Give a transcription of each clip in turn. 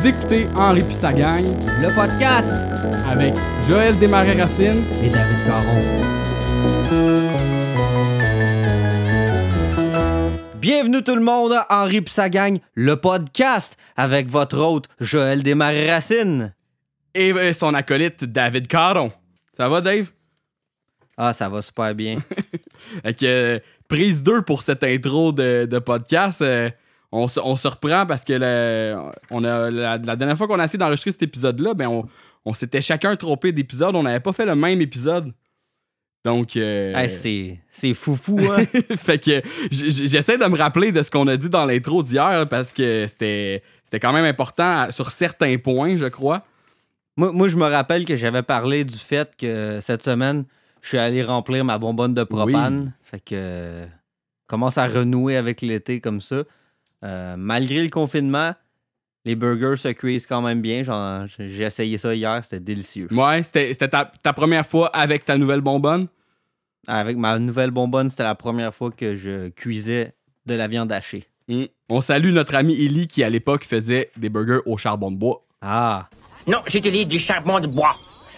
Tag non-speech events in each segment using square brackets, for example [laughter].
Vous écoutez Henri sa gang Le podcast avec Joël Desmarais-Racine. et David Caron. Bienvenue tout le monde à Henri sa gang, le podcast avec votre hôte Joël Desmarais-Racine. Et euh, son acolyte David Caron. Ça va, Dave? Ah, ça va super bien. [laughs] Que, euh, prise 2 pour cette intro de, de podcast. euh, on, se, on se reprend parce que le- on a, la, la dernière fois qu'on a essayé d'enregistrer cet épisode-là, ben on, on s'était chacun trompé d'épisode. On n'avait pas fait le même épisode. Donc, euh, Hey, c'est, c'est foufou, hein? [laughs] fait que j'essaie de me rappeler de ce qu'on a dit dans l'intro d'hier parce que c'était c'était quand même important sur certains points, je crois. moi, moi, je me rappelle que j'avais parlé du fait que cette semaine, je suis allé remplir ma bonbonne de propane. Fait que euh, commence à renouer avec l'été comme ça. Euh, malgré le confinement, les burgers se cuisent quand même bien. J'ai essayé ça hier, c'était délicieux. Ouais, c'était ta, ta première fois avec ta nouvelle bonbonne? Avec ma nouvelle bonbonne, c'était la première fois que je cuisais de la viande hachée. Mm. On salue notre ami Ellie qui, à l'époque, faisait des burgers au charbon de bois. Ah, Non, j'utilise du charbon de bois.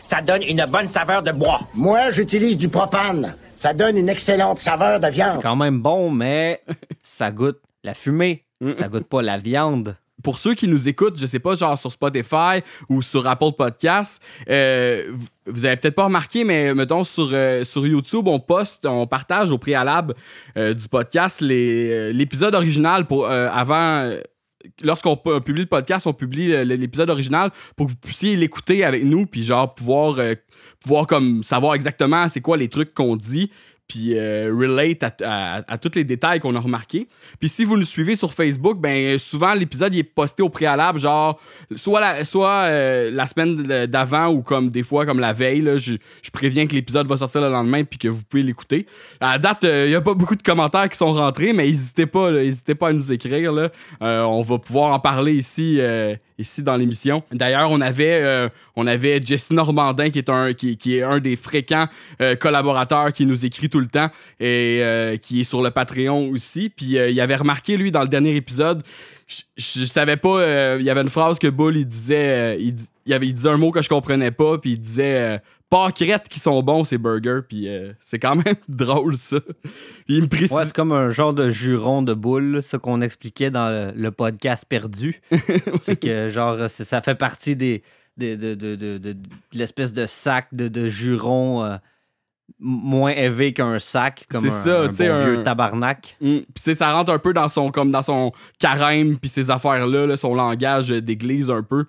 Ça donne une bonne saveur de bois. Moi, j'utilise du propane. Ça donne une excellente saveur de c'est viande. quand même bon, mais [laughs] ça goûte la fumée. Ça goûte pas la viande. Pour ceux qui nous écoutent, je sais pas, genre sur Spotify ou sur Apple Podcasts, euh, vous- avez peut-être pas remarqué, mais mettons sur, euh, sur YouTube, on poste, on partage au préalable euh, du podcast l'épisode original pour avant. Lorsqu'on pu- publie le podcast, on publie l'épisode original pour que vous puissiez l'écouter avec nous, puis genre pouvoir, euh, pouvoir comme savoir exactement c'est quoi les trucs qu'on dit, puis euh, relate à, tous les détails qu'on a remarqués. Puis si vous nous suivez sur Facebook, ben souvent l'épisode est posté au préalable, genre soit la, soit euh, la semaine d'avant ou comme des fois comme la veille. là, je, je préviens que l'épisode va sortir le lendemain puis que vous pouvez l'écouter. À la date, il n'y a pas beaucoup de commentaires qui sont rentrés, mais n'hésitez pas, pas à nous écrire. Euh, on va pouvoir en parler ici, euh, ici dans l'émission. D'ailleurs, on avait, euh, on avait Jesse Normandin qui est un, qui, qui est un des fréquents euh, collaborateurs qui nous écrit tout le temps et euh, qui est sur le Patreon aussi. Puis il avait remarqué, lui, dans le dernier épisode, je, je savais pas, il y avait une phrase que Bull, il disait, il, il avait, il disait un mot que je comprenais pas, puis il disait pâquerettes qui sont bons, ces burgers, puis euh, c'est quand même [laughs] drôle, ça. Il me précise. Ouais, c'est comme un genre de juron de boule, ce qu'on expliquait dans le, le podcast perdu. [laughs] c'est que, genre, ça fait partie des, des- de, de- de- l'espèce de sac de, de juron euh, moins élevé qu'un sac, comme C'est un, ça, un tu sais, bon un- vieux tabarnak. Mm. Puis ça rentre un peu dans son comme dans son carême puis ces affaires là, son langage d'église un peu.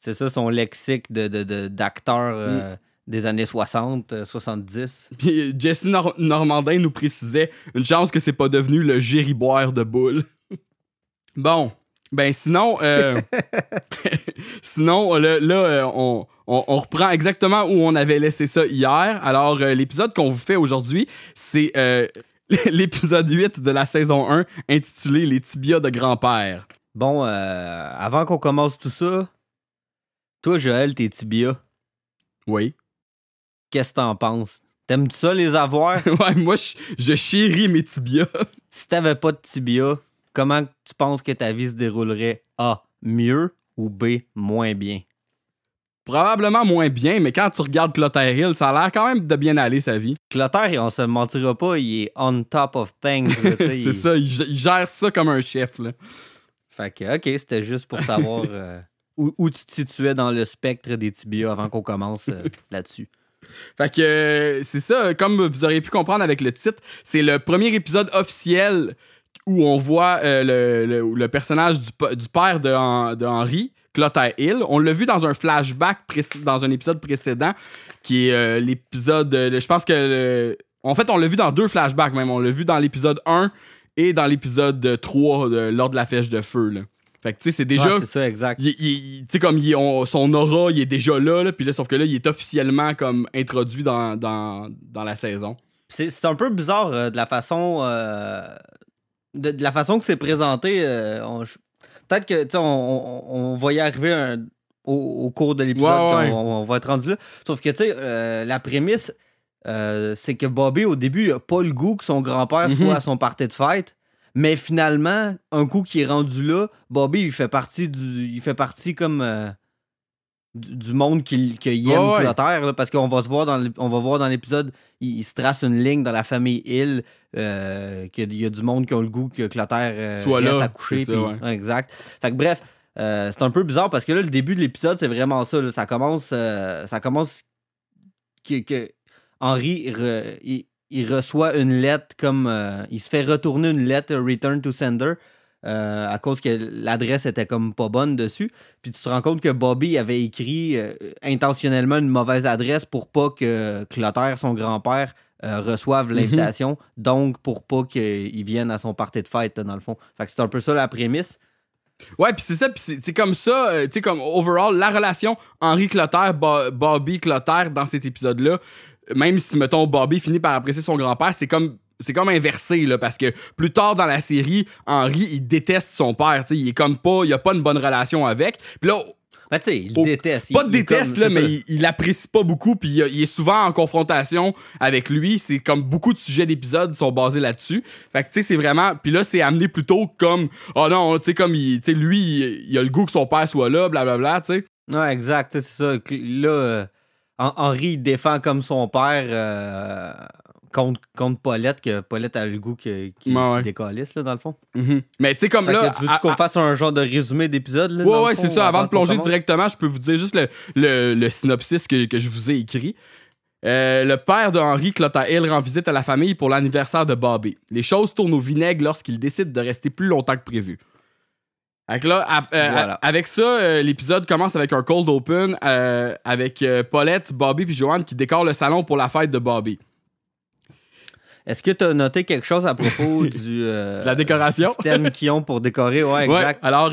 C'est ça, son lexique de, de- de- d'acteur Mm. Euh, des années 60, euh, 70. Puis Jesse Nor- Normandin nous précisait une chance que c'est pas devenu le gériboire de boule. [laughs] bon, ben sinon euh, [laughs] [laughs] sinon là, là, euh, on, on- on reprend exactement où on avait laissé ça hier. Alors euh, l'épisode qu'on vous fait aujourd'hui, c'est euh, l'épisode 8 de la saison 1 intitulé Les tibias de grand-père. Bon, euh, avant qu'on commence tout ça, toi, Joël, tes tibias, Oui. Qu'est-ce que t'en penses? T'aimes-tu ça les avoir? [laughs] ouais, moi je, je chéris mes tibias. si t'avais pas de tibia, comment tu penses que ta vie se déroulerait? A. Mieux ou B. Moins bien? Probablement moins bien, mais quand tu regardes Clotaire Hill, ça a l'air quand même de bien aller sa vie. Clotaire, on se mentira pas, il est on top of things. [laughs] c'est il- ça, il, gère ça comme un chef. Là. Fait que, ok, c'était juste pour savoir [laughs] euh, où, où tu te situais dans le spectre des tibias avant qu'on commence euh, là-dessus. Fait que euh, c'est ça, comme vous auriez pu comprendre avec le titre, c'est le premier épisode officiel où on voit euh, le, le- personnage du, du père de, de Henry, Clotaire Hill. On l'a vu dans un flashback dans un épisode précédent, qui est euh, l'épisode. de- je pense que. en fait, on l'a vu dans deux flashbacks même. On l'a vu dans l'épisode 1 et dans l'épisode 3 de, lors de la flèche de feu. Là. Fait que tu sais, c'est déjà. Ouais, c'est ça, exact. tu sais, comme il- on- son aura, il est déjà là, là puis là, sauf que là, il est officiellement comme introduit dans, dans, dans la saison. C'est c'est un peu bizarre euh, de la façon euh, de, de la façon que c'est présenté. euh, Peut-être que tu sais, on, on- on va y arriver un- au, au cours de l'épisode, Ouais, quand ouais. on, on va être rendu là. Sauf que tu sais, la prémisse, c'est que Bobby au début, il a pas le goût que son grand-père Mhm. soit à son party de fête. Mais finalement, un coup qui est rendu là, Bobby, il fait partie du. Il fait partie comme. euh, du, du monde qui, qui aime Ouais, là, parce qu'on va se voir dans on va voir dans l'épisode, il, il se trace une ligne dans la famille Hill, euh, qu'il y a- il y a du monde qui ont le goût que Clotaire euh, Soit là, reste à coucher. c'est ça, puis- ouais. ouais, exact. Fait que bref, c'est un peu bizarre parce que là, le début de l'épisode, c'est vraiment ça. là. Ça commence. ça commence que, que Henry re- il, il reçoit une lettre comme. euh, il se fait retourner une lettre euh, Return to Sender. euh, à cause que l'adresse était comme pas bonne dessus. Puis tu te rends compte que Bobby avait écrit euh, intentionnellement une mauvaise adresse pour pas que Clotaire, son grand-père, euh, reçoive l'invitation. Donc pour pas qu'il vienne à son party de fête, dans le fond. Fait que c'est un peu ça la prémisse. Ouais, puis c'est ça, puis c'est comme ça, tu sais, comme overall, la relation Henri Clotaire, Bo- Bobby Clotaire dans cet épisode-là, même si, mettons, Bobby finit par apprécier son grand-père, c'est comme. C'est comme inversé, là, parce que plus tard dans la série, Henri, il déteste son père, il est comme pas, il a pas une bonne relation avec. Puis là, Ben, tu sais, il Au- déteste. pas il- de comme- déteste, là, mais il, il apprécie pas beaucoup, puis il, il est souvent en confrontation avec lui. C'est comme beaucoup de sujets d'épisodes sont basés là-dessus. Fait que, tu sais, c'est vraiment. Puis là, c'est amené plutôt comme. Oh non, tu sais, comme, il- lui, il, a le goût que son père soit là, blablabla, tu sais. Ouais, exact, c'est ça. Là, euh, Henri il défend comme son père euh, contre, contre Paulette, que Paulette a le goût Ouais, ouais. décalisse, là, dans le fond. Mhm. Mais tu sais, comme Fait là. que tu veux qu'on fasse un genre de résumé d'épisode? dans Ouais, c'est ça. Avant de plonger directement, je peux vous dire juste le, le- le synopsis que, que je vous ai écrit. Euh, le père de Henri, Clotaire Hill, rend visite à la famille pour l'anniversaire de Bobby. Les choses tournent au vinaigre lorsqu'il décide de rester plus longtemps que prévu. Là, à- euh, Voilà. à- avec ça, euh, l'épisode commence avec un cold open euh, avec Paulette, Bobby puis Joanne qui décorent le salon pour la fête de Bobby. Est-ce que tu as noté quelque chose à propos [laughs] du La décoration? système qu'ils ont pour décorer? Ouais, Ouais, exact. alors,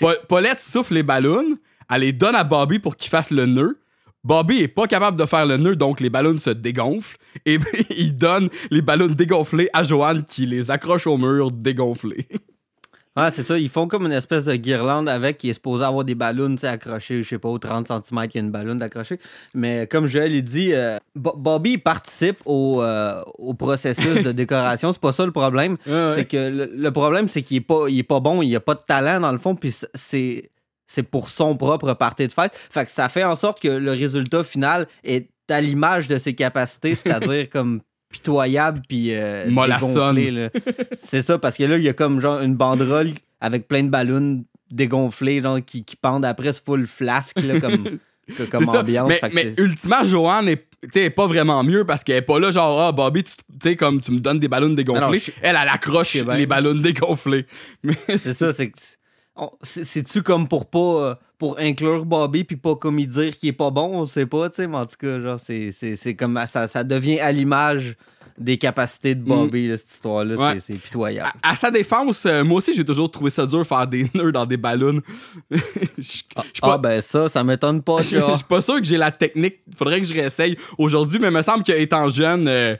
Pa- Paulette souffle les ballons, elle les donne à Bobby pour qu'il fasse le nœud. Bobby est pas capable de faire le nœud, donc les ballons se dégonflent. Et [laughs] il donne les ballons dégonflés à Joanne qui les accroche au mur dégonflés. [laughs] Ouais, c'est ça. Ils font comme une espèce de guirlande avec qui est supposé avoir des ballons accrochés, je sais pas, au 30 cm, il y a une ballon accrochée. Mais comme Joël il dit, euh, Bo- Bobby participe au, euh, au processus de [laughs] décoration. C'est pas ça le problème. Ouais, ouais. C'est que le, le problème, c'est qu'il est pas, il est pas bon, il a pas de talent dans le fond, puis c'est. C'est pour son propre party de fête. Fait que ça fait en sorte que le résultat final est à l'image de ses capacités, c'est-à-dire [laughs] comme pitoyable puis euh, dégonflé. [laughs] C'est ça, parce que là, il y a comme genre une banderole avec plein de ballons dégonflés genre, qui, qui pendent après, c'est full flasque là, comme, [laughs] que- comme ça. ambiance. Mais, mais ultimement, Joanne est, tu pas vraiment mieux parce qu'elle est pas là, genre, ah, Bobby, tu tu sais, comme tu me donnes des ballons dégonflés. Non, je- elle, elle accroche bien. les ballons dégonflés. [laughs] C'est ça, c'est c'est- C'est-tu comme pour pas euh, pour inclure Bobby puis pas comme y dire qu'il est pas bon, on sait pas, tu sais, mais en tout cas, genre, c'est- c'est c'est comme ça, ça devient à l'image des capacités de Bobby, là, cette histoire-là, Mm. Ouais. c'est- pitoyable. à, à sa défense, euh, moi aussi, j'ai toujours trouvé ça dur de faire des [laughs] nœuds dans des ballons. [laughs] Je Ah, pas. ben ça, ça m'étonne pas, [laughs] Je suis pas sûr que j'ai la technique. Faudrait que je réessaye aujourd'hui, mais il me semble qu'étant jeune, euh,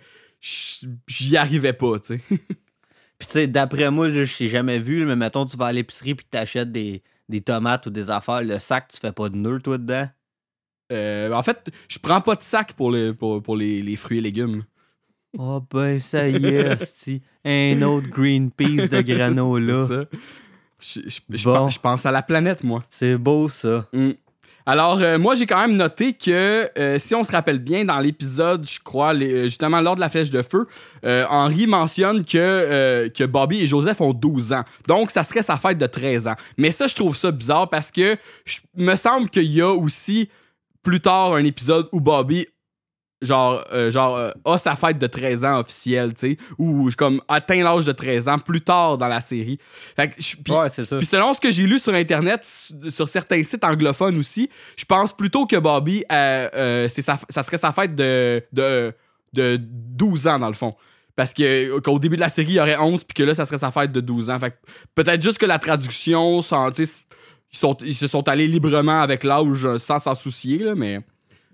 j'y arrivais pas, tu sais. Puis tu sais, d'après moi, je t'ai jamais vu, mais mettons, tu vas à l'épicerie puis t'achètes des, des tomates ou des affaires, le sac, tu fais pas de nœud, toi, dedans? Euh, en fait, je prends pas de sac pour, les, pour, pour les, les fruits et légumes. Oh ben ça y est, [laughs] si un autre Greenpeace de [laughs] granola. C'est ça. Je, je- je Bon. pense, je pense à la planète, moi. C'est beau ça. Mm. Alors, euh, moi, j'ai quand même noté que, euh, si on se rappelle bien, dans l'épisode, je crois, euh, justement, lors de la flèche de feu, euh, Henri mentionne que, Bobby et Joseph ont 12 ans. Donc, ça serait sa fête de 13 ans. Mais ça, je trouve ça bizarre parce que me semble qu'il y a aussi, plus tard, un épisode où Bobby genre, euh, genre euh, a sa fête de 13 ans officielle, tu sais, ou comme atteint l'âge de 13 ans plus tard dans la série. Fait que, puis- ouais, c'est ça. puis selon ce que j'ai lu sur Internet, sur certains sites anglophones aussi, je pense plutôt que Bobby, euh, sa- ça serait sa fête de, de, de 12 ans, dans le fond. Parce que qu'au début de la série, il y aurait 11, puis que là, ça serait sa fête de 12 ans. Fait que peut-être juste que la traduction, sans, ils, sont, ils se sont allés librement avec l'âge sans s'en soucier, là, mais...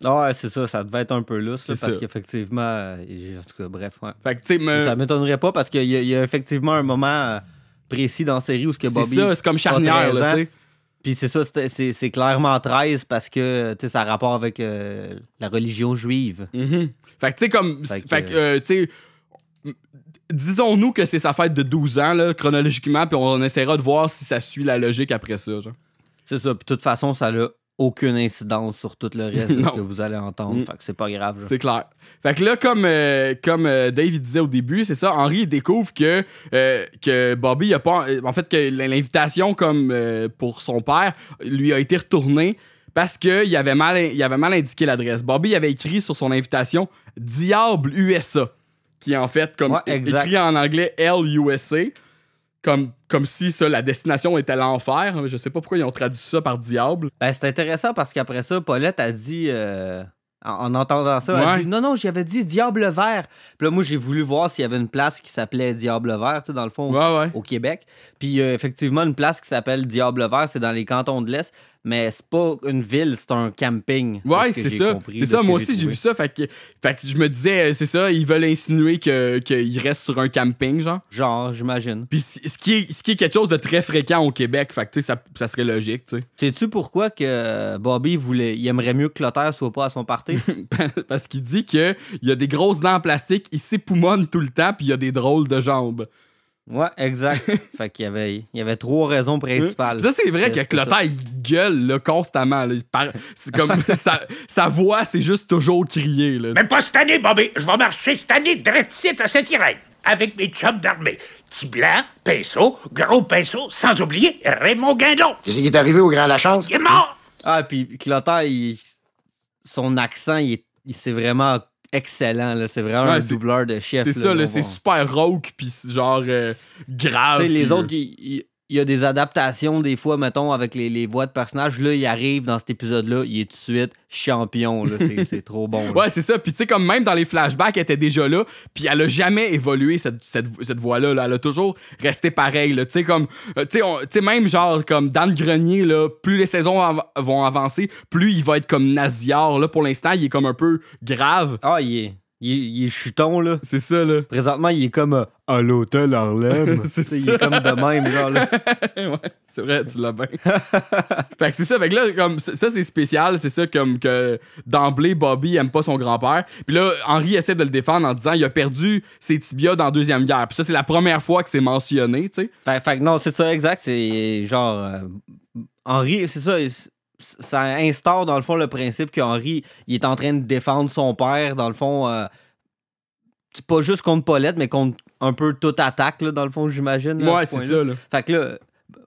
Ouais, c'est ça, ça devait être un peu lousse, là, C'est parce qu'effectivement, euh, en tout cas, bref, ouais. Fait que, me- Ça m'étonnerait pas parce qu'il y, y a effectivement un moment euh, précis dans la série où ce que c'est Bobby. ça, c'est comme charnière, 13 là, tu sais. Puis c'est ça, c'est c'est clairement 13 parce que ça a rapport avec euh, la religion juive. Mhm. Fait que, tu sais, comme. Fait que, Fait que, euh, tu sais, disons-nous que c'est sa fête de 12 ans, là, chronologiquement, puis on essaiera de voir si ça suit la logique après ça. Genre. C'est ça. Puis de toute façon, ça n'a aucune incidence sur tout le reste de ce que vous allez entendre. Mm. Fait que c'est pas grave. C'est clair. Fait que là, comme, euh, comme euh, Dave disait au début, c'est ça, Henry découvre que, euh, que Bobby a pas. En fait, que l'invitation comme pour son père lui a été retournée parce qu'il avait mal, il avait mal indiqué l'adresse. Bobby avait écrit sur son invitation Diable USA, qui est en fait comme Ouais, écrit en anglais LUSA. Comme, comme si ça, la destination était l'enfer. Je sais pas pourquoi ils ont traduit ça par diable. Ben, c'est intéressant parce qu'après ça, Paulette a dit, euh, en, en entendant ça, elle a Ouais. dit Non, non, j'avais dit Diable Vert. Puis là, moi, j'ai voulu voir s'il y avait une place qui s'appelait Diable Vert, tu sais, dans le fond, Ouais, ouais. au Québec. Puis euh, effectivement, une place qui s'appelle Diable Vert, c'est dans les cantons de l'Est, mais c'est pas une ville, c'est un camping. Ouais, c'est ça. C'est ça, ce moi aussi j'ai vu ça. Fait que, fait que je me disais, euh, c'est ça, ils veulent insinuer que- qu'il reste sur un camping, genre. Genre, j'imagine. Puis ce qui, est, ce qui est quelque chose de très fréquent au Québec, fait que ça, ça serait logique, tu Sais-tu pourquoi que Bobby voulait, il aimerait mieux que Clotaire soit pas à son party? [laughs] Parce qu'il dit qu'il y a des grosses dents en plastique, il s'époumonne tout le temps, puis il y a des drôles de jambes. Ouais, exact. [laughs] fait qu'il y avait, il y avait trois raisons principales. Ça, c'est vrai que C'était Clotaire, il gueule là, constamment. là. Il par- C'est comme [laughs] sa, sa voix, c'est juste toujours crier. Là. Même pas cette année, Bobby. Je vais marcher cette année direct à Saint-Irène. Avec mes chums d'armée. Petit blanc, pinceau, gros pinceau, sans oublier Raymond Guindon. Qu'est-ce qui est arrivé au Grand Lachance? Il est mort! Ah, puis Clotaire, il- son accent, il est- il- c'est vraiment excellent. là. C'est vraiment Ouais, un doubleur de chef. C'est ça, c'est super rauque, puis genre euh, grave. Tu sais, les puis, autres, il, il- il y a des adaptations des fois, mettons, avec les, les voix de personnages. Là, il arrive dans cet épisode-là, il est tout de suite champion. là. C'est- [laughs] C'est trop bon. là. Ouais, c'est ça. Puis tu sais, comme même dans les flashbacks, elle était déjà là. Puis elle a jamais évolué, cette, cette, cette voix-là. là. Elle a toujours resté pareille. Tu sais, comme. euh, tu sais, même genre, comme Dan Grenier, là, plus les saisons av- vont avancer, plus il va être comme Naziard. Là, pour l'instant, il est comme un peu grave. Ah, il est, il, est, il est chuton, là. C'est ça, là. Présentement, il est comme euh, à l'hôtel Harlem. [laughs] C'est sais, Il ça. est comme de même, genre, là. [laughs] ouais, c'est vrai, tu l'as bien. [laughs] fait que c'est ça, fait que là, comme, ça, ça, c'est spécial, c'est ça, comme que d'emblée, Bobby aime pas son grand-père. Puis là, Henry essaie de le défendre en disant il a perdu ses tibias dans la Deuxième Guerre. Puis ça, c'est la première fois que c'est mentionné, tu sais. Fait, fait que non, c'est ça, exact. C'est genre. euh, Henri, c'est ça. Ça instaure, dans le fond, le principe qu'Henri, il est en train de défendre son père, dans le fond. euh, pas juste contre Paulette, mais contre un peu toute attaque, là, dans le fond, j'imagine. Ouais, ce c'est ça, là. Fait que là,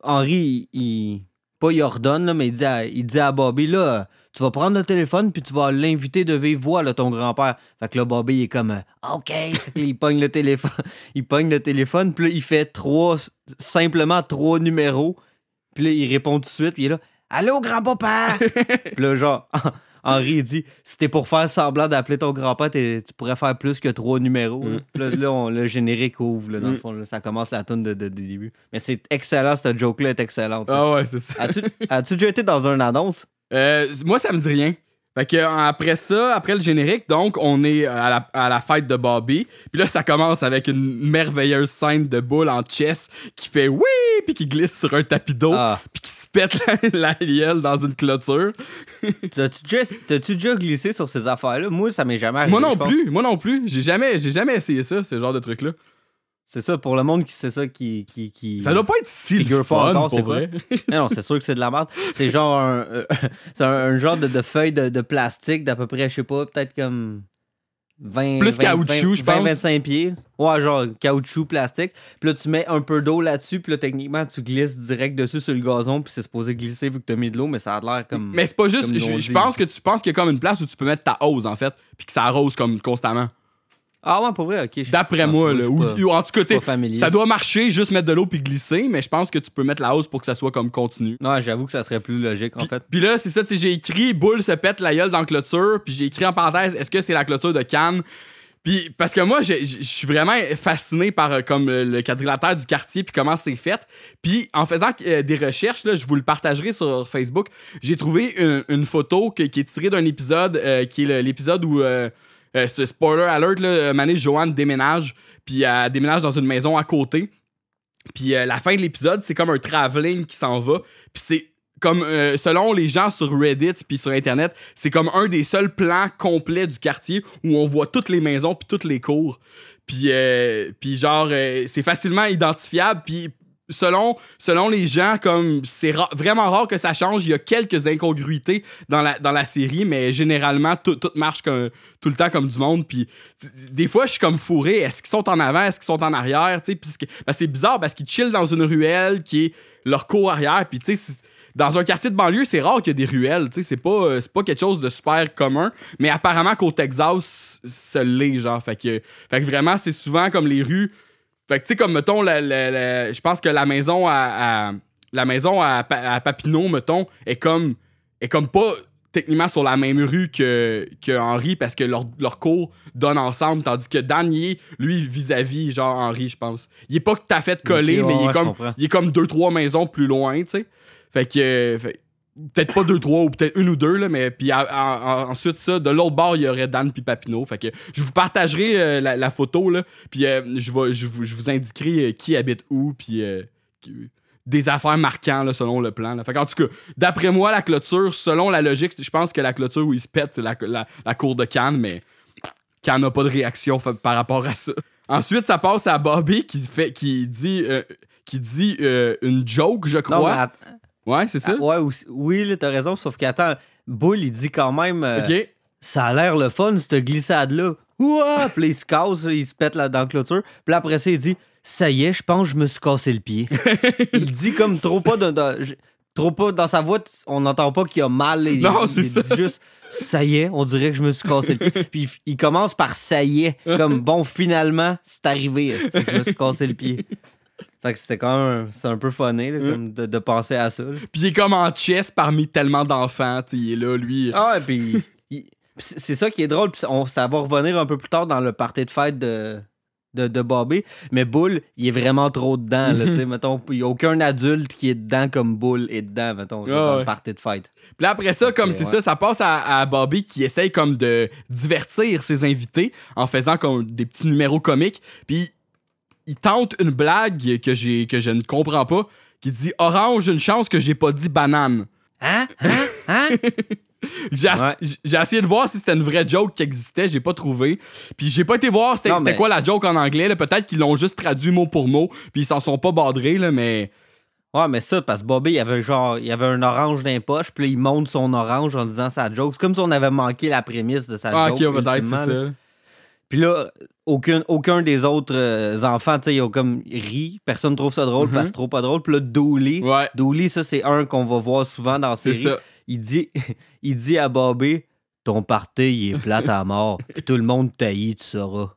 Henri, il, Pas il ordonne, là, mais il dit, à, il dit à Bobby, là, tu vas prendre le téléphone, puis tu vas l'inviter de vive voix, là, ton grand-père. Fait que là, Bobby, il est comme, euh, OK. [laughs] Fait que là, il pogne le téléphone. [laughs] Il pogne le téléphone, puis là, il fait trois, simplement trois numéros. Puis là, il répond tout de suite, puis il est là, Allô, grand-papa! [laughs] puis là, genre, [laughs] Henri, il dit, si t'es pour faire semblant d'appeler ton grand-père, tu pourrais faire plus que trois numéros. Mm. Puis là, là, on- le générique ouvre, là, dans le Mm. fond. là. ça commence la tune de, de- de début. Mais c'est excellent, cette joke-là est excellente. Ah ouais, c'est ça. As-tu as-tu déjà été dans une annonce? Euh, moi, ça me dit rien. Fait que euh, après ça, après le générique, donc, on est à la, à la fête de Bobby. Puis là, ça commence avec une merveilleuse scène de boule en chess qui fait oui, puis qui glisse sur un tapis d'eau, Ah. puis qui se pète la, [laughs] dans une clôture. [laughs] T'as-tu déjà, glissé sur ces affaires-là? Moi, ça m'est jamais arrivé. moi non plus, moi non plus. J'ai jamais, j'ai jamais essayé ça, ce genre de truc-là. C'est ça, pour le monde qui c'est ça qui. qui, qui... Ça doit pas être si le fun, encore, pour vrai. [laughs] Non, c'est sûr que c'est de la merde. C'est genre un, euh, [laughs] c'est un, un genre de, de feuille de, de plastique d'à peu près, je sais pas, peut-être comme 20. Plus caoutchouc, je pense. 25 pieds. Ouais, genre caoutchouc, plastique. Puis là, tu mets un peu d'eau là-dessus, puis là, techniquement, tu glisses direct dessus sur le gazon, puis c'est supposé glisser vu que t'as mis de l'eau, mais ça a l'air comme. Mais c'est pas juste. Je, pense que tu penses qu'il y a comme une place où tu peux mettre ta hose, en fait, puis que ça arrose comme constamment. Ah ouais, pour vrai, ok. D'après moi, là. Ou, en tout cas, ça doit marcher, juste mettre de l'eau puis glisser, mais je pense que tu peux mettre la hausse pour que ça soit comme continu. Non, j'avoue que ça serait plus logique, en fait. puis là, c'est ça, tu sais, j'ai écrit boule se pète la gueule dans la clôture, puis j'ai écrit en parenthèse, est-ce que c'est la clôture de Cannes? Puis parce que moi, je suis vraiment fasciné par euh, comme le, le quadrilatère du quartier puis comment c'est fait. Puis en faisant euh, des recherches, là, je vous le partagerai sur Facebook, j'ai trouvé une, une photo que- qui est tirée d'un épisode euh, qui est l'épisode où euh, euh, c'est spoiler alert là, Mané Joanne déménage puis elle déménage dans une maison à côté. Puis euh, la fin de l'épisode, c'est comme un travelling qui s'en va. Puis c'est comme euh, selon les gens sur Reddit puis sur internet, c'est comme un des seuls plans complets du quartier où on voit toutes les maisons puis toutes les cours. Puis euh, puis genre euh, c'est facilement identifiable puis selon, selon les gens, comme c'est ra- vraiment rare que ça change. Il y a quelques incongruités dans la, dans la série, mais généralement, tout, marche comme, tout le temps comme du monde. Puis des fois, je suis comme fourré. Est-ce qu'ils sont en avant? Est-ce qu'ils sont en arrière? C'est bizarre parce qu'ils chillent dans une ruelle qui est leur cour arrière. Puis tu sais, dans un quartier de banlieue, c'est rare qu'il y ait des ruelles. C'est pas, euh, pas quelque chose de super commun. Mais apparemment qu'au Texas, ça l'est, genre. Fait que, fait que vraiment, c'est souvent comme les rues. Fait que, tu sais, comme, mettons, la- la- la- je pense que la maison à, à- la maison à, Pa- à Papineau, mettons, est comme, est comme pas techniquement sur la même rue que, que Henri parce que leur, leur cours donnent ensemble, tandis que Dan, il est, lui, vis-à-vis, genre Henri, je pense. Il est pas tout à fait ouais, mais il, est ouais, comme, il est comme deux, trois maisons plus loin, tu sais. Fait que. fait- Peut-être pas deux, trois, ou peut-être une ou deux, là, mais puis ensuite, ça, de l'autre bord, il y aurait Dan puis Papineau. Fait que je vous partagerai euh, la, la photo, là, puis euh, je, vais- je, vous, je vous indiquerai euh, qui habite où, puis des affaires marquantes, là, selon le plan. Là. Fait qu'en tout cas, d'après moi, la clôture, selon la logique, je pense que la clôture où il se pète, c'est la, la, la cour de Cannes, mais Cannes n'a pas de réaction par rapport à ça. Ensuite, ça passe à Bobby qui, fait, qui dit, qui dit une joke, je crois. Ouais, c'est ça? ah, ouais, oui, là, t'as raison, sauf qu'attends, Bull, il dit quand même euh, Ok. ça a l'air le fun, cette glissade-là. Ouah! Puis là, il se casse, il se pète là dans la clôture. Puis là, après ça, il dit Ça y est, je pense que je me suis cassé le pied. [laughs] il dit comme trop pas je- Trop pas dans sa voix, t- on n'entend pas qu'il a mal. Il, Non, il- c'est il ça. dit juste ça y est, on dirait que je me suis cassé le pied. [laughs] Puis il, il commence par ça y est, comme bon, finalement, c'est arrivé, je me suis cassé le pied? Fait que c'est quand même c'est un peu funny là, comme de, de penser à ça. Puis il est comme en chess parmi tellement d'enfants. Il est là, lui. Ah, et puis c'est ça qui est drôle. puis on- ça va revenir un peu plus tard dans le party de fête de, de, de Bobby. Mais Bull, il est vraiment trop dedans. Là, [laughs] mettons, il n'y a aucun adulte qui est dedans comme Bull est dedans, mettons, Ah, dans ouais. le party de fête. Puis là, après ça, comme c'est ouais. ça, ça passe à, à Bobby qui essaye comme de divertir ses invités en faisant comme des petits numéros comiques. Puis il tente une blague que, j'ai, que je ne comprends pas qui dit Orange, une chance que j'ai pas dit banane. Hein? Hein? Hein? [laughs] J'ai, Ouais. essayé de voir si c'était une vraie joke qui existait, j'ai pas trouvé. Puis j'ai pas été voir c'était, mais- quoi la joke en anglais. Peut-être qu'ils l'ont juste traduit mot pour mot, puis ils s'en sont pas badrés, là, mais. Ouais, mais ça, parce que Bobby, il avait genre, il avait un orange dans les poches, puis là, il monte son orange en disant sa joke. C'est comme si on avait manqué la prémisse de sa Ah, joke. ok, peut-être, c'est ça. Puis là, aucun, aucun des autres euh, enfants, tu sais, ils ont comme ri. Personne trouve ça drôle Mhm. parce que c'est trop pas drôle. Puis là, Dooley, Ouais. Dooley, ça, c'est un qu'on va voir souvent dans la série. ça. Il dit, [laughs] il dit à Bobby Ton party, il est plate à mort. [laughs] Puis tout le monde taillit, tu sauras.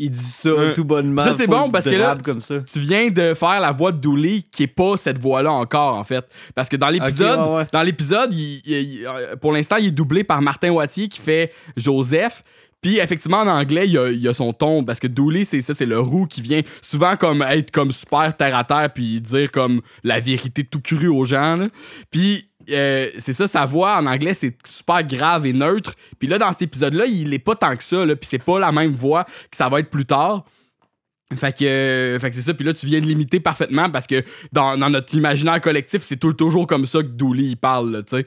Il dit ça tout bonnement. Ça, c'est bon, parce que là, comme ça. tu viens de faire la voix de Dooley qui est pas cette voix-là encore en fait parce que dans l'épisode Ok, ouais, ouais. dans l'épisode euh, pour l'instant il est doublé par Martin Wattier qui fait Joseph puis effectivement en anglais il y a, son ton parce que Dooley c'est ça c'est le roux qui vient souvent comme être comme super terre à terre puis dire comme la vérité tout cru aux gens puis euh, c'est ça, sa voix en anglais, c'est super grave et neutre. Puis là, dans cet épisode-là, il est pas tant que ça, là. Puis c'est pas la même voix que ça va être plus tard. Fait que, euh, fait c'est ça, puis là tu viens de l'imiter parfaitement parce que dans, notre imaginaire collectif, c'est toujours comme ça que Dooley il parle, tu sais.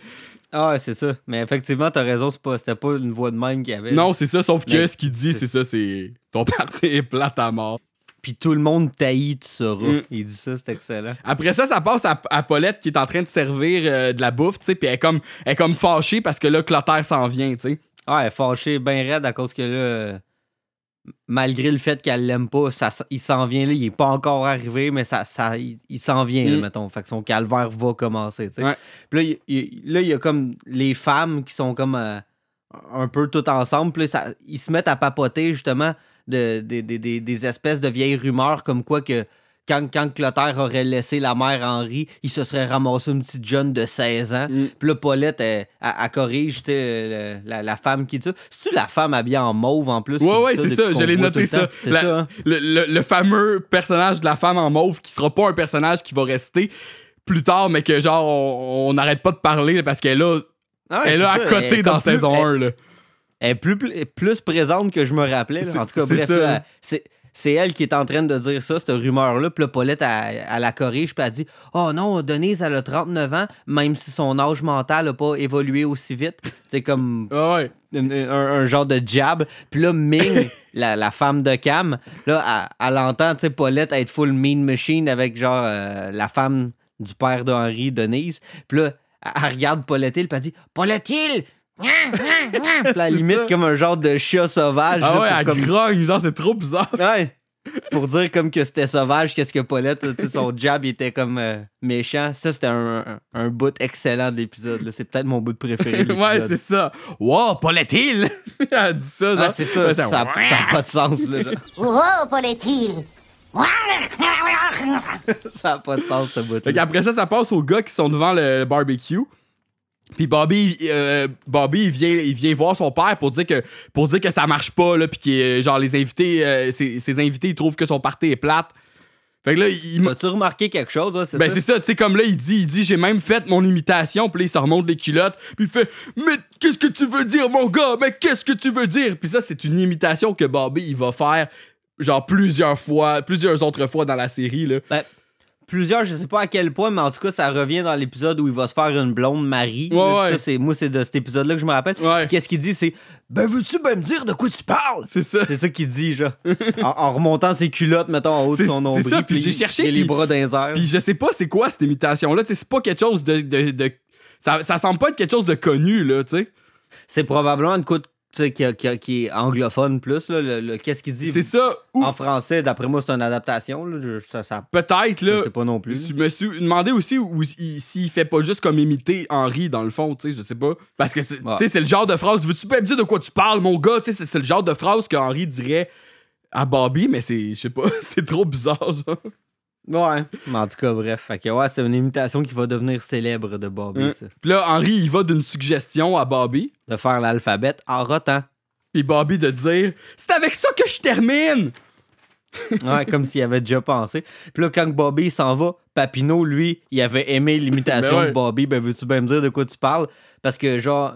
Ah, c'est ça. Mais effectivement, t'as raison, c'est pas, c'était pas une voix de même qu'il y avait. Non, c'est ça, sauf que Mais- ce qu'il dit, c'est ça, c'est ton [laughs] parti est plate à mort. Puis tout le monde taillit, tu sauras. Mm. Il dit ça, c'est excellent. Après ça, ça passe à, à Paulette qui est en train de servir euh, de la bouffe, tu sais, puis elle est comme, elle est comme fâchée parce que là, Clotaire s'en vient, tu sais. Ah, elle est fâchée, bien raide à cause que là, malgré le fait qu'elle l'aime pas, ça, il s'en vient là, il est pas encore arrivé, mais ça, ça, il, il s'en vient, là, Mm. mettons. Fait que son calvaire va commencer. Puis là, il, il- là, il y a comme les femmes qui sont comme euh, un peu toutes ensemble, puis ils se mettent à papoter, justement, de, de- de- de- des espèces de vieilles rumeurs comme quoi que quand, quand Clotaire aurait laissé la mère Henri, il se serait ramassé une petite jeune de 16 ans. Mm. Puis là, Paulette, elle, elle- elle corrige la, la femme qui dit ça. C'est-tu la femme habillée en mauve en plus? Ouais, ouais, c'est ça, le ça. C'est La- ça, hein? Le, le- le fameux personnage de la femme en mauve qui sera pas un personnage qui va rester plus tard, mais que genre, on n'arrête pas de parler parce qu'elle est là, Ah, elle est là à côté elle est dans plus- saison elle- 1, là. Elle est plus, plus présente que je me rappelais. là. En tout cas, bref, c'est- c'est elle qui est en train de dire ça, cette rumeur-là. Puis là, Paulette, elle, elle la corrige, puis elle dit Oh non, Denise, elle a 39 ans, même si son âge mental n'a pas évolué aussi vite. C'est comme Ah ouais. un, un- un genre de jab. Puis là, Ming, [laughs] la, la femme de Cam, là, elle, elle entend, tu sais, Paulette être full mean machine avec genre euh, la femme du père d'Henri, Denise. Puis là, elle, elle regarde Paulette Hill, puis elle dit Paulette Hill! Elle limite ça. comme un genre de chat sauvage. Ah là, ouais, elle comme- grogne, genre, c'est trop bizarre. Ouais. Pour dire comme que c'était sauvage, qu'est-ce que Paulette, tu sais, son jab il était comme euh, méchant. Ça, c'était un, un, un bout excellent de l'épisode. C'est peut-être mon bout préféré. de ouais, c'est ça. Wow, Paulette Hill! [laughs] elle dit ça, genre. Ah, c'est ça, Ouais, ça n'a pas de sens. Là, genre. [laughs] Oh, Paulette-Hill. ça n'a pas de sens, ce bout Fait qu'après ça, ça passe aux gars qui sont devant le barbecue. Puis Bobby, euh, Bobby il vient, il vient voir son père pour dire que, pour dire que ça marche pas, là, puis que, genre, les invités, euh, ses, ses invités, ils trouvent que son party est plate. Fait que là, il, As-tu remarqué quelque chose? là, ben ça? c'est ça, tu sais, comme là, il dit, il dit, j'ai même fait mon imitation, puis là, il se remonte les culottes, puis il fait, mais qu'est-ce que tu veux dire, mon gars? Mais qu'est-ce que tu veux dire? Puis ça, c'est une imitation que Bobby, il va faire, genre, plusieurs fois, plusieurs autres fois dans la série, là. Ben, plusieurs, je sais pas à quel point, mais en tout cas, ça revient dans l'épisode où il va se faire une blonde Marie. Ouais, Là, ouais. Ça, c'est, moi, c'est de cet épisode-là que je me rappelle. Ouais. Puis Qu'est-ce qu'il dit? C'est Ben, veux-tu bien me dire de quoi tu parles? C'est ça. C'est ça qu'il dit, genre. [laughs] en, en remontant ses culottes, mettons, en haut de C'est- son c'est nombril. ça, puis j'ai cherché, a les bras dans les airs. Puis je sais pas c'est quoi cette imitation-là, c'est pas quelque chose de... de, de- ça, ça semble pas être quelque chose de connu, là, tu sais. C'est probablement une tu sais, qui, qui- qui est anglophone plus. Là, le, le- Qu'est-ce qu'il dit? C'est ça, ou En français, d'après moi, c'est une adaptation. Là. Je, ça, ça, peut-être, je là... sais pas non plus. Je me suis demandé aussi s'il fait pas juste comme imiter Henri dans le fond, tu sais, je sais pas. Parce que c'est Ouais. tu sais, c'est le genre de phrase, veux-tu bien me dire de quoi tu parles, mon gars? C'est- c'est le genre de phrase que Henri dirait à Bobby, mais c'est, je sais pas, [laughs] c'est trop bizarre, genre. Ouais. Mais en tout cas, bref. Fait que, ouais, c'est une imitation qui va devenir célèbre de Bobby, Hein. ça. Puis là, Henri, il va d'une suggestion à Bobby, De faire l'alphabet en rotant. puis Bobby de dire « C'est avec ça que je termine! [laughs] Ouais, comme s'il avait déjà pensé. Puis là, quand Bobby s'en va, Papineau, lui, il avait aimé l'imitation Ben ouais. de Bobby. Ben, veux-tu bien me dire de quoi tu parles? Parce que, genre,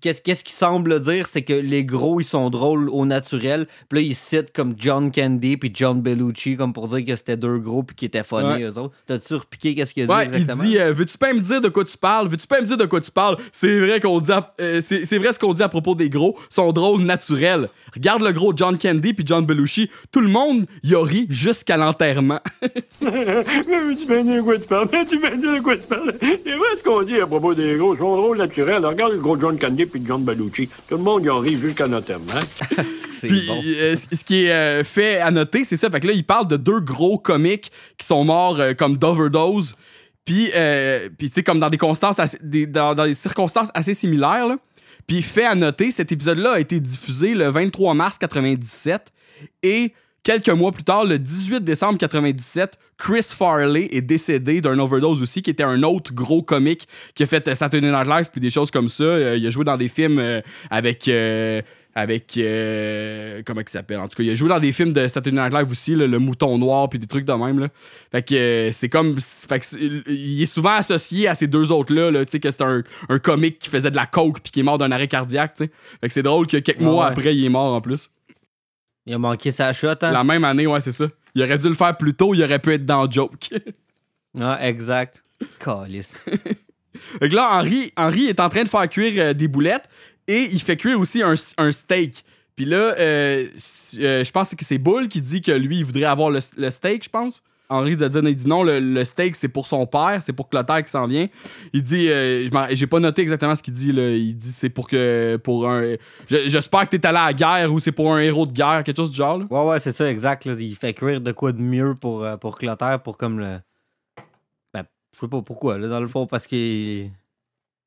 qu'est-ce qu'est-ce qu'il semble dire? C'est que les gros, ils sont drôles au naturel. Puis là, ils citent comme John Candy puis John Bellucci, comme pour dire que c'était deux gros puis qu'ils étaient funny, Ouais. eux autres. T'as-tu repiqué qu'est-ce qu'il a dit Ouais, il dit euh, Veux-tu pas me dire de quoi tu parles? Veux-tu pas me dire de quoi tu parles? C'est vrai qu'on dit à- euh, c'est, c'est vrai ce qu'on dit à propos des gros, sont drôles naturels. Regarde le gros John Candy puis John Belushi, tout le monde y a ri jusqu'à l'enterrement. [laughs] Mais tu vas dire de quoi tu parles? Mais tu vas dire de quoi tu parles? C'est vrai ce qu'on dit à propos des gros. Ils sont drôles naturels? Regarde le gros John Candy puis John Balucci. Tout le monde y en rit jusqu'à notamment. [laughs] C'est Puis bon? euh, ce qui est euh, fait à noter, c'est ça. Fait que là, il parle de deux gros comiques qui sont morts euh, comme d'overdose. Puis, euh, puis tu sais, comme dans des, constances assez- des- dans, dans des circonstances assez similaires. là. Puis fait à noter, cet épisode-là a été diffusé le 23 mars 97 et quelques mois plus tard, le 18 décembre 97, Chris Farley est décédé d'un overdose aussi, qui était un autre gros comique qui a fait euh, Saturday Night Live puis des choses comme ça. Euh, il a joué dans des films euh, avec avec euh, comment il s'appelle? En tout cas il a joué dans des films de Saturday Night Live aussi là, le mouton noir puis des trucs de même là. fait que euh, c'est comme fait que c'est- il est souvent associé à ces deux autres là, tu sais que c'est un, un comique qui faisait de la coke puis qui est mort d'un arrêt cardiaque tu sais fait que c'est drôle que quelques Ah mois ouais. après il est mort en plus Il a manqué sa shot, hein? la même année ouais c'est ça il aurait dû le faire plus tôt il aurait pu être dans Joke [laughs] Ah, exact. Calice. [laughs] Que là, Henri, Henri est en train de faire cuire euh, des boulettes et il fait cuire aussi un, un steak. Puis là, euh, euh, je pense que c'est Bull qui dit que lui, il voudrait avoir le, le steak, je pense. Henri de dire, il dit non, le, steak, c'est pour son père, c'est pour Clotaire qui s'en vient. Il dit, euh, j'ai pas noté exactement ce qu'il dit. Il dit, c'est pour que, pour un. je- J'espère que t'es allé à la guerre ou c'est pour un héros de guerre, quelque chose du genre, là. Ouais, ouais, c'est ça, exact. Il fait cuire de quoi de mieux pour, euh, pour Clotaire, pour comme le. Ben, je sais pas pourquoi, là, dans le fond, parce qu'il.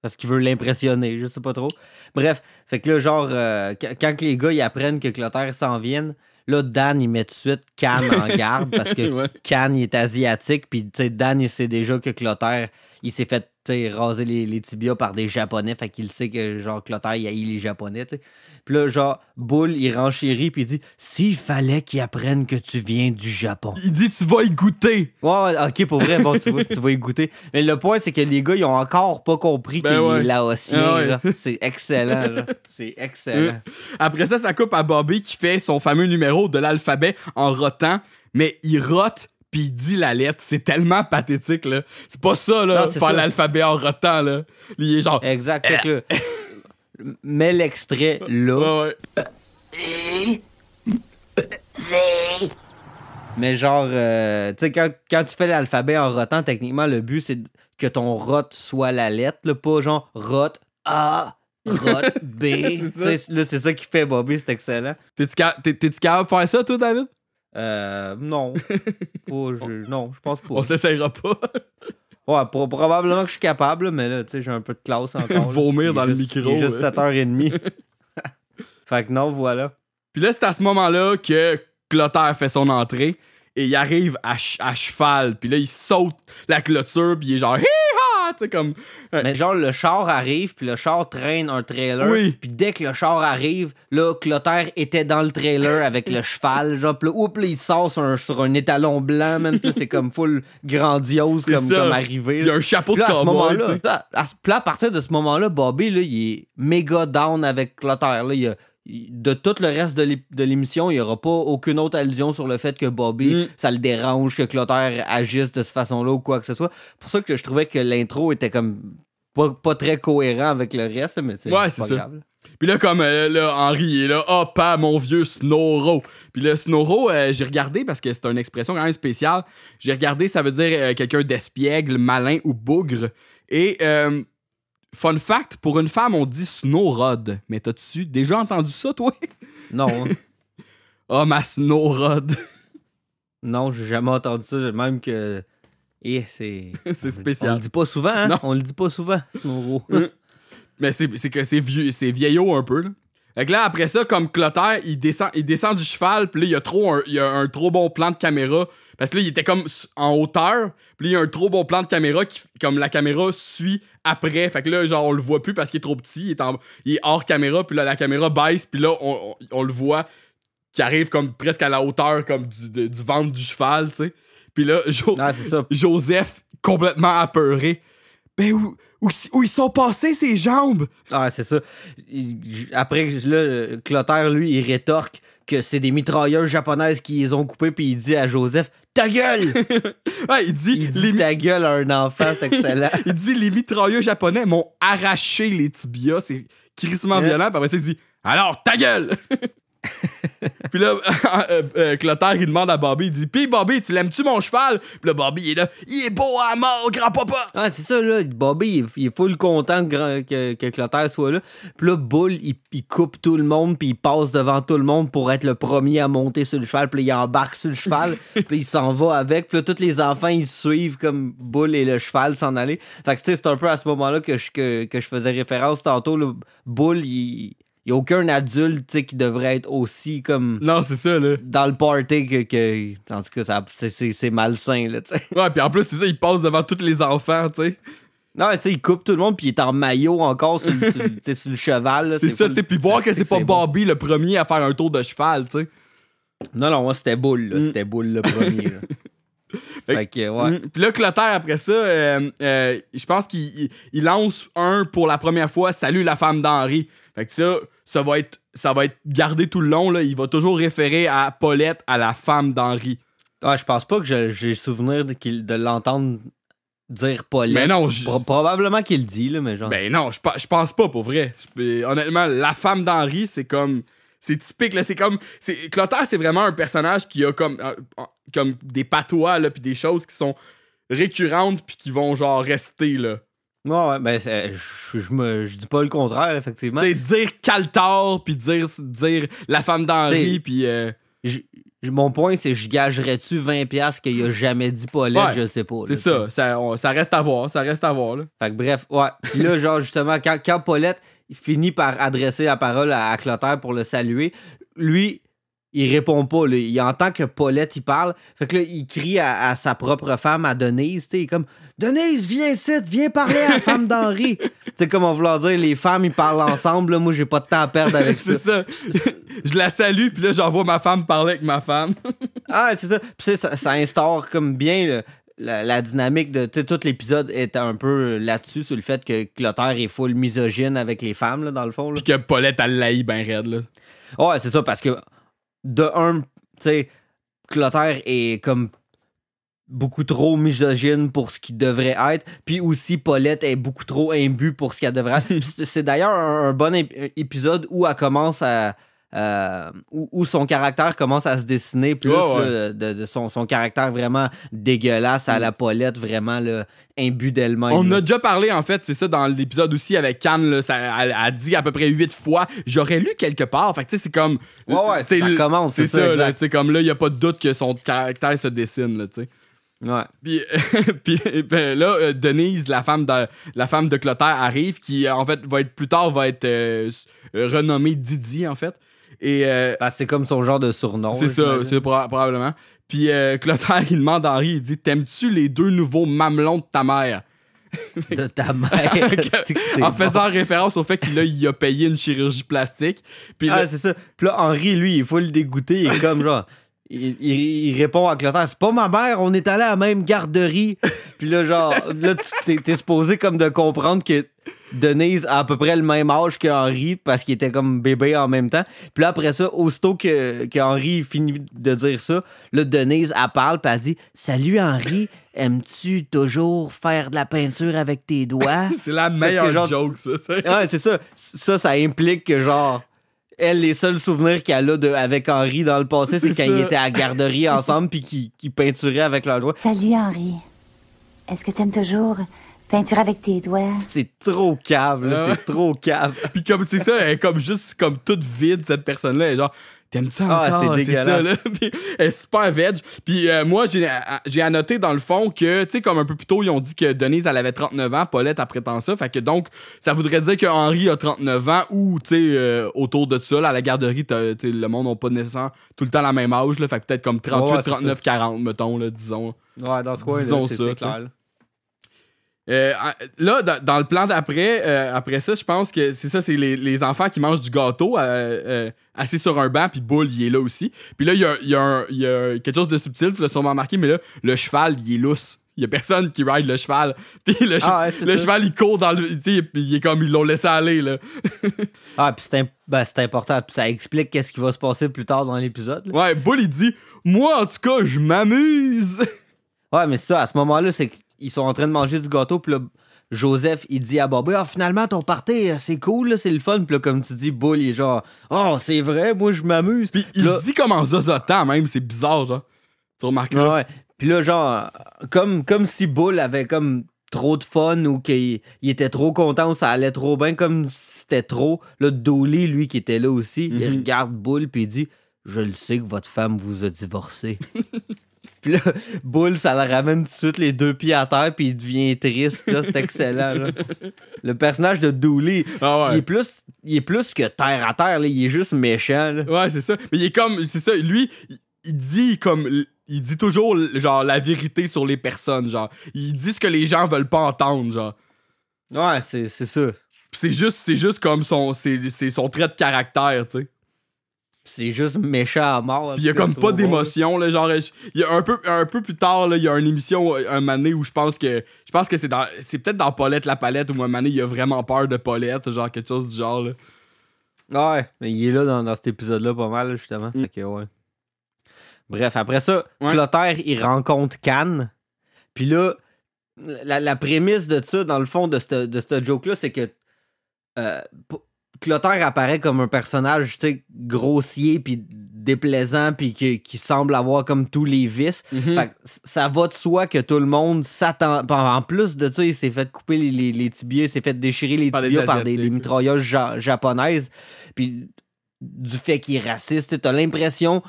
Parce qu'il veut l'impressionner, je sais pas trop. Bref, fait que là, genre, euh, qu- quand les gars ils apprennent que Clotaire s'en viennent, là, Dan, il met tout de suite Cannes en garde parce que [laughs] Ouais. Cannes, il est asiatique, puis tu sais, Dan, il sait déjà que Clotaire, il s'est fait sais, raser les, les tibias par des Japonais. Fait qu'il sait que, genre, Clotaire, il haït les Japonais, tu sais. Puis là, genre, Bull, il renchérit, puis il dit S'il fallait qu'ils apprennent que tu viens du Japon. Il dit tu vas y goûter. Ouais, ok, pour vrai, bon, tu vas, tu vas y goûter. Mais le point, c'est que les gars, ils ont encore pas compris Ben qu'il ouais. est laotien. Ah ouais. C'est excellent. C'est excellent. Après ça, ça coupe à Bobby qui fait son fameux numéro de l'alphabet en rotant, mais il rote puis il dit la lettre. C'est tellement pathétique, là. C'est pas ça, là, Non, faire l'alphabet en rotant, là. Il est genre. Exact. Fait que [laughs] mets l'extrait là. Ouais, ouais. Mais genre, euh, tu sais, quand, quand tu fais l'alphabet en rotant, techniquement, le but, c'est que ton rot soit la lettre, là, pas genre rot A, rot B. [laughs] Là, c'est ça qui fait Bobby, c'est excellent. T'es-tu capable de faire ça, toi, David? Euh, non. [laughs] Pas, je, non, je pense pas. On s'essayera pas. [laughs] Ouais, pro- probablement que je suis capable, mais là, tu sais, j'ai un peu de classe encore. [laughs] Vomir dans le micro, Il est juste ouais. 7h30. fait que non, voilà. Puis là, c'est à ce moment-là que Clotaire fait son entrée et il arrive à, ch- à cheval. Puis là, il saute la clôture, puis il est genre hi-ha! Tu sais, comme. Mais genre, le char arrive, puis le char traîne un trailer. Oui. Puis dès que le char arrive, là, Clotaire était dans le trailer avec le cheval. [laughs] Genre, puis là, oups, là, il sort sur un, sur un étalon blanc, man. Puis c'est comme full grandiose comme, comme arrivé. Il y a un chapeau de là, à ce cowboy. à, à là, à partir de ce moment-là, Bobby, là, il est méga down avec Clotaire. Là, il a- de tout le reste de l'é- de l'émission, il n'y aura pas aucune autre allusion sur le fait que Bobby, Mm. ça le dérange que Clotaire agisse de cette façon-là ou quoi que ce soit. pour ça que je trouvais que l'intro était comme pas, pas très cohérent avec le reste, mais c'est Ouais, pas grave. Puis là, comme euh, là, Henri il est là, oh, pas mon vieux Snoro. Puis le Snoro, euh, j'ai regardé parce que c'est une expression quand même spéciale. J'ai regardé, ça veut dire euh, quelqu'un d'espiègle, malin ou bougre. Et euh, fun fact, pour une femme, on dit Snowrod. Mais t'as-tu déjà entendu ça, toi? Non, Oh, [laughs] ma Snowrod. non, j'ai jamais entendu ça, même que. Eh, c'est. [laughs] c'est On spécial. le dit pas souvent, hein? Non. On le dit pas souvent, Snoro. [laughs] Mais c'est c'est que c'est vieux, c'est vieillot un peu, là. Fait que là, après ça, comme Clotaire, il descend, il descend du cheval, puis là, il y a trop un, il y a un trop bon plan de caméra. Parce que là, il était comme en hauteur, puis il y a un trop bon plan de caméra qui, comme la caméra suit après. Fait que là, genre, on le voit plus parce qu'il est trop petit, il est, en- il est hors caméra, puis là, la caméra baisse, puis là, on, on- on le voit qui arrive comme presque à la hauteur comme du, de- du ventre du cheval, tu sais. Puis là, Jo- Ah. Joseph, complètement apeuré. Ben, où, où, où ils sont passés, ces jambes? Ah, c'est ça. Après, là, Clotaire, lui, il rétorque que c'est des mitrailleuses japonaises qui les ont coupées, puis il dit à Joseph Ta gueule [laughs] Ouais, il dit, Il dit les, ta gueule à un enfant, c'est excellent. [laughs] il dit les mitrailleux japonais m'ont arraché les tibias. C'est crissement Ouais. violent. Puis après ça, il dit Alors, ta gueule [laughs] Puis là, [laughs] euh, euh, Clotaire, il demande à Bobby, il dit Pis Bobby, tu l'aimes-tu mon cheval? Puis là, Bobby, il est là Il est beau à mort, grand-papa Ah, c'est ça, là. Bobby, il, est- full content que, que, que Clotaire soit là. Puis là, Bull, il, il coupe tout le monde, puis il passe devant tout le monde pour être le premier à monter sur le cheval. Puis là, il embarque sur le cheval, [laughs] puis il s'en va avec. Puis là, tous les enfants, ils suivent comme Bull et le cheval s'en aller. Fait que, tu sais, c'est un peu à ce moment-là que je, que, que je faisais référence tantôt. là. Bull, il n'y a aucun adulte, qui devrait être aussi comme Non, c'est ça, là. dans le party que. que en tout cas, c'est- malsain, là, tu sais. Ouais, puis en plus, c'est ça, il passe devant tous les enfants, tu sais. Non, tu sais, il coupe tout le monde, puis il est en maillot encore sur le, sur le- sur cheval. là, C'est ça, tu sais. Puis voir que c'est pas bon. Bobby le premier à faire un tour de cheval, tu sais. Non, non, moi, c'était Boule, là. Mm. C'était Boule le premier. là. [laughs] Fait- fait que, ouais. Mm. Puis là, Clotaire, après ça, euh, euh, je pense qu'il il- il lance un pour la première fois Salut la femme d'Henri. Fait que ça, ça va être, ça va être gardé tout le long. Là. Il va toujours référer à Paulette, à la femme d'Henri. Ah, je pense pas que j'ai souvenir de, l'entendre dire Paulette. Mais non, je- Pro- probablement qu'il le dit, là, mais genre. Ben non, je je pense pas pour vrai. Je- honnêtement, la femme d'Henri, c'est comme. C'est typique, là. C'est comme. c'est- Clotaire, c'est vraiment un personnage qui a comme, euh, comme des patois, là, puis des choses qui sont récurrentes, puis qui vont, genre, rester, là. Ouais, ouais, ben, c'est- je, je, me, je dis pas le contraire, effectivement. Tu sais, dire Caltar, puis dire, dire la femme d'Henri, T'sais, puis. euh, mon point, c'est je gagerais-tu 20$ qu'il a jamais dit Paulette, Ouais, je sais pas. c'est ça, ça, on- ça reste à voir, ça reste à voir, là. Fait que bref, ouais. [laughs] Puis là, genre, justement, quand, quand Paulette finit par adresser la parole à, à Clotaire pour le saluer, lui, il répond pas. Là. Il entend que Paulette, il parle. Fait que là, il crie à, à sa propre femme, à Denise. Tu sais, il est comme Denise, viens ici, viens parler à la femme d'Henri. [laughs] tu sais, comme on vouloir dire, les femmes, ils parlent ensemble. Là. Moi, j'ai pas de temps à perdre avec c'est ça. ça. je la salue, puis là, j'envoie ma femme parler avec ma femme. [laughs] Ah, c'est ça. Puis ça, ça instaure comme bien la, la dynamique de tu sais, tout l'épisode est un peu là-dessus sur le fait que Clotaire est full misogyne avec les femmes là, dans le fond. Là. puis que Paulette, elle l'aïe ben raide, là. Ouais, c'est ça parce que de un, tu sais, Clotaire est comme beaucoup trop misogyne pour ce qu'il devrait être, puis aussi Paulette est beaucoup trop imbue pour ce qu'elle devrait être. C'est c'est d'ailleurs un, un bon ép- épisode où elle commence à euh, où, où son caractère commence à se dessiner plus ouais. là, de, de son, son caractère vraiment dégueulasse à la Paulette vraiment là, imbue d'elle-même. On là. a déjà parlé, en fait, c'est ça, dans l'épisode aussi avec Cannes, ça, elle a dit à peu près huit fois, j'aurais lu quelque part. Fait que, tu sais, c'est comme. Ouais, ouais, c'est ça commence, C'est c'est ça, ça, sais, comme là, il n'y a pas de doute que son caractère se dessine, là, tu sais. Ouais. Puis, [laughs] puis ben, là, euh, Denise, la femme de, la femme de Clotaire, arrive, qui, euh, en fait, va être plus tard, va être euh, renommée Didi, en fait. Et euh, que c'est comme son genre de surnom. c'est ça, c'est proba- probablement. Puis [laughs] Clotaire, il demande à Henri, il dit T'aimes-tu les deux nouveaux mamelons de ta mère? De ta mère. [laughs] En bon. faisant référence au fait qu'il a, il a payé une chirurgie plastique. Puis là- Ah, c'est ça. Puis là, Henri, lui, il faut le dégoûter. Il est comme genre. Il, il- il répond à Clotaire C'est pas ma mère, on est allé à la même garderie. [laughs] Puis là, genre, là, tu t'es, supposé comme de comprendre que Denise a à peu près le même âge que Henri parce qu'il était comme bébé en même temps. Puis là, après ça, aussitôt que, que Henri finit de dire ça, là, Denise, elle parle, puis elle dit Salut Henri, aimes-tu toujours faire de la peinture avec tes doigts [laughs] c'est la que meilleure genre, joke, ça. c'est- Ouais, c'est ça. Ça, ça implique que, genre, elle, les seuls souvenirs qu'elle a de, avec Henri dans le passé, c'est quand ça. ils étaient à la garderie [laughs] ensemble puis qu'ils peinturaient avec leurs doigts. Salut Henri. Est-ce que t'aimes toujours peinture avec tes doigts? C'est trop cave, là. Ouais. C'est trop cave. Puis comme c'est ça, elle est comme juste comme toute vide, cette personne-là. Elle est genre, t'aimes-tu ça Ah, encore? c'est ça, dégueulasse. là. [laughs] Puis elle est super veg. Puis euh, moi, j'ai j'ai annoté dans le fond que, tu sais, comme un peu plus tôt, ils ont dit que Denise, elle avait 39 ans, Paulette, après tant ça. Fait que donc, ça voudrait dire que Henri a 39 ans ou, tu sais, euh, autour de ça, là, à la garderie, t'as- le monde n'a pas nécessairement tout le temps la même âge, là. Fait que peut-être comme 38, Ouais, ouais, c'est 39, 40, mettons, là, disons. Ouais, dans ce coin, c'est ça, c'est clair. Là. Euh, là, dans, dans le plan d'après, euh, après ça, je pense que c'est ça, c'est les, les enfants qui mangent du gâteau euh, assis sur un banc, puis Bull, il est là aussi. Puis là, il y a, y a y quelque chose de subtil, tu l'as sûrement remarqué, mais là, le cheval, il est lousse. Il y a personne qui ride le cheval. [laughs] Puis le, che- Ah ouais, le cheval, il court dans le. Puis il est comme ils l'ont laissé aller, là. [laughs] Ah, puis c'est imp- ben, c'est important. Puis ça explique qu'est-ce qui va se passer plus tard dans l'épisode. Ouais, Bull, il dit Moi, en tout cas, je m'amuse. Ouais, mais c'est ça, à ce moment-là, c'est qu'ils sont en train de manger du gâteau, puis là, Joseph, il dit à Bobby, ah, finalement, ton party, euh, c'est cool, là, c'est le fun. Puis là, comme tu dis, Bull, il est genre, oh, c'est vrai, moi, je m'amuse. Puis il là, dit comme en zozotant, même, c'est bizarre, genre. Tu remarques ouais. Puis là, genre, comme, comme si Bull avait comme trop de fun ou qu'il il était trop content ou ça allait trop bien, comme si c'était trop. Là, Dooley, lui, qui était là aussi, il Mhm. regarde Bull puis il dit Je le sais que votre femme vous a divorcé. [laughs] puis là, Bull, ça le ramène tout de suite les deux pieds à terre puis il devient triste. là. C'est excellent. là. Le personnage de Dooley, Ah ouais. il, est plus, il est plus que terre à terre. là. Il est juste méchant. là. Ouais, c'est ça. Mais il est comme. C'est ça. Lui, il, dit comme. Il dit toujours, genre, la vérité sur les personnes, genre. Il dit ce que les gens veulent pas entendre, genre. Ouais, c'est c'est ça. C'est juste, c'est juste comme son, c'est son trait de caractère, tu sais. C'est juste méchant à mort. Puis il y a comme pas d'émotion, là. Genre, il y a un peu, un peu plus tard, là, il y a une émission, euh, un mané où je pense que. Je pense que c'est dans. C'est peut-être dans Paulette la palette où un mané, il a vraiment peur de Paulette, genre, quelque chose du genre, là. Ouais, mais il est là dans, dans cet épisode-là pas mal, justement. Mm. Fait que, ouais. Bref, après ça, Ouais. Clotaire, il rencontre Cannes. Puis là, la, la prémisse de ça, dans le fond, de ce de cette joke-là, c'est que euh, Clotaire apparaît comme un personnage, grossier, puis déplaisant, puis qui, qui semble avoir comme tous les vices. Mhm. Fait que c- ça va de soi que tout le monde s'attend. En plus de ça, il s'est fait couper les, les, les tibias, il s'est fait déchirer les Par des tibias par des, des Asiatiques. mitrailleuses ja- japonaises. Puis du fait qu'il est raciste, t'as l'impression,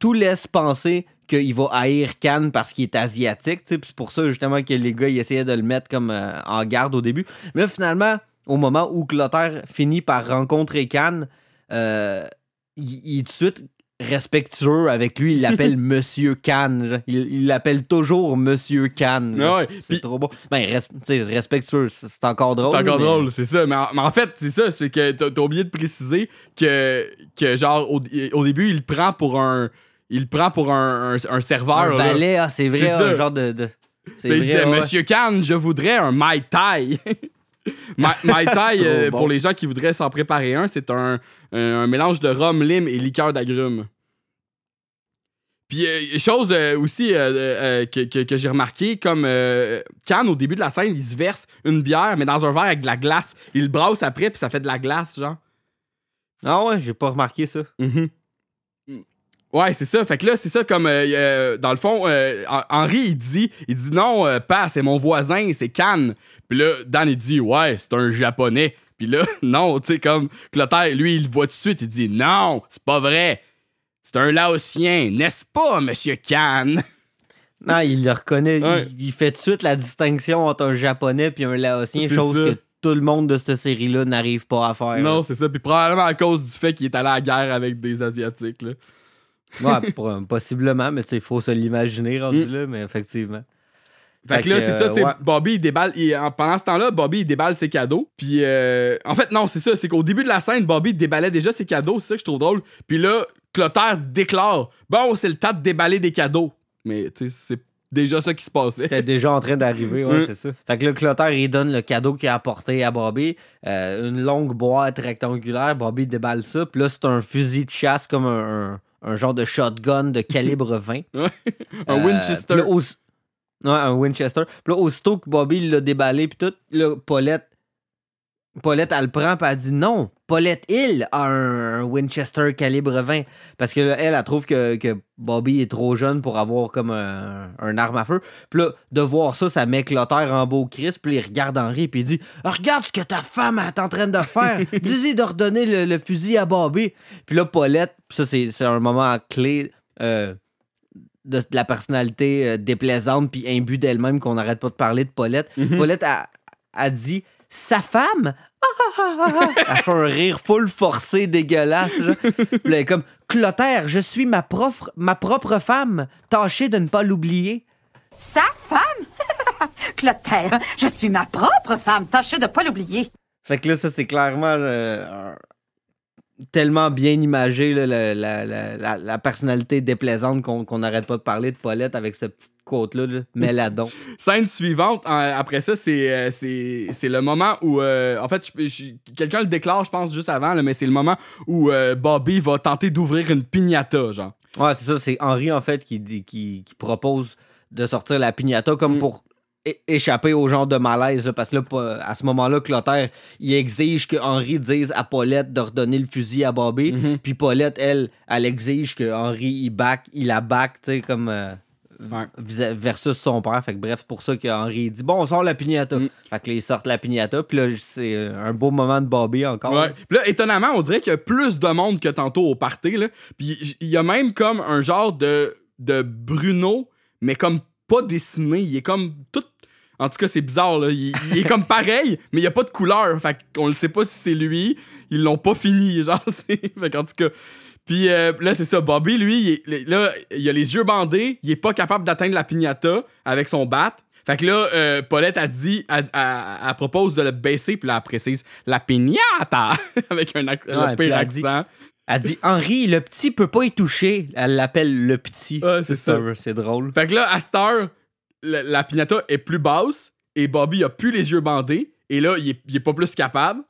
tout- laisse penser qu'il va haïr Khan parce qu'il est asiatique. C'est pour ça justement que les gars ils essayaient de le mettre comme euh, en garde au début. Mais là, finalement, au moment où Clotaire finit par rencontrer Khan, euh, il, il est tout de suite respectueux avec lui. Il l'appelle [laughs] Monsieur Khan. genre. Il l'appelle toujours Monsieur Khan. genre. Ouais, C'est trop bon. Ben, res- respectueux, c'est encore drôle. C'est encore mais- drôle, c'est ça. Mais en, mais en fait, c'est ça, c'est que t'as oublié de préciser que, que genre, au, au début, il prend pour un. Il prend pour un, un, un serveur. Un valet, ah, c'est vrai, un genre de. de- Puis il vrai, disait, ouais. Monsieur Khan, je voudrais un Mai Tai. [laughs] Mai, [laughs] Mai Tai, euh, bon. pour les gens qui voudraient s'en préparer un, c'est un, un, un mélange de rhum, lime et liqueur d'agrumes. Puis, euh, chose euh, aussi que, que- que j'ai remarqué, comme Khan, au début de la scène, il se verse une bière, mais dans un verre avec de la glace. Il le brasse après, puis ça fait de la glace, genre. Ah ouais, j'ai pas remarqué ça. Mhm. Ouais, c'est ça. Fait que là, c'est ça comme dans le fond, Hen- Henri il dit, il dit non, pas, c'est mon voisin, c'est Cannes. Puis là, Dan il dit ouais, c'est un japonais. Puis là, [laughs] non, tu sais comme Clotaire, lui, il le voit tout de suite, il dit non, c'est pas vrai. C'est un Laotien, n'est-ce pas, Monsieur Cannes? [laughs] Non, il le reconnaît. Ouais. Il, il fait tout de suite la distinction entre un japonais et un laotien, chose ça. que tout le monde de cette série-là n'arrive pas à faire. Non, c'est ça. Puis probablement à cause du fait qu'il est allé à la guerre avec des Asiatiques. Là. Ouais, [laughs] pour- possiblement, mais tu sais, il faut se l'imaginer rendu Mm. là, mais effectivement. Fait, que là, c'est ça, tu sais, ouais. Bobby, il déballe. il- en- pendant ce temps-là, Bobby, il déballe ses cadeaux. Puis, euh, en fait, non, c'est ça. C'est qu'au début de la scène, Bobby déballait déjà ses cadeaux. C'est ça que je trouve drôle. Puis là, Clotaire déclare Bon, c'est le temps de déballer des cadeaux. Mais, tu sais, c'est déjà ça qui se passait. C'était déjà en train d'arriver, ouais, [laughs] Mm. c'est ça. Fait que là, Clotaire, il donne le cadeau qu'il a apporté à Bobby. euh, une longue boîte rectangulaire. Bobby déballe ça. Puis là, c'est un fusil de chasse comme un, un- un genre de shotgun de calibre [laughs] 20. Un Euh, Winchester. là, Ouais, un Winchester. Puis là, aussitôt que Bobby l'a déballé, puis tout, là, Paulette, Paulette, elle le prend, puis elle dit non, Paulette Hill a un, un Winchester calibre 20. Parce que là, elle, elle trouve que, que Bobby est trop jeune pour avoir comme un, un arme à feu. Puis là, de voir ça, ça met Clotaire en beau Christ, puis il regarde Henri, puis il dit Regarde ce que ta femme est en train de faire. [laughs] Dis-y de redonner le, le fusil à Bobby. Puis là, Paulette, ça, c'est c'est un moment clé. euh, de, de la personnalité euh, déplaisante puis imbue d'elle-même qu'on n'arrête pas de parler de Paulette. Paulette a, a dit sa femme? Ah, ah, ah, ah. Elle fait un rire full forcé, dégueulasse. là. Puis elle est comme Clotaire, je suis ma propre, ma propre femme. Tâchez de ne pas l'oublier. Sa femme? [laughs] Clotaire, je suis ma propre femme. Tâchez de pas l'oublier. Fait que là, ça, c'est clairement euh, tellement bien imagé, là, la, la- la- la- personnalité déplaisante qu'on n'arrête pas de parler de Paulette avec cette petite côte-là, là, [laughs] Méladon. Scène suivante, euh, après ça, c'est euh, c'est le moment où. euh, en fait, quelqu'un le déclare, je pense, juste avant, là, mais c'est le moment où euh, Bobby va tenter d'ouvrir une piñata, genre. Ouais, c'est ça. C'est Henri, en fait, qui, dit- qui, qui propose de sortir la piñata comme Mm. pour échapper au genre de malaise. là, parce que là, à ce moment-là, Clotaire, il exige que Henri dise à Paulette de redonner le fusil à Bobby. Mm-hmm. Puis Paulette, elle, elle exige que Henri, il back, il la back, tu sais, comme... euh, Ouais. versus son père. Fait que bref, c'est pour ça qu'Henri dit Bon, on sort la piñata. Mm. Fait que là, ils sortent la piñata. Puis là, c'est un beau moment de Bobby encore. Ouais. Puis là, étonnamment, on dirait qu'il y a plus de monde que tantôt au party. Là. Puis il y a même comme un genre de, de Bruno, mais comme pas dessiné. Il est comme tout. En tout cas, c'est bizarre. Là. Il, il est comme pareil, [laughs] mais il n'y a pas de couleur. Fait qu'on ne sait pas si c'est lui. Ils l'ont pas fini. [laughs] Genre, c'est- fait qu'en tout cas. Puis euh, là, c'est ça. Bobby, lui, il est- là, il a les yeux bandés. Il est pas capable d'atteindre la piñata avec son bat. Fait que là, euh, Paulette a dit, elle, propose de le baisser, puis là, elle précise la piñata [laughs] avec un Ouais, le puis pire accent. Elle dit Henri, le petit peut pas y toucher. Elle l'appelle le petit. Ouais, c'est ça. C'est drôle. Fait que là, à cette heure, la, la piñata est plus basse et Bobby a plus les yeux bandés. Et là, il est, il est pas plus capable.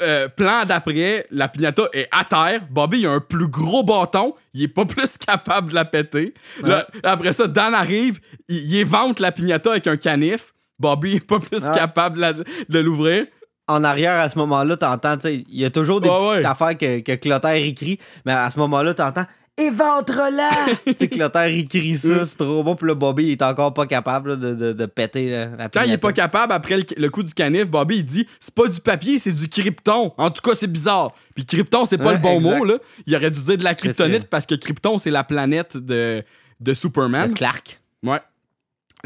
Euh, plan d'après, la piñata est à terre. Bobby il a un plus gros bâton. Il est pas [laughs] plus capable de la péter. Là, après ça, Dan arrive. Il, il évente la piñata avec un canif. Bobby est pas plus Ouais. capable de l'ouvrir. En arrière, à ce moment-là, t'entends, tu sais, il y a toujours des Ouais, petites ouais. affaires que, que Clotaire écrit, mais à ce moment-là, t'entends Éventre-la! tu sais, Clotaire écrit ça, c'est trop bon, puis là, Bobby, il est encore pas capable là, de, de, de péter la, la Quand il est pas capable, après le, le coup du canif, Bobby il dit c'est pas du papier, c'est du krypton. En tout cas, c'est bizarre. Puis krypton, c'est pas le bon exact. mot, là. Il aurait dû dire de la kryptonite parce que krypton, c'est la planète de, de Le Superman. Clark. Ouais.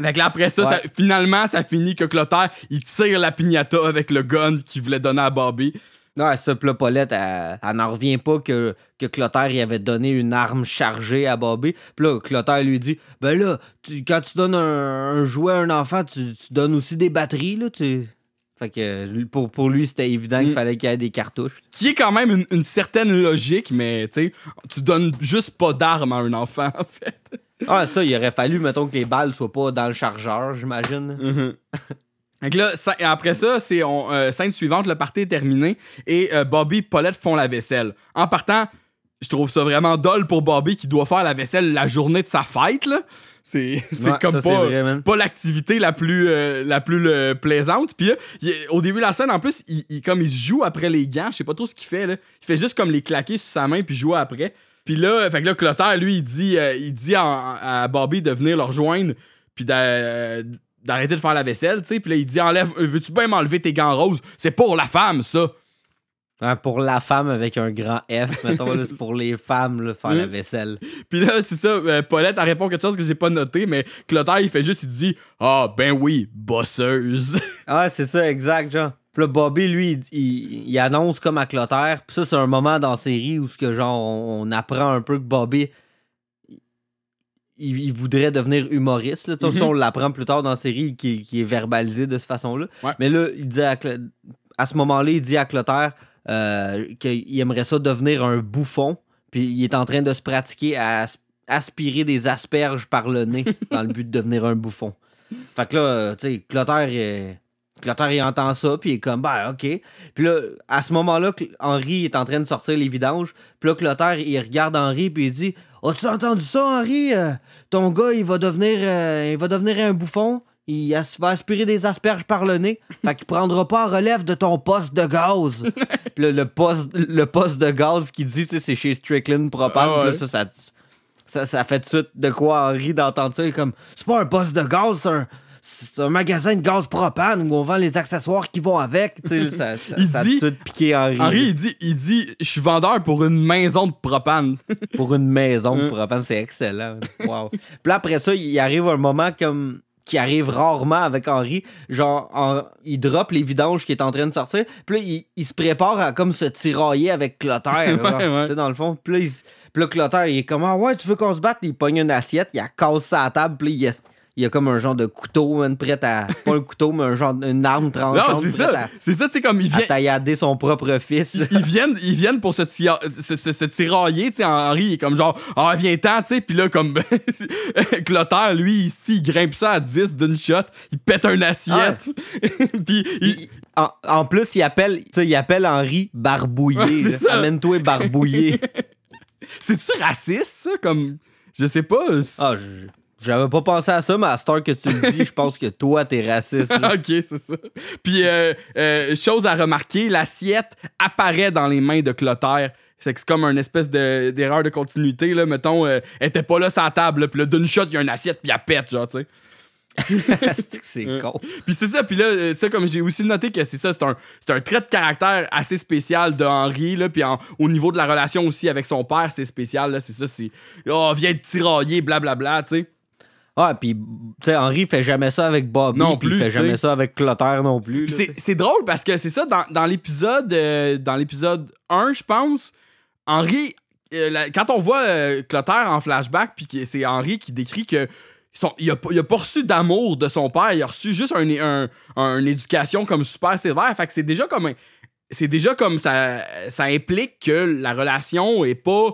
Fait que là, après ça, Ouais. ça- finalement, ça finit que Clotaire, il tire la piñata avec le gun qu'il voulait donner à Bobby. Ouais, ça, là, Paulette, elle, elle n'en revient pas que, que Clotaire il avait donné une arme chargée à Bobby. Puis là, Clotaire lui dit Ben là, tu- quand tu donnes un, un jouet à un enfant, tu, tu donnes aussi des batteries, là. Tu... Fait que pour, pour lui, c'était évident qu'il Mm. fallait qu'il y ait des cartouches. Qui est quand même une, une certaine logique, mais tu sais, tu donnes juste pas d'armes à un enfant, [laughs] en fait. Ah, ça, il aurait fallu, mettons, que les balles soient pas dans le chargeur, j'imagine. Fait que là, ça- après ça, c'est euh, scène suivante, le party est terminé et euh, Bobby et Paulette font la vaisselle. En partant, je trouve ça vraiment dole pour Bobby qui doit faire la vaisselle la journée de sa fête, là. C'est Ouais, comme ça, pas, pas l'activité la plus, euh, la plus euh, plaisante. Puis là, il- au début de la scène, en plus, il, il- comme il se joue après les gants, je sais pas trop ce qu'il fait, là. Il fait juste comme les claquer sur sa main puis jouer après. Puis là, fait que là, Clotaire, lui, il dit, euh, il dit à, à Bobby de venir le rejoindre puis d'a- d'arrêter de faire la vaisselle, tu sais. Puis là, il dit, enlève, veux-tu bien m'enlever tes gants roses? C'est pour la femme, ça. Hein, pour la femme avec un grand F, mettons, là, c'est pour les femmes, là, faire la Mm. vaisselle. Puis là, c'est ça, euh, Paulette, elle répond quelque chose que j'ai pas noté, mais Clotaire, il fait juste, il dit, ah, ben oui, bosseuse. [laughs] Ah, c'est ça, exact, genre. Puis là, Bobby, lui, il, il- il annonce comme à Clotaire. Puis ça, c'est un moment dans la série où, que, genre, on, on apprend un peu que Bobby, il, il voudrait devenir humoriste. Là. On l'apprend plus tard dans la série, qui, qui est verbalisé de cette façon-là. Ouais. Mais là, il dit à, à ce moment-là, il dit à Clotaire euh, qu'il aimerait ça devenir un bouffon. Puis il est en train de se pratiquer à as- aspirer des asperges par le nez [laughs] dans le but de devenir un bouffon. Fait que là, euh, tu sais, Clotaire, il, Clotaire, il entend ça, puis il est comme, ben, OK. Puis là, à ce moment-là, Henri est en train de sortir les vidanges. Puis là, Clotaire, il regarde Henri, puis il dit, As-tu entendu ça, Henri? Euh, ton gars, il va devenir, euh, il va devenir un bouffon. Il as- va aspirer des asperges par le nez. Fait qu'il prendra pas en relève de ton poste de gaz. [laughs] Puis là, le poste, le poste de gaz qu'il dit, c'est chez Strickland Propane. Ah ouais. Ça, ça, ça, ça fait tout de suite de quoi Henri d'entendre ça. Comme, c'est pas un poste de gaz, c'est un, c'est un magasin de gaz propane où on vend les accessoires qui vont avec. Ça, ça, Il ça dit- de Henri. Henri, il dit, il dit, je suis vendeur pour une maison de propane. [laughs] Pour une maison de propane, c'est excellent. Wow. Puis là, après ça, il arrive un moment comme qui arrive rarement avec Henri. Genre, en- il drop les vidanges qui est en train de sortir. Puis là, il, il se prépare à comme se tirailler avec Clotaire. [laughs] Ouais, ouais. tu sais, dans le fond. Puis là, il, s- puis là, Clotaire, il est comme, ah ouais, tu veux qu'on se batte? Il pogne une assiette, il a casse sa table. Puis il y a, il y a comme un genre de couteau, man, prêt à. Pas un couteau, mais un genre, une arme tranchante. Non, c'est prête ça. C'est ça, tu sais, comme il À, à vient. taillader son propre fils. Ils viennent, ils viennent pour se, tira- se, se- se tirailler, tu sais, Henri il est comme genre, ah, viens-t'en, tu sais, puis là, comme, [laughs] Clotaire, lui, ici, il grimpe ça à 10 d'une shot, il pète un assiette, [laughs] puis il, Il- en, en plus, il appelle, il appelle Henri barbouillé. Ça. Amène-toi barbouillé. [laughs] c'est-tu raciste, ça, comme, je sais pas, ah, je- j'avais pas pensé à ça, mais à heure que tu le dis, je pense que toi, t'es raciste. [laughs] ok, c'est ça. Puis, euh, euh, chose à remarquer, l'assiette apparaît dans les mains de Clotaire. C'est que c'est comme une espèce de- d'erreur de, continuité, là. Mettons, euh, elle était pas là sur la table, là, puis là, d'une shot, il y a une assiette, puis elle pète, genre, tu sais. [laughs] c'est que c'est con. Puis c'est ça, puis là, ça, comme j'ai aussi noté que c'est ça, c'est un, c'est un trait de caractère assez spécial de Henri, là, puis en- au niveau de la relation aussi avec son père, c'est spécial, là, c'est ça, c'est « Oh, viens te tirailler, blablabla », tu sais. Ah, puis, tu sais, Henri fait jamais ça avec Bobby. Non plus, Il fait jamais ça avec Clotaire non plus. C'est- drôle parce que c'est ça, dans, dans l'épisode euh, dans l'épisode 1, je pense, Henri, euh, la- quand on voit euh, Clotaire en flashback, puis c'est Henri qui décrit que son- il, a, pas- il a pas reçu d'amour de son père, il a reçu juste un, un, un- une éducation comme super sévère. Fait que c'est déjà comme c'est déjà comme ça, ça implique que la relation est pas.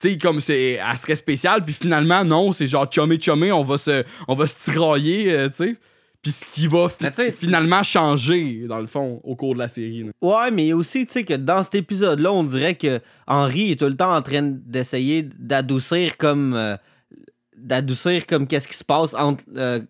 Tu sais, comme c'est. Elle serait spéciale, puis finalement, non, c'est genre chumé chumé, on va se, on va se tirailler, euh, tu sais. Puis ce qui va fi- finalement changer, dans le fond, au cours de la série. là. Ouais, mais aussi, tu sais, que dans cet épisode-là, on dirait que Henri est tout le temps en train d'essayer d'adoucir comme. euh, d'adoucir comme qu'est-ce qui se passe entre euh,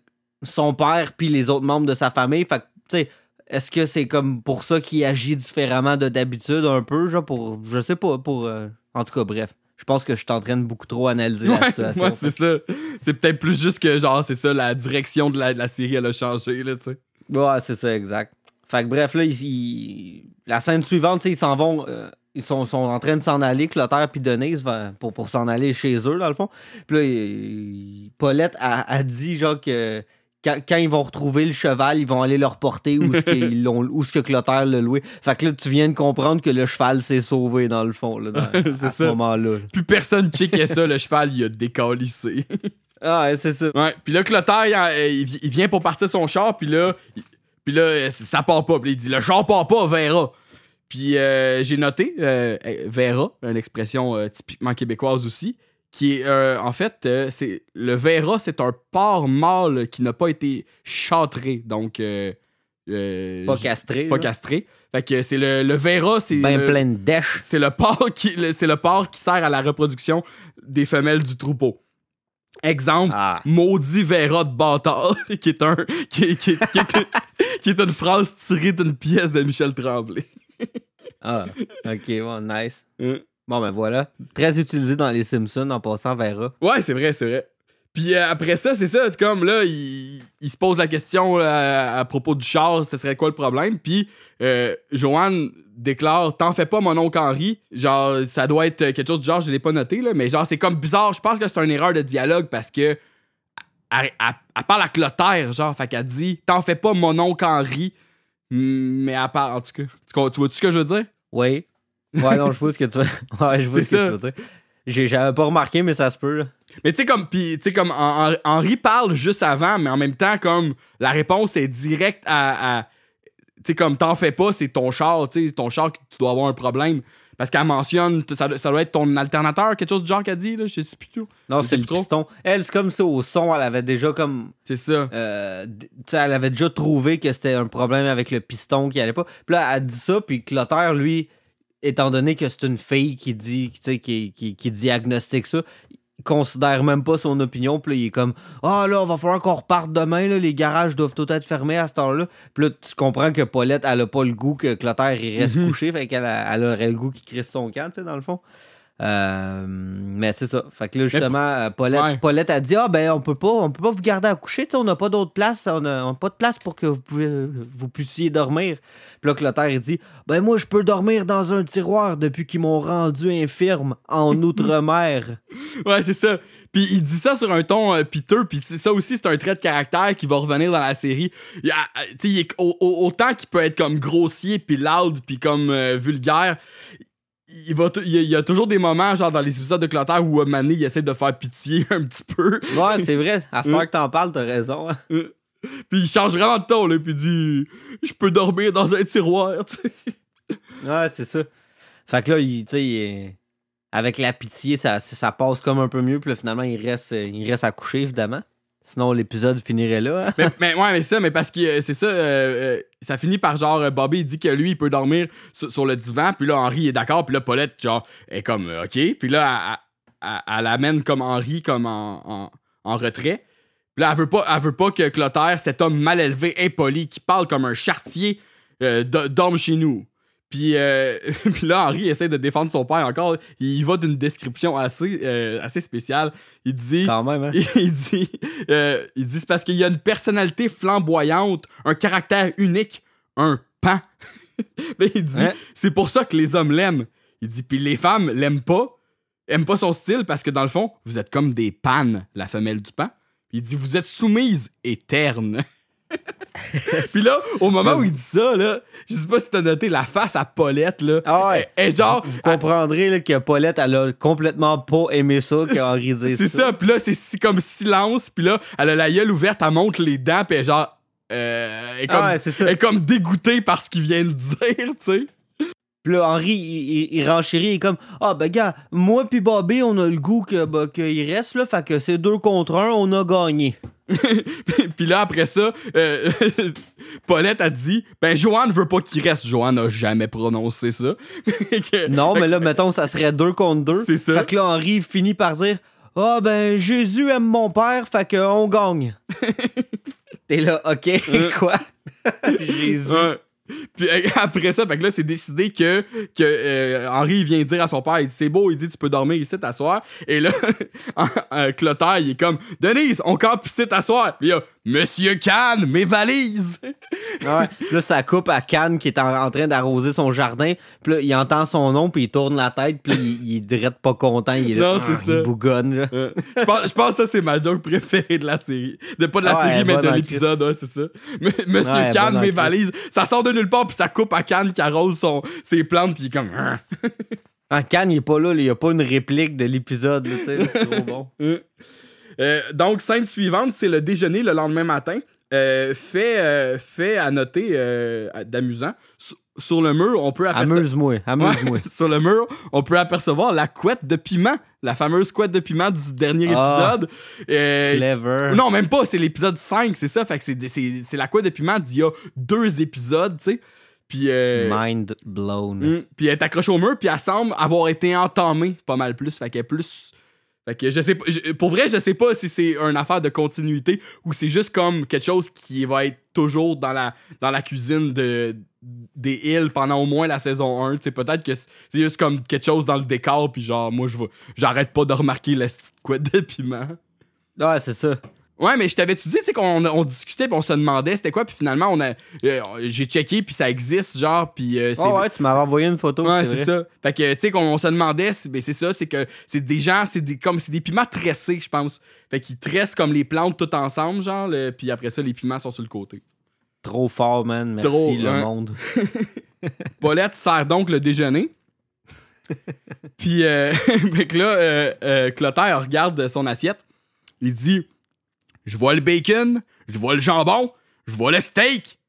son père puis les autres membres de sa famille. Fait que, tu sais, est-ce que c'est comme pour ça qu'il agit différemment de d'habitude un peu, genre pour. Je sais pas, pour. euh, en tout cas, bref. Je pense que je suis en train de beaucoup trop analyser la situation. ouais, c'est ça. C'est peut-être plus juste que, genre, c'est ça, la direction de la, de la série, elle a changé, là, tu sais. Ouais, c'est ça, exact. Fait que bref, là, ils- ils- la scène suivante, ils s'en vont. euh, ils sont, sont en train de s'en aller, Clotaire puis Denise, pour, pour s'en aller chez eux, dans le fond. Puis là, il- Paulette a, a dit, genre, que quand, quand ils vont retrouver le cheval, ils vont aller le reporter où ce qu'ils [laughs] l'ont- où ce que Clotaire l'a loué. Fait que là, tu viens de comprendre que le cheval s'est sauvé dans le fond, là, dans- [laughs] à ce ça. moment-là. Puis personne checkait ça, le cheval, il a décalissé. [laughs] Ah, ouais, c'est ça. Ouais, puis là, Clotaire, il, en- il vi- il vient pour partir son char, puis là, il- puis là, euh, ça part pas. Puis il dit, le char part pas, verra. Puis euh, j'ai noté, euh, euh, verra, une expression euh, typiquement québécoise aussi, qui est, euh, en fait, euh, c'est le verra, c'est un porc mâle qui n'a pas été châtré, donc... euh, Pas castré. Pas là. castré. Fait que c'est le, le verra, c'est... Ben le- plein de c'est le porc qui c'est le porc qui sert à la reproduction des femelles du troupeau. Exemple, Ah. maudit verra de bâtard, [laughs] qui est un qui est, qui est- qui est- qui est une phrase tirée d'une pièce de Michel Tremblay. Ah, ok, bon, nice. Bon, ben voilà. Très utilisé dans les Simpsons en passant Vera. Ouais, c'est vrai, c'est vrai. Puis euh, après ça, c'est ça, comme là, il, il se pose la question là, à, propos du char, ce serait quoi le problème? Puis euh, Joanne déclare T'en fais pas, mon oncle Henri. Genre, ça doit être quelque chose du genre, je l'ai pas noté, là, mais genre, c'est comme bizarre. Je pense que c'est une erreur de dialogue parce que. Elle, elle- elle parle à Clotaire, genre, fait qu'elle dit T'en fais pas, mon oncle Henri. Mais elle parle, en tout cas. Tu, tu vois-tu ce que je veux dire? Oui. Ouais, non, je vois ce que tu veux. [laughs] Ouais, je vois ce que tu veux dire. J'ai- J'avais pas remarqué, mais ça se peut. là. Mais tu sais, comme, pis, comme Hen- Hen- Henri parle juste avant, mais en même temps, comme la réponse est directe à. à- tu sais, comme t'en fais pas, c'est ton char, tu sais, ton char, tu dois avoir un problème. Parce qu'elle mentionne, ça, doit- ça doit être ton alternateur, quelque chose du genre qu'elle dit, là, je sais plus tout. Non, c'est le trop. piston. Elle, c'est comme ça au son, elle avait déjà comme. C'est ça. euh, elle avait déjà trouvé que c'était un problème avec le piston qui allait pas. Puis là, elle dit ça, puis Clotaire, lui, étant donné que c'est une fille qui dit, tu sais, qui, qui, qui diagnostique ça, il considère même pas son opinion. Puis là, il est comme Ah là, va falloir qu'on reparte demain, là, les garages doivent tout être fermés à cette heure-là. Puis là, tu comprends que Paulette, elle a pas le goût que Clotaire il reste Mhm. couché, fait qu'elle elle aurait le goût qu'il crisse son camp, tu sais, dans le fond. Euh, mais c'est ça. Fait que là, justement, euh, Paulette, Ouais. Paulette a dit Ah, ben, on peut pas, on peut pas vous garder à coucher, tu sais, on n'a pas d'autre place, on n'a pas de place pour que vous, pouvez, vous puissiez dormir. Puis là, Clotaire, il dit Ben, moi, je peux dormir dans un tiroir depuis qu'ils m'ont rendu infirme en [laughs] Outre-mer. Ouais, c'est ça. Puis il dit ça sur un ton euh, piteux, puis ça aussi, c'est un trait de caractère qui va revenir dans la série. Il a- tu sais, il est- au- au- autant qu'il peut être comme grossier, puis loud, puis comme euh, vulgaire, il, va t- il y, a, il y a toujours des moments, genre dans les épisodes de Clotaire, où euh, Mané, il essaie de faire pitié [laughs] un petit peu. ouais, c'est vrai. À ce Mm. temps que t'en parles, t'as raison. hein. Puis il change vraiment de ton, là, puis il dit Je peux dormir dans un tiroir, tu sais. Ouais, c'est ça. Fait que là, il, tu sais, avec la pitié, ça, ça passe comme un peu mieux. Puis là, finalement, il reste, il reste à coucher, évidemment. Sinon, l'épisode finirait là. hein. mais, mais ouais, mais ça, mais parce que euh, c'est ça, euh, euh, ça finit par genre, Bobby, dit que lui, il peut dormir sur, le divan, puis là, Henri est d'accord, puis là, Paulette, genre, est comme, OK, puis là, elle, elle- elle amène comme Henri, comme en, en, retrait. Puis là, elle veut, pas, elle veut pas que Clotaire, cet homme mal élevé, impoli, qui parle comme un chartier, do- dorme chez nous. Puis, euh, [laughs] puis là, Henri essaie de défendre son père encore. Il va d'une description assez, euh, assez spéciale. Il dit... Quand même, hein? [laughs] il dit, euh, il dit c'est parce qu'il y a une personnalité flamboyante, un caractère unique, un pan. Mais [laughs] il dit Hein? c'est pour ça que les hommes l'aiment. Il dit puis les femmes l'aiment pas, aiment pas son style parce que dans le fond vous êtes comme des pannes, la femelle du pan. Il dit vous êtes soumise et terne. Puis là, au moment où il dit ça, là, je sais pas si t'as noté la face à Paulette, là. Ah ouais. Genre, Vous comprendrez là, que Paulette, elle a complètement pas aimé ça qu'Henri dise C'est ça, puis là, c'est si- comme silence, puis là, elle a la gueule ouverte, elle montre les dents, puis genre. Euh, elle, est comme, Ah ouais, ça. elle est comme dégoûtée par ce qu'il vient de dire, tu sais. Puis là, Henri, il, il, il renchérit, il est comme Ah, ben, gars, moi puis Bobby, on a le goût que, bah, qu'il reste, là. Fait que c'est deux contre un, on a gagné. [laughs] puis là, après ça, euh, [laughs] Paulette a dit Ben, Joanne veut pas qu'il reste. Joanne a jamais prononcé ça. [laughs] Que- Non, mais là, mettons, ça serait deux contre deux. C'est ça. Fait que là, Henri finit par dire Ah, ben, Jésus aime mon père, fait qu'on gagne. T'es là, OK, quoi? Jésus. Ouais. Puis euh, [laughs] après ça, fait que là, c'est décidé que, que euh, Henri vient dire à son père, il dit c'est beau, il dit tu peux dormir ici t'asseoir. Et là, [laughs] euh, Clotaire, il est comme Denise, on campe ici t'asseoir. Puis il a Monsieur Cannes, mes valises! [laughs] Ouais. Là, ça coupe à Cannes qui est en, en train d'arroser son jardin. Puis là, il entend son nom, puis il tourne la tête, puis il, il direct pas content. Il est là, Non, c'est ah, ça. Il bougonne, là. Euh, je, pense, je pense que ça, c'est ma joke préférée de la série. De pas de la Ah ouais, série, mais de en l'épisode, ouais, c'est ça. [laughs] Mais, Monsieur Ouais, Cannes, en mes valises. Ça sort de nulle part, puis ça coupe à Cannes qui arrose son, ses plantes, puis il est comme. Ah. Ah, Cannes, il est pas là, il y a pas une réplique de l'épisode, là, tu sais. C'est trop [laughs] bon. Euh, donc, scène suivante, c'est le déjeuner le lendemain matin. Euh, fait, euh, fait à noter d'amusant. Sur- Sur le mur, on peut apercevoir. Amuse-moi, amuse-moi. Ouais, [laughs] sur le mur, on peut apercevoir la couette de piment, la fameuse couette de piment du dernier Ah, épisode. Clever. non, même pas, c'est l'épisode 5, c'est ça. Fait que c'est- la couette de piment d'il y a deux épisodes, tu sais. Puis, euh, Mind blown. hum, puis elle est accrochée au mur, puis elle semble avoir été entamée pas mal plus. Fait qu'elle est plus. Fait que je sais pas. pour vrai, je sais pas si c'est une affaire de continuité ou c'est juste comme quelque chose qui va être toujours dans la, dans la cuisine de, des îles pendant au moins la saison 1. Tu sais, peut-être que c'est juste comme quelque chose dans le décor, puis genre, moi, j'arrête pas de remarquer la petite couette de piment. Ouais, c'est ça. Ouais, mais je t'avais-tu dit, tu sais, qu'on on discutait, puis on se demandait c'était quoi, puis finalement, on a, euh, j'ai checké, puis ça existe, genre, puis euh, c'est. Oh, ouais, tu m'avais envoyé une photo. Ouais, c'est ça. Fait que, tu sais, qu'on on se demandait, c'est ben, c'est ça, c'est que c'est des gens, c'est des, comme, c'est des piments tressés, je pense. Fait qu'ils tressent comme les plantes tout ensemble, genre, le- puis après ça, les piments sont sur le côté. Trop fort, man. Merci, Trop, le hein. monde. [laughs] Paulette sert donc le déjeuner. [laughs] puis, euh, [laughs] fait que là, euh, Clotaire regarde son assiette. Il dit Je vois le bacon, je vois le jambon, je vois le steak,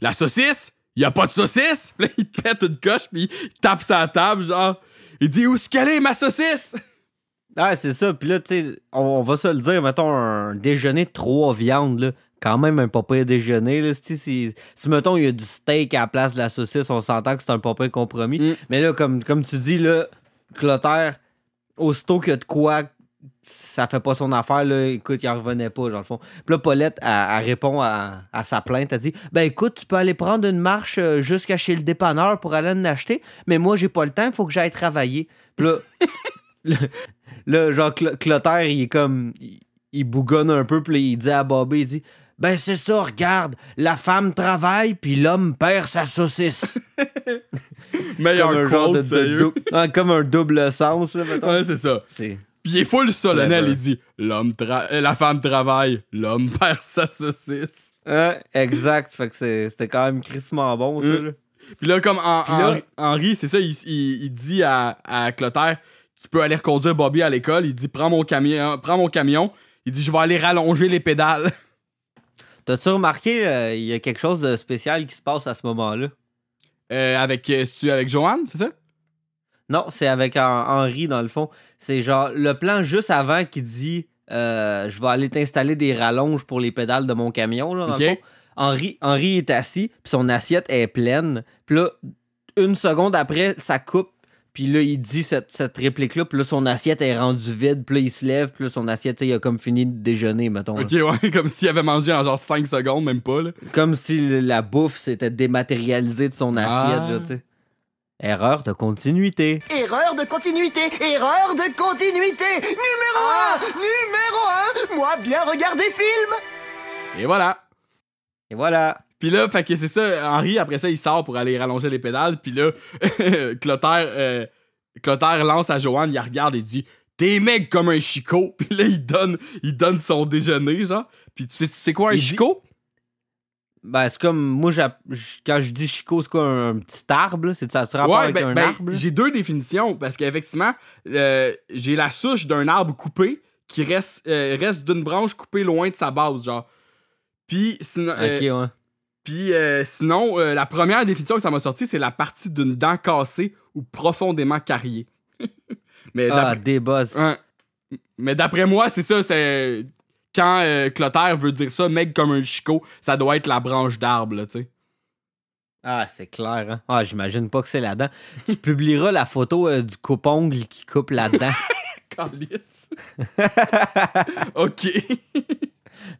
la saucisse, il a pas de saucisse. Puis [laughs] là, il pète une coche, puis il tape sa table, genre. Il dit Où est-ce qu'elle est, ma saucisse? [laughs] Ah, c'est ça. Puis là, tu sais, on, va se le dire, mettons, un déjeuner de trois viandes, là. Quand même un pas pire déjeuner, là. Si, si, si, mettons, il y a du steak à la place de la saucisse, on s'entend que c'est un pas pire compromis. Mm. Mais là, comme, comme tu dis, là, Clotaire, aussitôt qu'il y a de quoi, ça fait pas son affaire, là. Écoute, il en revenait pas, dans le fond. Puis là, Paulette, elle, elle répond à, à sa plainte. Elle dit Ben écoute, tu peux aller prendre une marche euh, jusqu'à chez le dépanneur pour aller en acheter, mais moi, j'ai pas le temps, il faut que j'aille travailler. Puis là. [laughs] le- Là, genre, Cl- Clotaire, il est comme. Il, il bougonne un peu, puis il dit à Bobby, il dit Ben, c'est ça, regarde, la femme travaille, puis l'homme perd sa saucisse. [laughs] Meilleur comme un genre de, de comme un double sens, là, mettons. Ouais, c'est ça. C'est. Puis il est full solennel, il dit L'homme tra- euh, La femme travaille, l'homme [laughs] perd sa saucisse. Ouais, exact. Fait que c'est- c'était quand même crissement bon, ça. Mm. là. Puis là, comme en- là- Henri- Henri, c'est ça, il, il- il dit à, à Clotaire qu'il peut aller reconduire Bobby à l'école. Il dit Prends mon camion, prends mon camion. Il dit Je vais aller rallonger les pédales. [laughs] T'as-tu remarqué, euh, il y a quelque chose de spécial qui se passe à ce moment-là? Euh, avec, euh, c'est-tu avec Joanne, c'est ça? Non, c'est avec Hen- Henri, dans le fond. C'est genre le plan juste avant qui dit euh, Je vais aller t'installer des rallonges pour les pédales de mon camion. Là, dans Ok. le fond. Henri, Henri est assis, puis son assiette est pleine. Puis là, une seconde après, ça coupe. Puis là, il dit cette, cette réplique-là. Puis là, son assiette est rendue vide. Puis là, il se lève. Puis là, son assiette, tu sais, il a comme fini de déjeuner, mettons. là. Ok, ouais, [laughs] comme s'il avait mangé en genre 5 secondes, même pas. Là. Comme si la bouffe s'était dématérialisée de son assiette, Ah. là, tu sais. Erreur de continuité. Erreur de continuité, erreur de continuité. Numéro 1, numéro 1, moi bien regarder film. Et voilà. Et voilà. Puis là, fait que c'est ça, Henri, après ça, il sort pour aller rallonger les pédales. Puis là, [laughs] Clotaire, euh, Clotaire lance à Joanne, il la regarde et dit T'es mec comme un chicot. [laughs] Puis là, il donne, il donne son déjeuner, genre. Puis tu sais, tu sais quoi, un Il dit- chicot? Ben, c'est comme, moi, quand je dis chicot, c'est quoi, un, un petit arbre? C'est ça, tu rapport Ouais, avec ben, un ben, arbre? j'ai deux définitions. Parce qu'effectivement, euh, j'ai la souche d'un arbre coupé qui reste, euh, reste d'une branche coupée loin de sa base, genre. Puis sinon, euh, Ok, ouais. Puis euh, sinon, euh, la première définition que ça m'a sorti, c'est la partie d'une dent cassée ou profondément carriée. [laughs] mais Ah, des buzz. hein. mais d'après moi, c'est ça, c'est quand euh, Clotaire veut dire ça, mec comme un chicot, ça doit être la branche d'arbre, là, tu sais. Ah, c'est clair, hein? Ah, j'imagine pas que c'est là-dedans. tu [laughs] publieras la photo euh, du coupe-ongle qui coupe là-dedans. [laughs] Calice. [laughs] ok.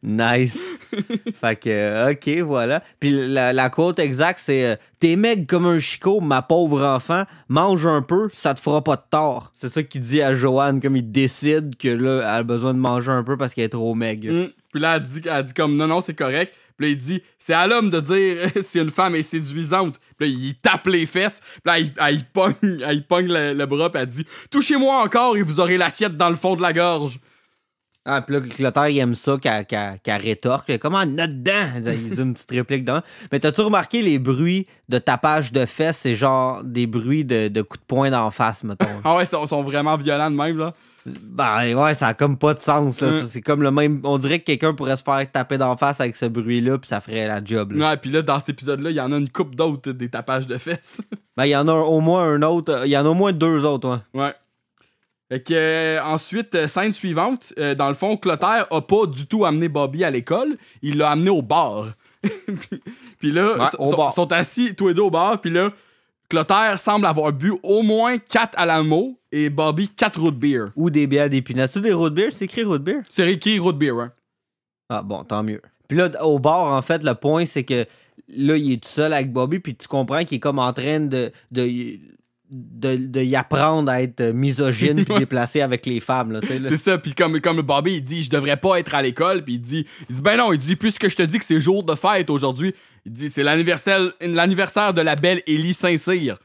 Nice. [laughs] fait que, ok, voilà. Puis la, la quote exacte, c'est euh, T'es mec comme un chicot, ma pauvre enfant, mange un peu, ça te fera pas de tort. C'est ça qu'il dit à Joanne, comme il décide que là, elle a besoin de manger un peu parce qu'elle est trop maigre. Mm. Puis là, elle dit, elle dit comme non, non, c'est correct. Puis là, il dit c'est à l'homme de dire [laughs] si une femme est séduisante. Puis là, il tape les fesses. Puis là, il, elle, il pogne, elle, il pogne le, le bras. Puis elle dit touchez-moi encore et vous aurez l'assiette dans le fond de la gorge. Ah, puis là, Clotaire, il aime ça qu'elle rétorque. Comment, là-dedans? Il dit une petite réplique dedans. Mais t'as-tu remarqué les bruits de tapage de fesses? C'est genre des bruits de, de coups de poing d'en face, mettons. Ah ouais, ils sont, sont vraiment violents de même, là. ben ouais, ça a comme pas de sens. là. Mm. C'est comme le même. On dirait que quelqu'un pourrait se faire taper d'en face avec ce bruit-là, puis ça ferait la job. là. Ouais, puis là, dans cet épisode-là, il y en a une coupe d'autres des tapages de fesses. Ben, il y en a au moins un autre. Il y en a au moins deux autres, ouais. ouais. Fait que, euh, ensuite, euh, scène suivante, euh, dans le fond, Clotaire a pas du tout amené Bobby à l'école, il l'a amené au bar. [laughs] puis, puis là, Ouais, au sont, bar. sont assis tous les deux au bar, puis là, Clotaire semble avoir bu au moins 4 à la mot et Bobby 4 root beer. Ou des bières d'épinards. C'est des root beer? C'est écrit root beer? C'est écrit root beer, ouais. Ah bon, tant mieux. Puis là, au bar, en fait, le point, c'est que là, il est tout seul avec Bobby, puis tu comprends qu'il est comme en train de, de, de, de y apprendre à être misogyne puis déplacé avec les femmes. Là. C'est ça, puis comme, comme Bobby, il dit, je devrais pas être à l'école, puis il dit, il dit, ben non, il dit, puisque je te dis que c'est jour de fête aujourd'hui, il dit, c'est l'anniversaire, l'anniversaire de la belle Élie Saint-Cyr.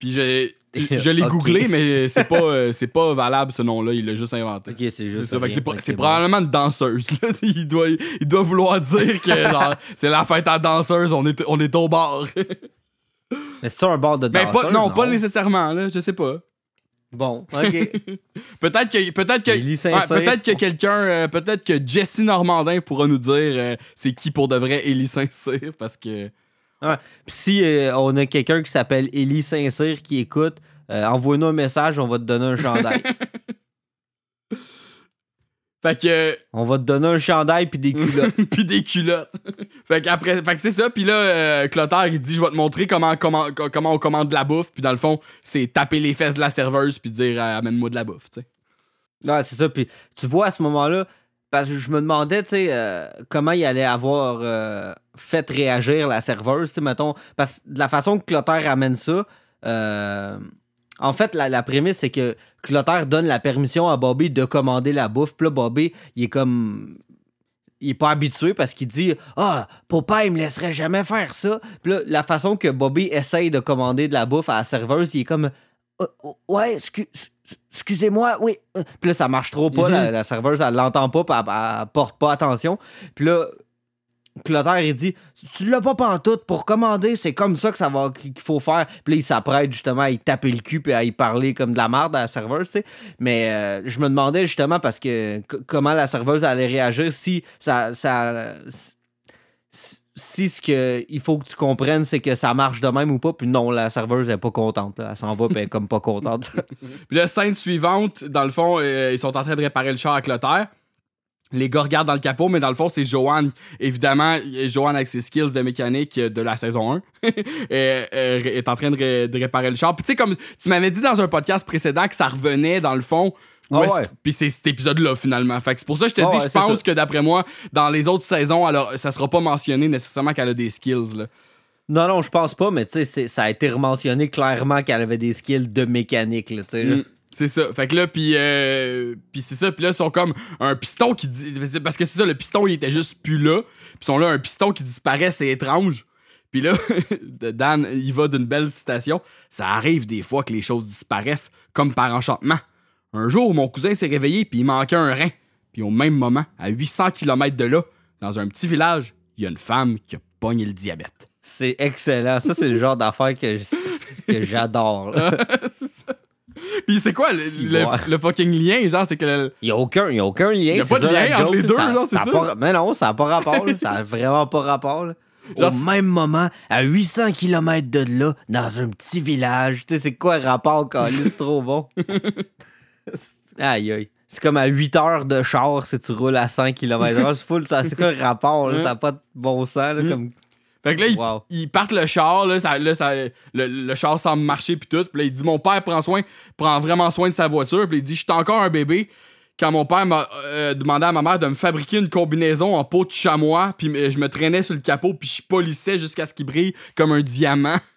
Puis je, je, [laughs] je l'ai googlé, mais c'est pas, euh, c'est pas valable ce nom-là, il l'a juste inventé. C'est ça, c'est, pas- probablement une danseuse. [laughs] il, doit, il doit vouloir dire que genre, c'est la fête à danseuse, on est, on est au bar. [laughs] Mais c'est un bar de ben, danseurs? pas, non, pas nécessairement, là, je sais pas. Bon, ok. [laughs] Peut-être que peut-être que ouais, peut-être que quelqu'un euh, peut-être que Jesse Normandin pourra nous dire euh, c'est qui pour de vrai Élie Saint-Cyr parce que Puis si euh, on a quelqu'un qui s'appelle Élie Saint-Cyr qui écoute, envoie-nous un message, on va te donner un chandail. [laughs] fait que on va te donner un chandail puis des culottes. [laughs] puis des culottes. fait qu'après fait que c'est ça puis là euh, Clotaire il dit je vais te montrer comment comment comment on commande de la bouffe puis dans le fond c'est taper les fesses de la serveuse puis dire euh, amène-moi de la bouffe, tu sais. Ouais, c'est ça. Puis tu vois à ce moment-là, parce que je me demandais, tu sais, euh, comment il allait avoir euh, fait réagir la serveuse, tu sais, mettons. Parce que de la façon que Clotaire amène ça, euh, en fait, la, la prémisse, c'est que Clotaire donne la permission à Bobby de commander la bouffe. Puis là, Bobby, il est comme. Il est pas habitué parce qu'il dit Ah, Popeye, il me laisserait jamais faire ça. Puis là, la façon que Bobby essaye de commander de la bouffe à la serveuse, il est comme Euh, euh, Ouais, excu- excusez-moi, oui. Euh, Puis là, ça marche trop pas. La, la serveuse, elle l'entend pas, puis elle, elle porte pas attention. Puis là, Clotaire, il dit Tu l'as pas pantoute pour commander, c'est comme ça que ça va qu'il faut faire. Puis là, il s'apprête justement à y taper le cul puis à y parler comme de la merde à la serveuse, tu sais. Mais euh, je me demandais justement parce que comment la serveuse allait réagir si ça. si, ce que il faut que tu comprennes, c'est que ça marche de même ou pas. Puis non, la serveuse elle est pas contente. là. Elle s'en va, puis comme pas contente. [laughs] Puis la scène suivante, dans le fond, euh, ils sont en train de réparer le char à Clotaire. Les gars regardent dans le capot, mais dans le fond, c'est Joanne. Évidemment, Joanne avec ses skills de mécanique euh, de la saison 1 [laughs] euh, euh, est en train de, ré- de réparer le char. Puis tu sais, comme tu m'avais dit dans un podcast précédent que ça revenait dans le fond. Ah ouais. Puis c'est cet épisode-là, finalement. Fait que c'est pour ça que je te Ah dis, ouais, je pense ça. que d'après moi, dans les autres saisons, alors, ça sera pas mentionné nécessairement qu'elle a des skills. Là. non, non, je pense pas, mais tu sais, ça a été rementionné clairement qu'elle avait des skills de mécanique. Là, tu sais, là. Mm, C'est ça. Fait que là, puis euh, puis c'est ça. Puis là, ils sont comme un piston qui dit. Parce que c'est ça, le piston, il était juste plus là. Puis ils sont là, un piston qui disparaît, c'est étrange. Puis là, [laughs] Dan, il va d'une belle citation. Ça arrive des fois que les choses disparaissent comme par enchantement. Un jour, mon cousin s'est réveillé, puis il manquait un rein. Puis au même moment, à 800 km de là, dans un petit village, il y a une femme qui a pogné le diabète. C'est excellent. Ça, c'est le genre d'affaire que, j'adore. [laughs] c'est ça. [laughs] Puis c'est quoi le, fucking lien, genre, c'est que le- Il n'y a, aucun- il y a aucun lien. Il y a pas de lien entre joke, les deux, ça- c'est ça? pas- mais non, ça n'a pas rapport. là. ça n'a vraiment pas rapport. là. Genre, Au tu- même moment, à 800 km de là, dans un petit village. Tu sais, c'est quoi le rapport, Calis? C'est trop bon. [laughs] aïe, aïe. C'est comme à 8 heures de char si tu roules à 100 km/h. C'est full, ça. C'est quoi le rapport? là? Ça n'a pas de bon sens. là, Mm. comme... Fait que là, ils, Wow. ils partent le char, là, ça, là, ça- le, le char semble marcher puis tout. Puis là, il dit Mon père prend soin, prend vraiment soin de sa voiture. Puis il dit J'étais encore un bébé quand mon père m'a euh, demandé à ma mère de me fabriquer une combinaison en peau de chamois. Puis euh, je me traînais sur le capot, puis je polissais jusqu'à ce qu'il brille comme un diamant. [laughs]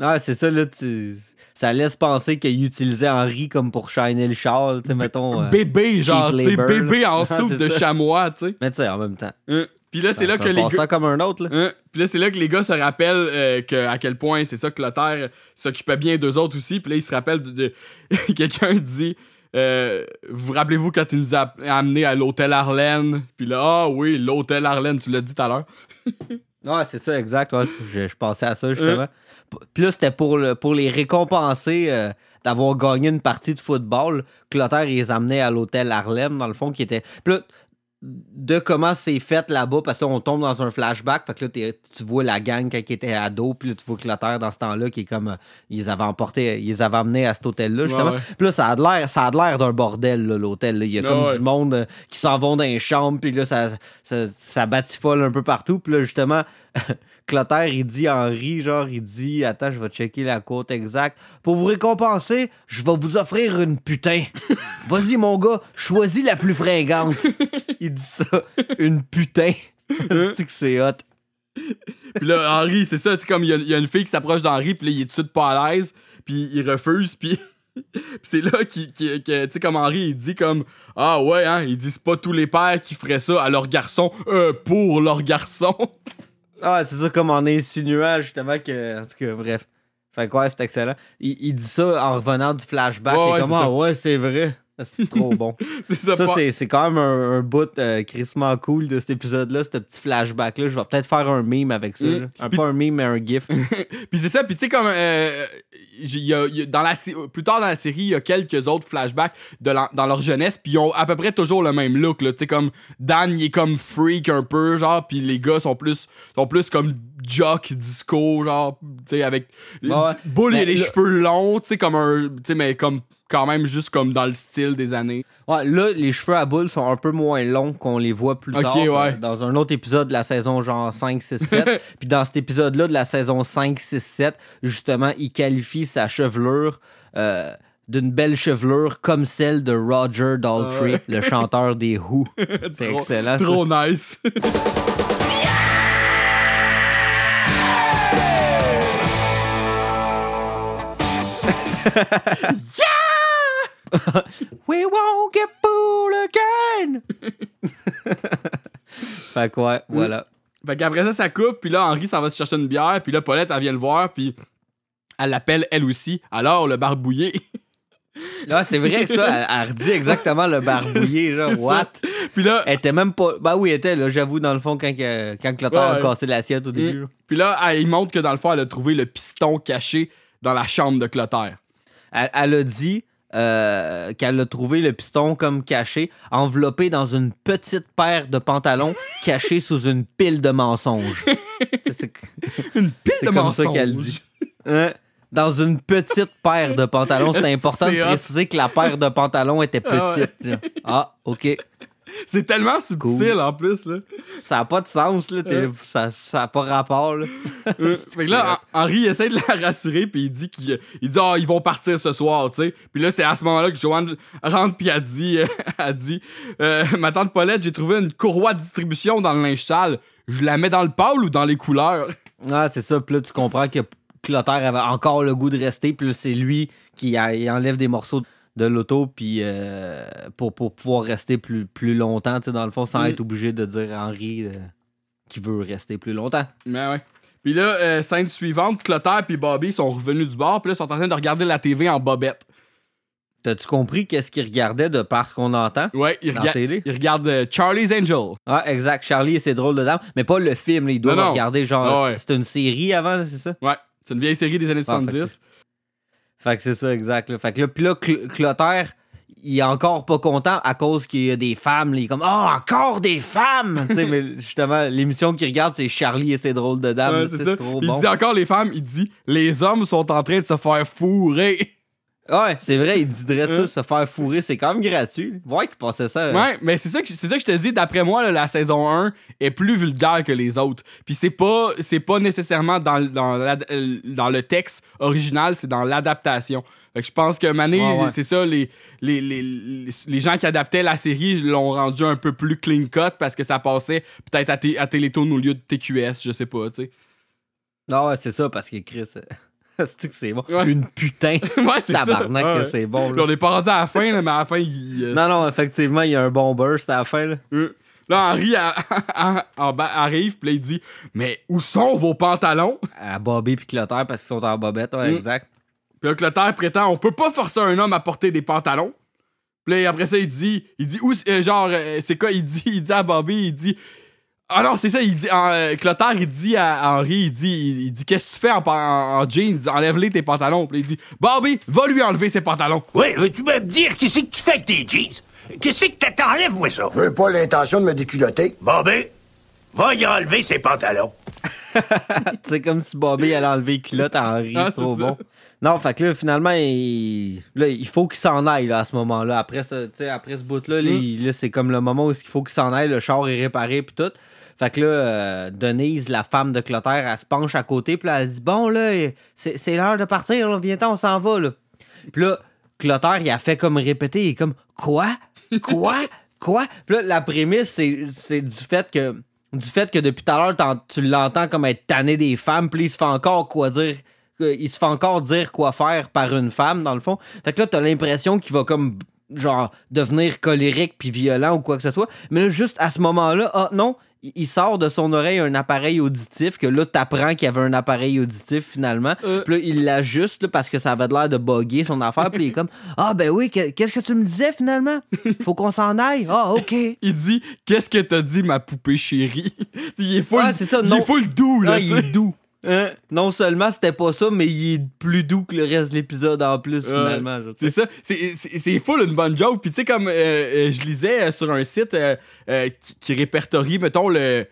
Ah, c'est ça, là. Tu... ça laisse penser qu'il utilisait Henri comme pour shiner le char, tu sais, mettons. euh, Bébé, genre, cheap tu sais, bébé en [laughs] Ouais, souffle de chamois, tu sais. Mais tu sais, en même temps. Hein? Puis là, c'est là que les gars. comme un autre, là. Hein? Puis là, c'est là que les gars se rappellent euh, que, à quel point c'est ça que Clotaire s'occupait bien d'eux autres aussi. Puis là, ils se rappellent de. de- [laughs] Quelqu'un dit euh, Vous rappelez-vous quand tu nous as amenés à l'hôtel Arlène Puis là, ah oui, l'hôtel Arlène, tu l'as dit tout à l'heure. [laughs] Ouais, c'est ça, exact. ouais, je, je pensais à ça, justement. P- Puis là, c'était pour, le- pour les récompenser euh, d'avoir gagné une partie de football. Clotaire, il les amenait à l'hôtel Harlem, dans le fond, qui était. Puis là, de comment c'est fait là-bas, parce qu'on tombe dans un flashback. Fait que là, tu vois la gang quand ils étaient ados, puis là, tu vois Clotaire dans ce temps-là, qui est comme. euh, ils avaient emportés, ils avaient amenés à cet hôtel-là, justement. ouais. Puis là, ça a de l'air, ça a l'air d'un bordel, là, l'hôtel. là. Il y a comme ouais. du monde euh, qui s'en vont dans les chambres, puis là, ça, ça, ça batifole un peu partout. Puis là, justement, [laughs] Clotaire, il dit Henri, genre, il dit Attends, je vais checker la quote exacte. Pour vous récompenser, je vais vous offrir une putain. [laughs] Vas-y, mon gars, choisis la plus fringante. [laughs] il dit ça, une putain. [laughs] C'est que c'est hot? Puis là, Henri, c'est ça, tu sais, comme il y, a- il y a une fille qui s'approche d'Henri, puis là, il est tout de suite pas à l'aise, puis il refuse, puis. c'est là qu'il- que, tu sais, comme Henri, il dit comme Ah ouais, hein, il dit c'est pas tous les pères qui feraient ça à leur garçon, euh, pour leur garçon. Ah, c'est ça, comme en insinuant justement que. En tout cas, bref. Fait quoi, c'est excellent. Il, il dit ça en revenant du flashback. Ouais, il est ouais, comme, c'est ah ouais, c'est vrai. C'est trop bon. [laughs] c'est ça, Ça, pas- c'est, quand même un, un bout euh, crissement cool de cet épisode-là, ce petit flashback-là. Je vais peut-être faire un meme avec ça. Mm. Un, Puis- pas un meme, mais un gif. [laughs] Puis c'est ça, puis tu sais, comme. euh, y a- il y a- dans la, plus tard dans la série, il y a quelques autres flashbacks de la- dans leur jeunesse, puis ils ont à peu près toujours le même look. Tu sais, comme Dan, il est comme freak un peu, genre, puis les gars sont plus, sont plus comme jock disco, genre, tu sais, avec. Ouais. A Mais les le- cheveux longs, tu sais, comme un. Tu sais, mais comme. Quand même, juste comme dans le style des années. Ouais, là, les cheveux à boule sont un peu moins longs qu'on les voit plus tard. ouais. Dans un autre épisode de la saison genre 5, 6, 7. Puis dans cet épisode-là de la saison 5, 6, 7, justement, il qualifie sa chevelure euh, d'une belle chevelure comme celle de Roger Daltrey, Ah le chanteur des Who. [laughs] C'est Trop- excellent. ça. Trop nice. [laughs] [laughs] We won't get fooled again! [laughs] fait que ouais, voilà. Fait qu'après ça, ça coupe, puis là, Henri s'en va se chercher une bière, puis là, Paulette, elle vient le voir, puis elle l'appelle elle aussi. Alors, le barbouillé. Là, [laughs] c'est vrai que ça, elle, redit exactement le barbouillé, ça. what? Puis là, Elle était même pas. Bah oui, elle était, là, j'avoue, dans le fond, quand, que- quand Clotaire Ouais. a cassé l'assiette au début. Mm. là. Puis là, elle, il montre que dans le fond, elle a trouvé le piston caché dans la chambre de Clotaire. Elle, elle a dit euh, qu'elle a trouvé le piston comme caché, enveloppé dans une petite paire de pantalons [laughs] cachés sous une pile de mensonges. [laughs] C'est- Une pile de comme ça qu'elle dit. Hein? Dans une petite paire de pantalons. C'est [laughs] important de préciser que la paire de pantalons était Ah ouais. petite. Ah, OK. [laughs] C'est tellement subtil en plus, là. Ça n'a pas de sens, là. t'es- Ça n'a pas rapport, là. Euh, [laughs] fait que là, Hen- Henri essaie de la rassurer, puis il dit qu'ils il dit, ah, ils vont partir ce soir, tu sais. Puis là, c'est à ce moment-là que Joanne rentre, puis elle dit, euh, [laughs] elle dit euh, Ma tante Paulette, j'ai trouvé une courroie de distribution dans le linge sale. Je la mets dans le pâle ou dans les couleurs? Ah, c'est ça. Puis là, tu comprends que Clotaire avait encore le goût de rester. Puis c'est lui qui enlève des morceaux de l'auto puis euh, pour, pour pouvoir rester plus, plus longtemps, tu sais, dans le fond, sans Mm. être obligé de dire à Henri euh, qu'il veut rester plus longtemps. Mais ouais. Puis là, euh, scène suivante, Clotaire puis Bobby sont revenus du bar, puis là, ils sont en train de regarder la TV en bobette. T'as-tu compris qu'est-ce qu'il regardait de par ce qu'on entend? Ouais, ils, regardent euh, Charlie's Angel. Ah, exact. Charlie et ses drôles de dames. Mais pas le film, là, ils doivent Non, non. regarder genre. Ah ouais. C'était une série avant, c'est ça? Ouais, c'est une vieille série des années Ah, fait que 70. Fait que c'est ça, exact. là. Fait que là, puis là, Cl- Clotaire, il est encore pas content à cause qu'il y a des femmes. là. Il est comme, oh, encore des femmes! [laughs] Tu sais, mais justement, l'émission qu'il regarde, c'est Charlie et ses drôles de dames. Ouais, c'est trop il bon. dit encore les femmes, il dit les hommes sont en train de se faire fourrer. Ouais, c'est vrai, il dirait ça, se faire fourrer, c'est quand même gratuit. Ouais, qu'il passait ça. euh, Ouais, mais c'est ça que c'est ça que je te dis d'après moi là, la saison 1 est plus vulgaire que les autres. Puis c'est pas c'est pas nécessairement dans dans, euh, dans le texte original, c'est dans l'adaptation. Fait que je pense que Mané, Ouais, ouais. c'est ça les les, les, les les gens qui adaptaient la série l'ont rendu un peu plus clean cut parce que ça passait peut-être à, à Télétoon au lieu de TQS, je sais pas, tu sais. Ah ouais, c'est ça, parce que Chris. [laughs] c'est que c'est bon? Ouais. Une putain. [laughs] Ouais, c'est ça. Tabarnak Ouais. c'est bon. Là. on est pas rendu à la fin, là, mais à la fin, il. euh, Non, non, effectivement, il y a un bon burst à la fin. Là. euh, Là, Henri en bas [laughs] arrive, puis là, il dit Mais où sont vos pantalons À Bobby puis Clotaire parce qu'ils sont en bobette, ouais, Mm. exact. Puis là, Clotaire prétend On peut pas forcer un homme à porter des pantalons. Puis là, après ça, il dit Il dit où, euh, Genre, euh, c'est quoi Il dit Il dit à Bobby Il dit Ah non, c'est ça, il dit, euh, Clotaire, il dit à Henri, il dit, il, il dit, qu'est-ce que tu fais en, en- en jeans? Enlève-les tes pantalons. Puis il dit, Bobby, va lui enlever ses pantalons. Oui, veux-tu me dire qu'est-ce que tu fais avec tes jeans? Qu'est-ce que t'enlèves, moi, ça? Je n'ai pas l'intention de me déculotter. Bon, ben, va y enlever ses pantalons. [laughs] C'est comme si Bobby allait enlever les culottes à Henri, Ah, c'est trop ça. bon. Non, fait que là, finalement, il, là, il faut qu'il s'en aille là, à ce moment-là. Après ce, tu sais, après ce bout-là, là, Mm. là, c'est comme le moment où il faut qu'il s'en aille. Le char est réparé, puis tout. Fait que là, euh, Denise, la femme de Clotaire, elle se penche à côté, puis là, elle dit Bon, là, c'est l'heure de partir, là, viens-t'en, on s'en va. Là. Puis là, Clotaire, il a fait comme répéter, il est comme Quoi? Quoi? [laughs] Quoi? Puis là, la prémisse, c'est du fait que. Du fait que depuis tout à l'heure, tu l'entends comme être tanné des femmes, puis il se fait encore quoi dire. Il se fait encore dire quoi faire par une femme, dans le fond. Fait que là, t'as l'impression qu'il va comme genre devenir colérique puis violent ou quoi que ce soit. Mais là, juste à ce moment-là, ah non, il- sort de son oreille un appareil auditif que là, t'apprends qu'il y avait un appareil auditif finalement. Euh. Puis là, il l'ajuste là, parce que ça avait l'air de bugger son affaire. Puis il est comme Ah ben oui, que- qu'est-ce que tu me disais finalement? Faut qu'on s'en aille. Ah, ok. [laughs] Il dit, qu'est-ce que t'as dit, ma poupée chérie? [laughs] il est full, Ouais, c'est ça, il non. est full doux, là, Ah, il est doux. Hein? Non seulement c'était pas ça, mais il est plus doux que le reste de l'épisode en plus, finalement. C'est ça. C'est- full une bonne joke. Puis tu sais, comme euh, euh, je lisais euh, sur un site euh, euh, qui, qui répertorie, mettons, le.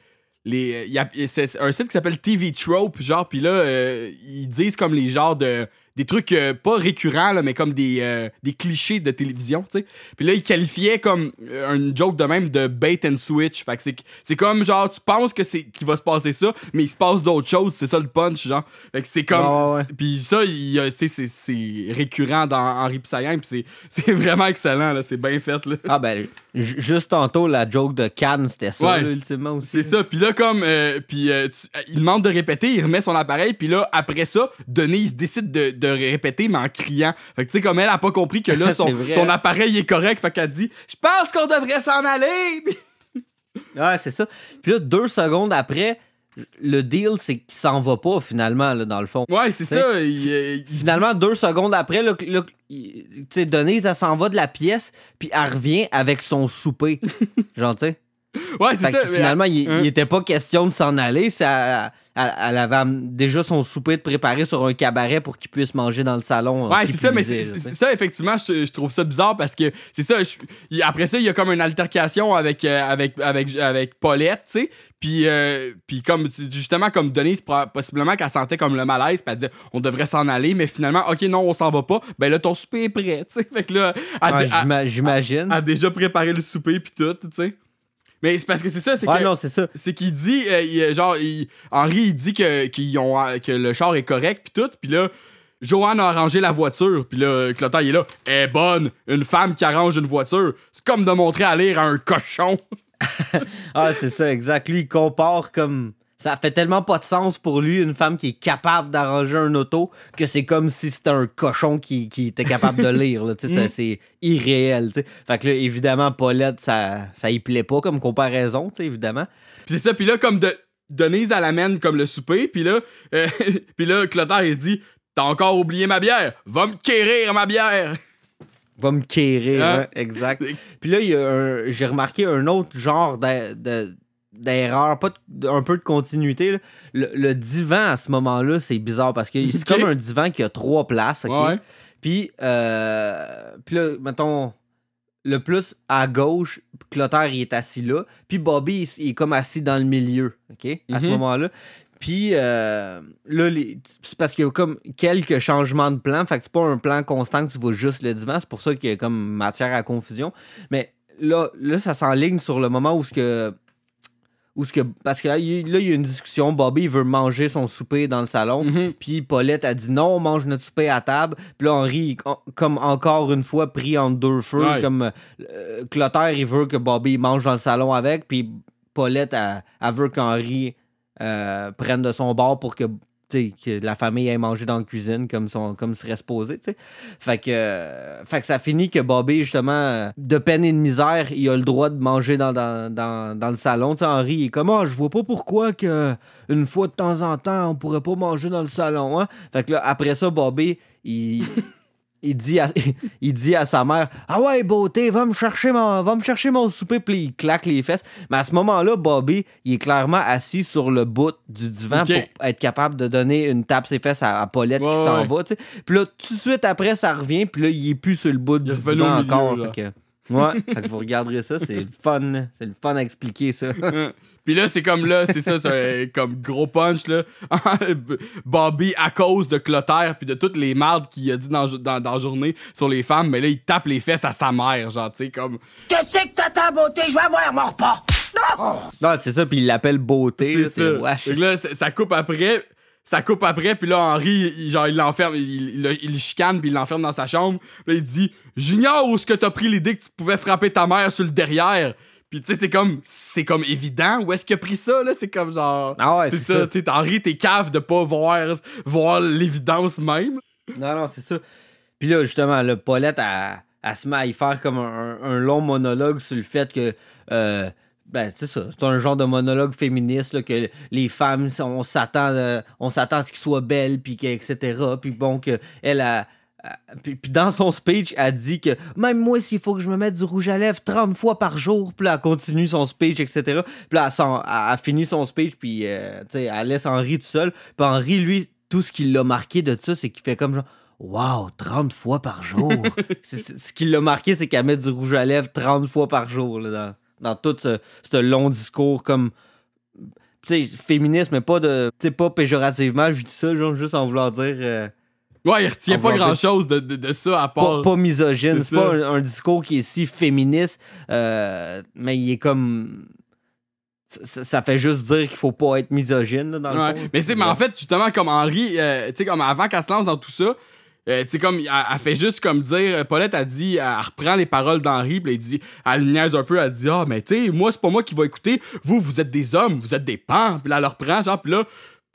Les, euh, y a- c'est un site qui s'appelle TV Trope, genre, puis là, euh, ils disent comme les genres de. Des trucs euh, pas récurrents, là, mais comme des, euh, des clichés de télévision, tu sais. Puis là, ils qualifiaient comme euh, une joke de même de bait and switch. Fait que c'est- c'est comme genre, tu penses que c'est qu'il va se passer ça, mais il se passe d'autres choses. C'est ça le punch, genre. Fait que c'est comme. Ouais. Puis ça, il c'est c'est récurrent dans Henri Pissaillant, puis c'est- [laughs] c'est vraiment excellent, là. C'est bien fait, là. Ah ben, juste tantôt, la joke de Cannes, c'était ça, Ouais, là, ultimement aussi. C'est ça. Puis là, comme. euh, puis euh, tu- euh, il demande de répéter, il remet son appareil, puis là, après ça, Denise décide de, de répéter, mais en criant. Fait que tu sais, comme elle a pas compris que là, [laughs] son, son appareil est correct, fait qu'elle dit Je pense qu'on devrait s'en aller. Ouais, c'est ça. Puis là, deux secondes après, le deal, c'est qu'il s'en va pas, finalement, là, dans le fond. Ouais, c'est ça. il, euh, il- Finalement, deux secondes après, là, là, il- tu sais, Denise, elle s'en va de la pièce, puis elle revient avec son souper. [laughs] Genre, tu sais. Ouais, c'est ça. mais- finalement, il, hein? il était pas question de s'en aller. Ça, elle, avait déjà son souper de préparé sur un cabaret pour qu'il puisse manger dans le salon. euh, Ouais, c'est ça, mais c'est ça, effectivement, je, je trouve ça bizarre parce que c'est ça. je- après ça, il y a comme une altercation avec, euh, avec, avec, avec Paulette, tu sais. Puis, euh, puis comme, justement, comme Denise, possiblement qu'elle sentait comme le malaise, puis elle disait, on devrait s'en aller, mais finalement, OK, non, on s'en va pas. Ben là, ton souper est prêt, tu sais. Fait que là, Ouais, J'imagine. elle a déjà préparé le souper, puis tout, tu sais. Mais c'est parce que c'est ça, c'est Ouais, que non, c'est ça. c'est qu'il dit euh, il- genre il- Henri il dit que qu'ils ont euh, que le char est correct puis tout puis là Joanne a arrangé la voiture puis là Clotaire il est là elle est bonne une femme qui arrange une voiture c'est comme de montrer à lire à un cochon [laughs] Ah, c'est ça, exact. Lui, il compare comme. Ça fait tellement pas de sens pour lui, une femme qui est capable d'arranger un auto, que c'est comme si c'était un cochon qui, qui était capable de lire. là. Ça, C'est irréel. tu sais. Fait que là, évidemment, Paulette, ça, ça y plaît pas comme comparaison, évidemment. puis c'est ça puis là comme de Denise elle amène comme le souper puis là euh, [laughs] puis là Clotaire il dit t'as encore oublié ma bière va me quérir ma bière Va me quérir, Hein? hein, exact. [laughs] Puis là, il y a un- j'ai remarqué un autre genre d'a- de- d'erreur, pas de- un peu de continuité. là. Le, le divan à ce moment-là, c'est bizarre parce que c'est comme un divan qui a trois places. ok? Ouais. Puis, euh, puis là, mettons, le plus à gauche, Clotaire, il est assis là. Puis Bobby, il, il est comme assis dans le milieu, OK? À ce Mhm. moment-là. Puis euh, là, les- c'est parce qu'il y a comme quelques changements de plan. Fait que c'est pas un plan constant que tu vois juste le divan. C'est pour ça qu'il y a comme matière à confusion. Mais là, là ça s'enligne sur le moment où ce que. Où ce que parce que là, il là, il y a une discussion. Bobby il veut manger son souper dans le salon. Mhm. Puis Paulette a dit non, on mange notre souper à table. Puis là, Henri, en- comme encore une fois, pris entre deux feux. Ouais. Comme euh, Clotaire, il veut que Bobby mange dans le salon avec. Puis Paulette, elle, elle veut qu'Henri euh, prenne de son bord pour que. Que la famille ait mangé dans la cuisine comme, son, comme serait supposé. Fait que, euh, que ça finit que Bobby, justement, euh, de peine et de misère, il a le droit de manger dans, le salon. Henri, il est comme, ah, je vois pas pourquoi que une fois de temps en temps, on pourrait pas manger dans le salon, hein. Fait que là, après ça, Bobby, il... [laughs] il dit, à, [laughs] il dit à sa mère Ah ouais, beauté, va me chercher mon, va me chercher mon souper, puis il claque les fesses. Mais à ce moment-là, Bobby, il est clairement assis sur le bout du divan pour être capable de donner une tape ses fesses à, à Paulette Ouais, qui s'en ouais. va. Puis là, tout de suite après, ça revient, puis là, il est plus sur le bout Il du divan milieu, encore. là. Fait que, ouais, fait que vous regarderez ça, c'est le fun. C'est le fun à expliquer ça. [laughs] Puis là, c'est comme là, c'est ça, c'est un- comme gros punch, là. [laughs] Bobby, à cause de Clotaire, puis de toutes les mardes qu'il a dit dans, dans, dans la journée sur les femmes, mais là, il tape les fesses à sa mère, genre, tu sais, comme. Qu'est-ce que t'as ta beauté? Je vais avoir mon repas. non, c'est ça, puis il l'appelle beauté. C'est ça. wesh. Fait que là, ça coupe après. Ça coupe après, puis là, Henri, il, genre, il l'enferme, il, il, il le chicane, puis il l'enferme dans sa chambre. Là, il dit J'ignore où est-ce que t'as pris l'idée que tu pouvais frapper ta mère sur le derrière. Puis tu sais, c'est comme, c'est comme évident. Où est-ce qu'il a pris ça, là? C'est comme genre. Ah ouais, c'est ça. ça. Sais, Henri, t'es cave de pas voir, voir l'évidence même. Non, non, c'est ça. Puis là, justement, le Paulette, elle, elle se met à y faire comme un, un long monologue sur le fait que. euh, ben, c'est ça. C'est un genre de monologue féministe, là, que les femmes, on s'attend, euh, on s'attend à ce qu'elles soient belles, puis que, etc. Puis bon, que elle a. a- Puis, puis dans son speech, elle dit que même moi, s'il faut que je me mette du rouge à lèvres 30 fois par jour, puis là, elle continue son speech, etc. Puis là, elle, elle, elle finit son speech, puis euh, elle laisse Henri tout seul. Puis Henri, lui, tout ce qui l'a marqué de ça, c'est qu'il fait comme genre Wow, 30 fois par jour. [laughs] Ce qui l'a marqué, c'est qu'elle met du rouge à lèvres 30 fois par jour là, dans, dans tout ce, ce long discours comme. Tu sais, féministe, mais pas de. Tu sais, pas péjorativement, je dis ça, genre, juste en voulant dire. euh, Ouais, il retient pas va grand chose de, de, de ça à part. pas, pas misogyne. c'est pas un, un discours qui est si féministe, euh, mais il est comme. Ça, ça fait juste dire qu'il faut pas être misogyne, là, dans le Ouais. fond. Mais c'est mais en fait justement comme Henri euh, tu sais comme avant qu'elle se lance dans tout ça euh, tu sais comme elle, elle fait juste comme dire euh, Paulette a dit elle reprend les paroles d'Henri puis elle dit elle niaise un peu elle dit ah mais tu sais moi c'est pas moi qui va écouter vous vous êtes des hommes vous êtes des pans puis là elle le reprend genre puis là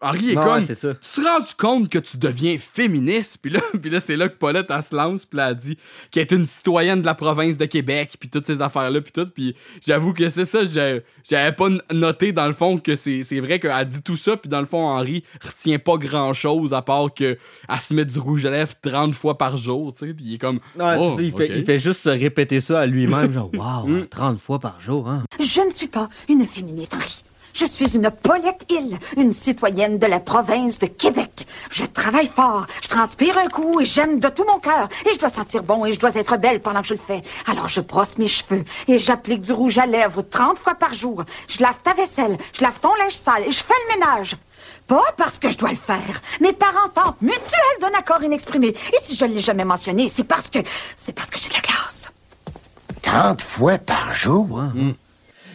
Henri est Non, comme ouais, c'est ça. tu te rends compte que tu deviens féministe? Puis là [laughs] puis là c'est là que Paulette elle se lance puis là, elle dit qu'elle est une citoyenne de la province de Québec puis toutes ces affaires là puis tout puis j'avoue que c'est ça j'avais pas noté dans le fond que c'est vrai qu'elle dit tout ça puis dans le fond Henri retient pas grand chose à part que elle se met du rouge à lèvres 30 fois par jour tu sais puis il est comme oh, il, fait, ok. il fait juste se répéter ça à lui-même, genre, [laughs] wow, 30 fois par jour, hein. Je ne suis pas une féministe, Henri. Je suis une Paulette Hill, une citoyenne de la province de Québec. Je travaille fort, je transpire un coup et j'aime de tout mon cœur. Et je dois sentir bon et je dois être belle pendant que je le fais. Alors je brosse mes cheveux et j'applique du rouge à lèvres 30 fois par jour. Je lave ta vaisselle, je lave ton linge sale et je fais le ménage. Pas parce que je dois le faire, mais par entente mutuelle d'un accord inexprimé. Et si je ne l'ai jamais mentionné, c'est parce que... c'est parce que j'ai de la classe. 30 fois par jour? Mm.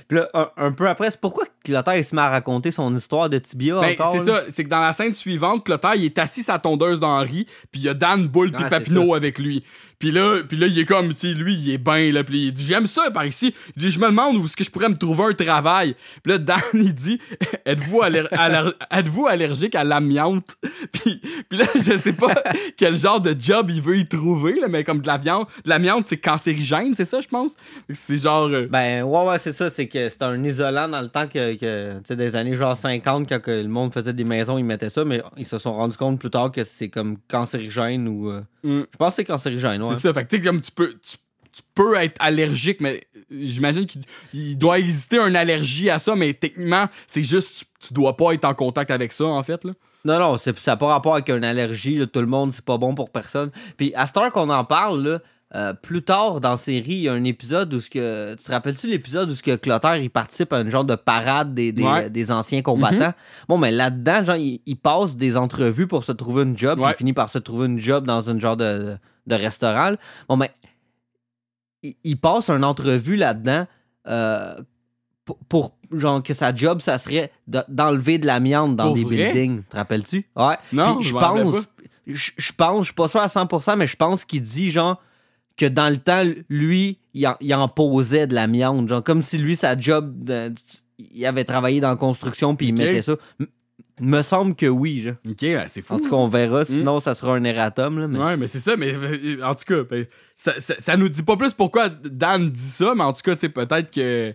Puis là, un, un peu après, c'est pourquoi Clotaire il se met à raconter son histoire de tibia Ben, encore? c'est ça, c'est que dans la scène suivante, Clotaire, il est assis sa tondeuse d'Henri, puis il y a Dan Bull puis Ouais, Papineau avec lui. Puis là, puis là, il est comme, tu sais, lui, il est bien, là, puis il dit, j'aime ça par ici. Il dit, je me demande où est-ce que je pourrais me trouver un travail. Puis là, Dan, il dit, [laughs] êtes-vous aller- aller- êtes-vous allergique à l'amiante? [laughs] Puis, puis là, je sais pas [laughs] quel genre de job il veut y trouver, là, mais comme de la viande, de l'amiante, c'est cancérigène, c'est ça, je pense? C'est genre... euh, Ben, ouais, ouais, c'est ça. C'est que c'était un isolant dans le temps que, que tu sais, des années genre 50, quand que le monde faisait des maisons, ils mettaient ça, mais ils se sont rendus compte plus tard que c'est comme cancérigène ou. euh, Mm. Je pense que c'est cancérigène, ouais. C'est ça. Fait que tu sais, comme tu peux. Tu, tu peux être allergique, mais j'imagine qu'il il doit exister une allergie à ça, mais techniquement, c'est juste tu, tu dois pas être en contact avec ça, en fait. Là. Non, non, ça n'a pas rapport avec une allergie. là, tout le monde, c'est pas bon pour personne. Puis à cette heure qu'on en parle, là, euh, plus tard dans la série, il y a un épisode où ce que. Tu te rappelles-tu l'épisode où ce que Clotaire il participe à une genre de parade des, des, Ouais. des anciens combattants? Bon, mais là-dedans, genre, il, il passe des entrevues pour se trouver une job, puis Ouais. il finit par se trouver une job dans une genre de, de restaurant. là. Bon, mais il, il passe une entrevue là-dedans. euh, pour, pour, genre que sa job ça serait de- d'enlever de l'amiante dans Pour des vrai? buildings te rappelles-tu? Ouais Non, Puis je pense je je pense je suis pas sûr à 100% mais je pense qu'il dit genre que dans le temps lui il en, il en posait de l'amiante genre comme si lui sa job de- il avait travaillé dans la construction puis il mettait ça me semble que oui. Genre. Ok, c'est fou. En tout cas, on verra. Sinon, ça sera un erratum. Là, mais... Ouais, mais c'est ça, mais euh, en tout cas, ben, ça, ça, ça nous dit pas plus pourquoi Dan dit ça, mais en tout cas, peut-être que.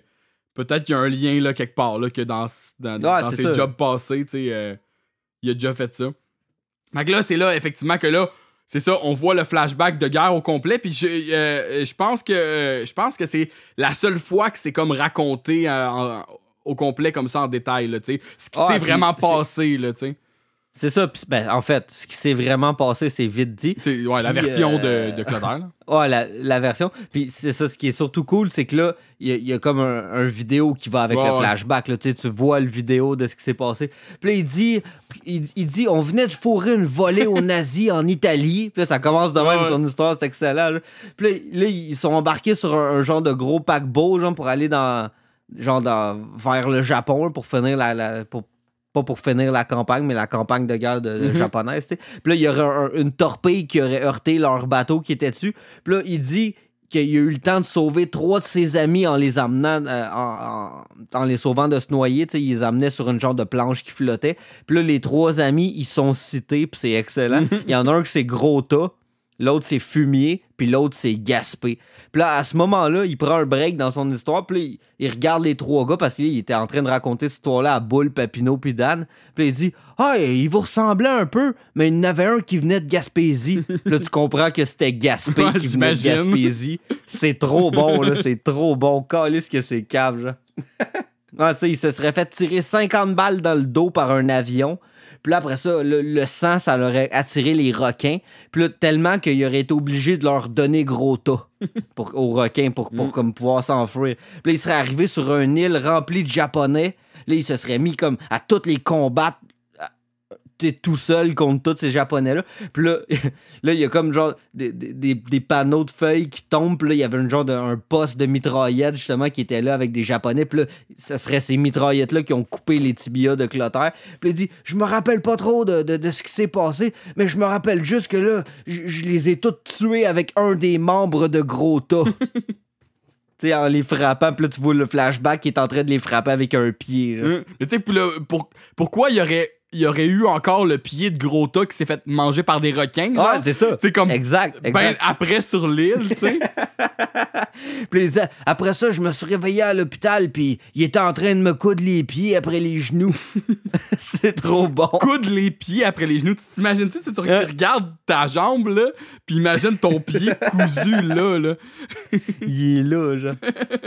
Peut-être qu'il y a un lien là quelque part, là, que dans, dans, dans ses ça. jobs passés, tu sais, euh, il a déjà fait ça. Fait que là, c'est là, effectivement, que là, c'est ça, on voit le flashback de guerre au complet, puis je, euh, je pense que euh, je pense que c'est la seule fois que c'est comme raconté euh, en- au complet comme ça en détail, là, tu sais. Ce qui Ah, s'est vraiment passé, là, tu sais. C'est ça. puis, ben, en fait, ce qui s'est vraiment passé, c'est vite dit. C'est ouais, la version euh, de, de Clotaire, là. [laughs] Ouais, la, la version. Puis c'est ça, ce qui est surtout cool, c'est que là, il y, a- il y a comme un, un vidéo qui va avec Ouais, le flashback. Là, tu vois le vidéo de ce qui s'est passé. Puis là, il dit, il, il dit on venait de fourrer une volée aux nazis en Italie. Puis là, ça commence de même, son histoire, c'est excellent. là. Puis là, là, ils sont embarqués sur un, un genre de gros paquebot, genre, pour aller dans. Genre, dans, vers le Japon, pour finir la. la- pour, pas pour finir la campagne, mais la campagne de guerre de, de Mhm. japonaise. Puis là, il y aurait un- une torpille qui aurait heurté leur bateau qui était dessus. Puis là, il dit qu'il a eu le temps de sauver trois de ses amis en les amenant, euh, en, en- en les sauvant de se noyer. Tu sais, il les amenait sur une genre de planche qui flottait. Puis là, les trois amis, ils sont cités, puis c'est excellent. [laughs] Il y en a un qui c'est Gros Tas, l'autre c'est Fumier, puis l'autre c'est Gaspé. Puis là, à ce moment-là, il prend un break dans son histoire, puis il, il regarde les trois gars parce qu'il était en train de raconter cette histoire-là à Boule, Papineau, puis Dan. Puis il dit Ah, il vous ressemblait un peu, mais il y en avait un qui venait de Gaspésie. Puis là, tu comprends que c'était Gaspé Ouais, qui venait de. Gaspésie. C'est trop bon, là, c'est trop bon. Calisse que c'est cave, genre. [laughs] Ça, il se serait fait tirer 50 balles dans le dos par un avion. Puis là, après ça, le, le sang, ça l'aurait attiré les requins. Puis là, tellement qu'il aurait été obligé de leur donner gros tas [laughs] pour, aux requins pour, pour comme pouvoir s'enfuir. Puis là, il serait arrivé sur une île remplie de Japonais. Là, il se serait mis comme à toutes les combattre sais, tout seul contre tous ces Japonais-là. Puis là, [laughs] là, il y a comme genre des, des- des- panneaux de feuilles qui tombent. Puis là, il y avait un genre de un poste de mitraillette, justement, qui était là avec des Japonais. Puis là, ce serait ces mitraillettes-là qui ont coupé les tibias de Clotaire. Puis là, il dit Je me rappelle pas trop de, de- de ce qui s'est passé, mais je me rappelle juste que là, je les ai toutes tués avec un des membres de Gros [laughs] Tas. Tu sais, en les frappant, puis là, tu vois le flashback qui est en train de les frapper avec un pied. là. Hein? Mais tu sais, puis là, pour, pourquoi il y aurait, il y aurait eu encore le pied de gros tas qui s'est fait manger par des requins? genre? Ouais, c'est ça. C'est comme Exact. ben exact. après sur l'île, tu sais. [laughs] Puis après ça, je me suis réveillé à l'hôpital, puis il était en train de me coudre les pieds après les genoux. [laughs] c'est trop bon. Coudre les pieds après les genoux. Tu t'imagines-tu, tu Euh. regardes ta jambe, là, puis imagine ton pied [laughs] cousu, là, là? Il est là, genre.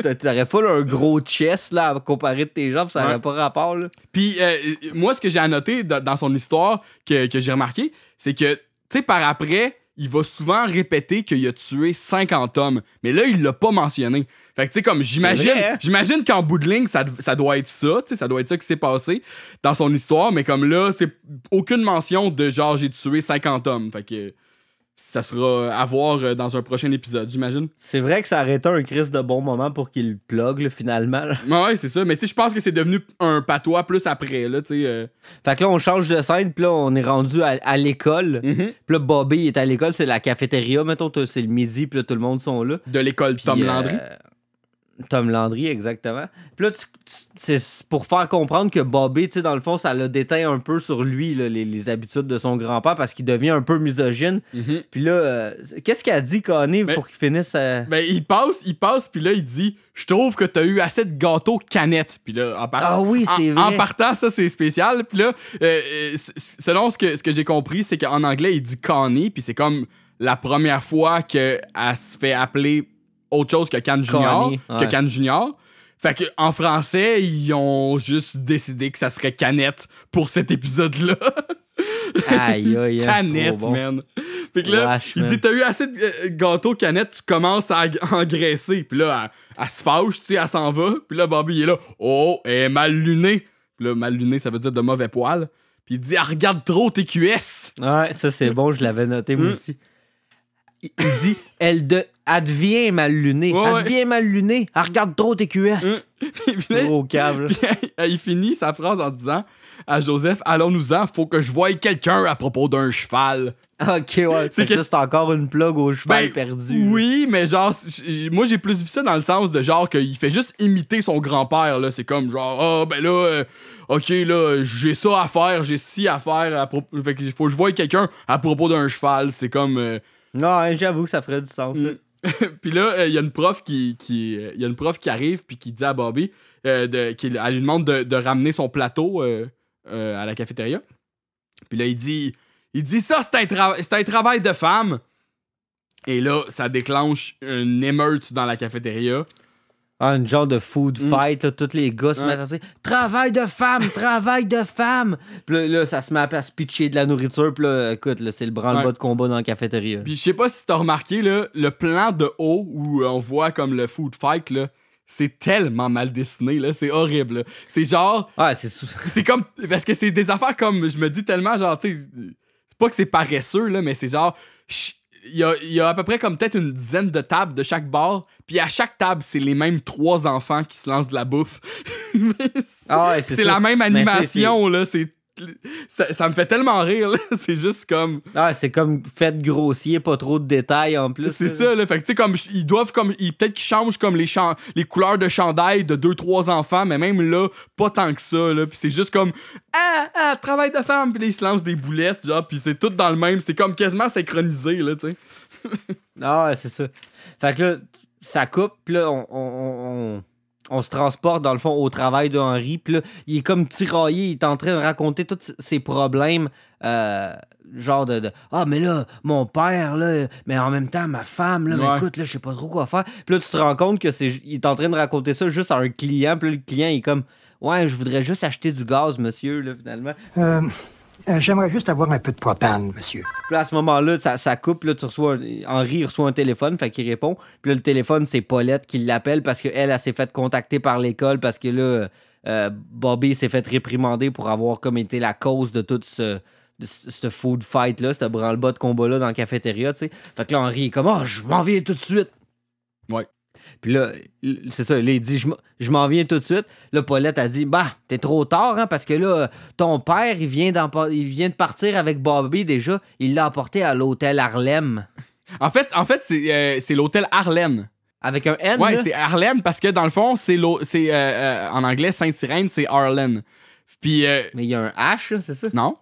T'a- T'aurais pas là, un gros chest, là, à comparer de tes jambes, ça aurait Ouais. pas rapport, là. Puis euh, moi, ce que j'ai dans dans son histoire, que, que j'ai remarqué, c'est que, tu sais, par après, il va souvent répéter qu'il a tué 50 hommes. Mais là, il l'a pas mentionné. Fait que, tu sais, comme, j'imagine, hein? j'imagine qu'en bout de ligne, ça, ça doit être ça, tu sais, ça doit être ça qui s'est passé dans son histoire, mais comme là, c'est aucune mention de genre, j'ai tué 50 hommes. Fait que ça sera à voir euh, dans un prochain épisode, j'imagine. C'est vrai que ça aurait été un crise de bon moment pour qu'il le plug, là, finalement. là. Ouais, c'est ça. Mais tu sais, je pense que c'est devenu un patois plus après, là, tu sais. euh. Fait que là, on change de scène, puis là, on est rendu à, à l'école. Mhm. Puis là, Bobby est à l'école, c'est la cafétéria, mettons, c'est le midi, puis là, tout le monde sont là. de l'école Tom euh, Landry. Tom Landry, exactement. Puis là, c'est pour faire comprendre que Bobby, tu sais, dans le fond, ça l'a déteint un peu sur lui, là, les, les habitudes de son grand-père, parce qu'il devient un peu misogyne. Mhm. Puis là, euh, qu'est-ce qu'il a dit, Connie, Mais- pour qu'il finisse euh, Ben, il passe, il passe, puis là, il dit Je trouve que t'as eu assez de gâteaux canettes. Puis là, en partant. Ah oui, c'est vrai. En partant, ça, c'est spécial. Puis là, euh, selon ce que, ce que j'ai compris, c'est qu'en anglais, il dit Connie, puis c'est comme la première fois qu'elle se fait appeler autre chose que Can Junior. Connie, Que Junior. Fait que en français, ils ont juste décidé que ça serait Canette pour cet épisode-là. Aïe, aïe, [laughs] Canette, bon. man. Fait que là, il man. dit T'as eu assez de euh, gâteaux canettes, tu commences à engraisser. Puis là, elle, elle se fâche, tu sais, elle s'en va. Puis là, Bobby, il est là Oh, elle est mal lunée. Puis là, mal lunée, ça veut dire de mauvais poils. Puis il dit Elle regarde trop tes QS. Ouais, ça c'est bon, je l'avais noté moi Mm. aussi. Il dit elle, de, elle devient mal lunée. Ouais, elle ouais. mal lunée. Elle regarde trop tes QS. là, [laughs] Gros câble. [laughs] il finit sa phrase en disant à Joseph Allons-nous-en, faut que je voie quelqu'un à propos d'un cheval. Ok, ouais. [laughs] C'est que c'est encore une plug au cheval Ben, perdu. Oui, mais genre, moi j'ai plus vu ça dans le sens de genre qu'il fait juste imiter son grand-père, là. C'est comme genre, ah ben là, euh, ok, là, j'ai ça à faire, j'ai ci à faire, à propos. Fait qu'il faut que je voie quelqu'un à propos d'un cheval. C'est comme. euh, Non, hein, j'avoue que ça ferait du sens. ça. [laughs] puis là, euh, il y a une prof qui, qui euh, y a une prof qui arrive puis qui dit à Bobby, euh, elle lui demande de, de ramener son plateau euh, euh, à la cafétéria. Puis là, il dit, il dit ça, c'est un, tra- un travail de femme. Et là, ça déclenche une émeute dans la cafétéria. Ah, une genre de food Mm. fight, là, tous les gars se Ouais. mettent à dire Travail de femme, travail de femme. [laughs] Puis là, là, ça se met à se pitcher de la nourriture. Puis là, écoute, là, c'est le branle-bas Ouais. de combat dans la cafétéria. Puis je sais pas si t'as remarqué, là, le plan de haut où on voit comme le food fight, là, c'est tellement mal dessiné, là. C'est horrible. là. C'est genre. Ah, c'est sous- [laughs] c'est comme parce que c'est des affaires comme je me dis tellement genre tu sais c'est pas que c'est paresseux là mais c'est genre il y a, y a à peu près comme peut-être une dizaine de tables de chaque bar puis à chaque table c'est les mêmes trois enfants qui se lancent de la bouffe. C'est [laughs] Ah ouais, c'est la même animation là c'est ça, ça me fait tellement rire là. [laughs] C'est juste comme Ah, c'est comme fait grossier, pas trop de détails en plus. c'est ça là. Fait que tu sais comme ils doivent comme ils peut-être qu'ils changent comme les chan- les couleurs de chandail de deux trois enfants mais même là pas tant que ça là. Puis c'est juste comme ah ah travail de femme. Puis là, ils se lancent des boulettes genre puis c'est tout dans le même. C'est comme quasiment synchronisé là tu sais. [laughs] Ah, c'est ça. Fait que là, ça coupe, puis là, on, on- on- on- se transporte, dans le fond, au travail de Henri. Puis là, il est comme tiraillé, il est en train de raconter tous ses problèmes. euh, genre de, de, Ah, mais là, mon père, là, mais en même temps, ma femme, là, mais écoute, là, je sais pas trop quoi faire. Puis là, tu te rends compte que c'est il est en train de raconter ça juste à un client. Puis là, le client, il est comme Ouais, je voudrais juste acheter du gaz, monsieur, là, finalement. Euh, euh, J'aimerais juste avoir un peu de propane, monsieur. Puis là, à ce moment-là, ça, ça coupe. Là, tu reçois, Henri il reçoit un téléphone, fait qu'il répond. Puis là, le téléphone, c'est Paulette qui l'appelle parce qu'elle, elle, s'est fait contacter par l'école parce que là, euh, Bobby s'est fait réprimander pour avoir comme été la cause de tout ce, de ce ce food fight-là, ce branle-bas de combat-là dans la cafétéria, tu sais. Fait que là, Henri est comme, oh, je m'en viens tout de suite. Ouais. Puis là, c'est ça, là, il dit, je m'en- viens tout de suite. Là, Paulette a dit, bah, t'es trop tard, hein, parce que là, ton père, il vient, il vient de partir avec Bobby déjà. Il l'a apporté à l'hôtel Harlem. en fait en fait c'est euh, l'hôtel Arlène Avec un N, ouais c'est Harlem parce que dans le fond c'est c'est euh, euh, en anglais Sainte-Sirène c'est Arlen puis euh, Mais il y a un H, c'est ça? Non.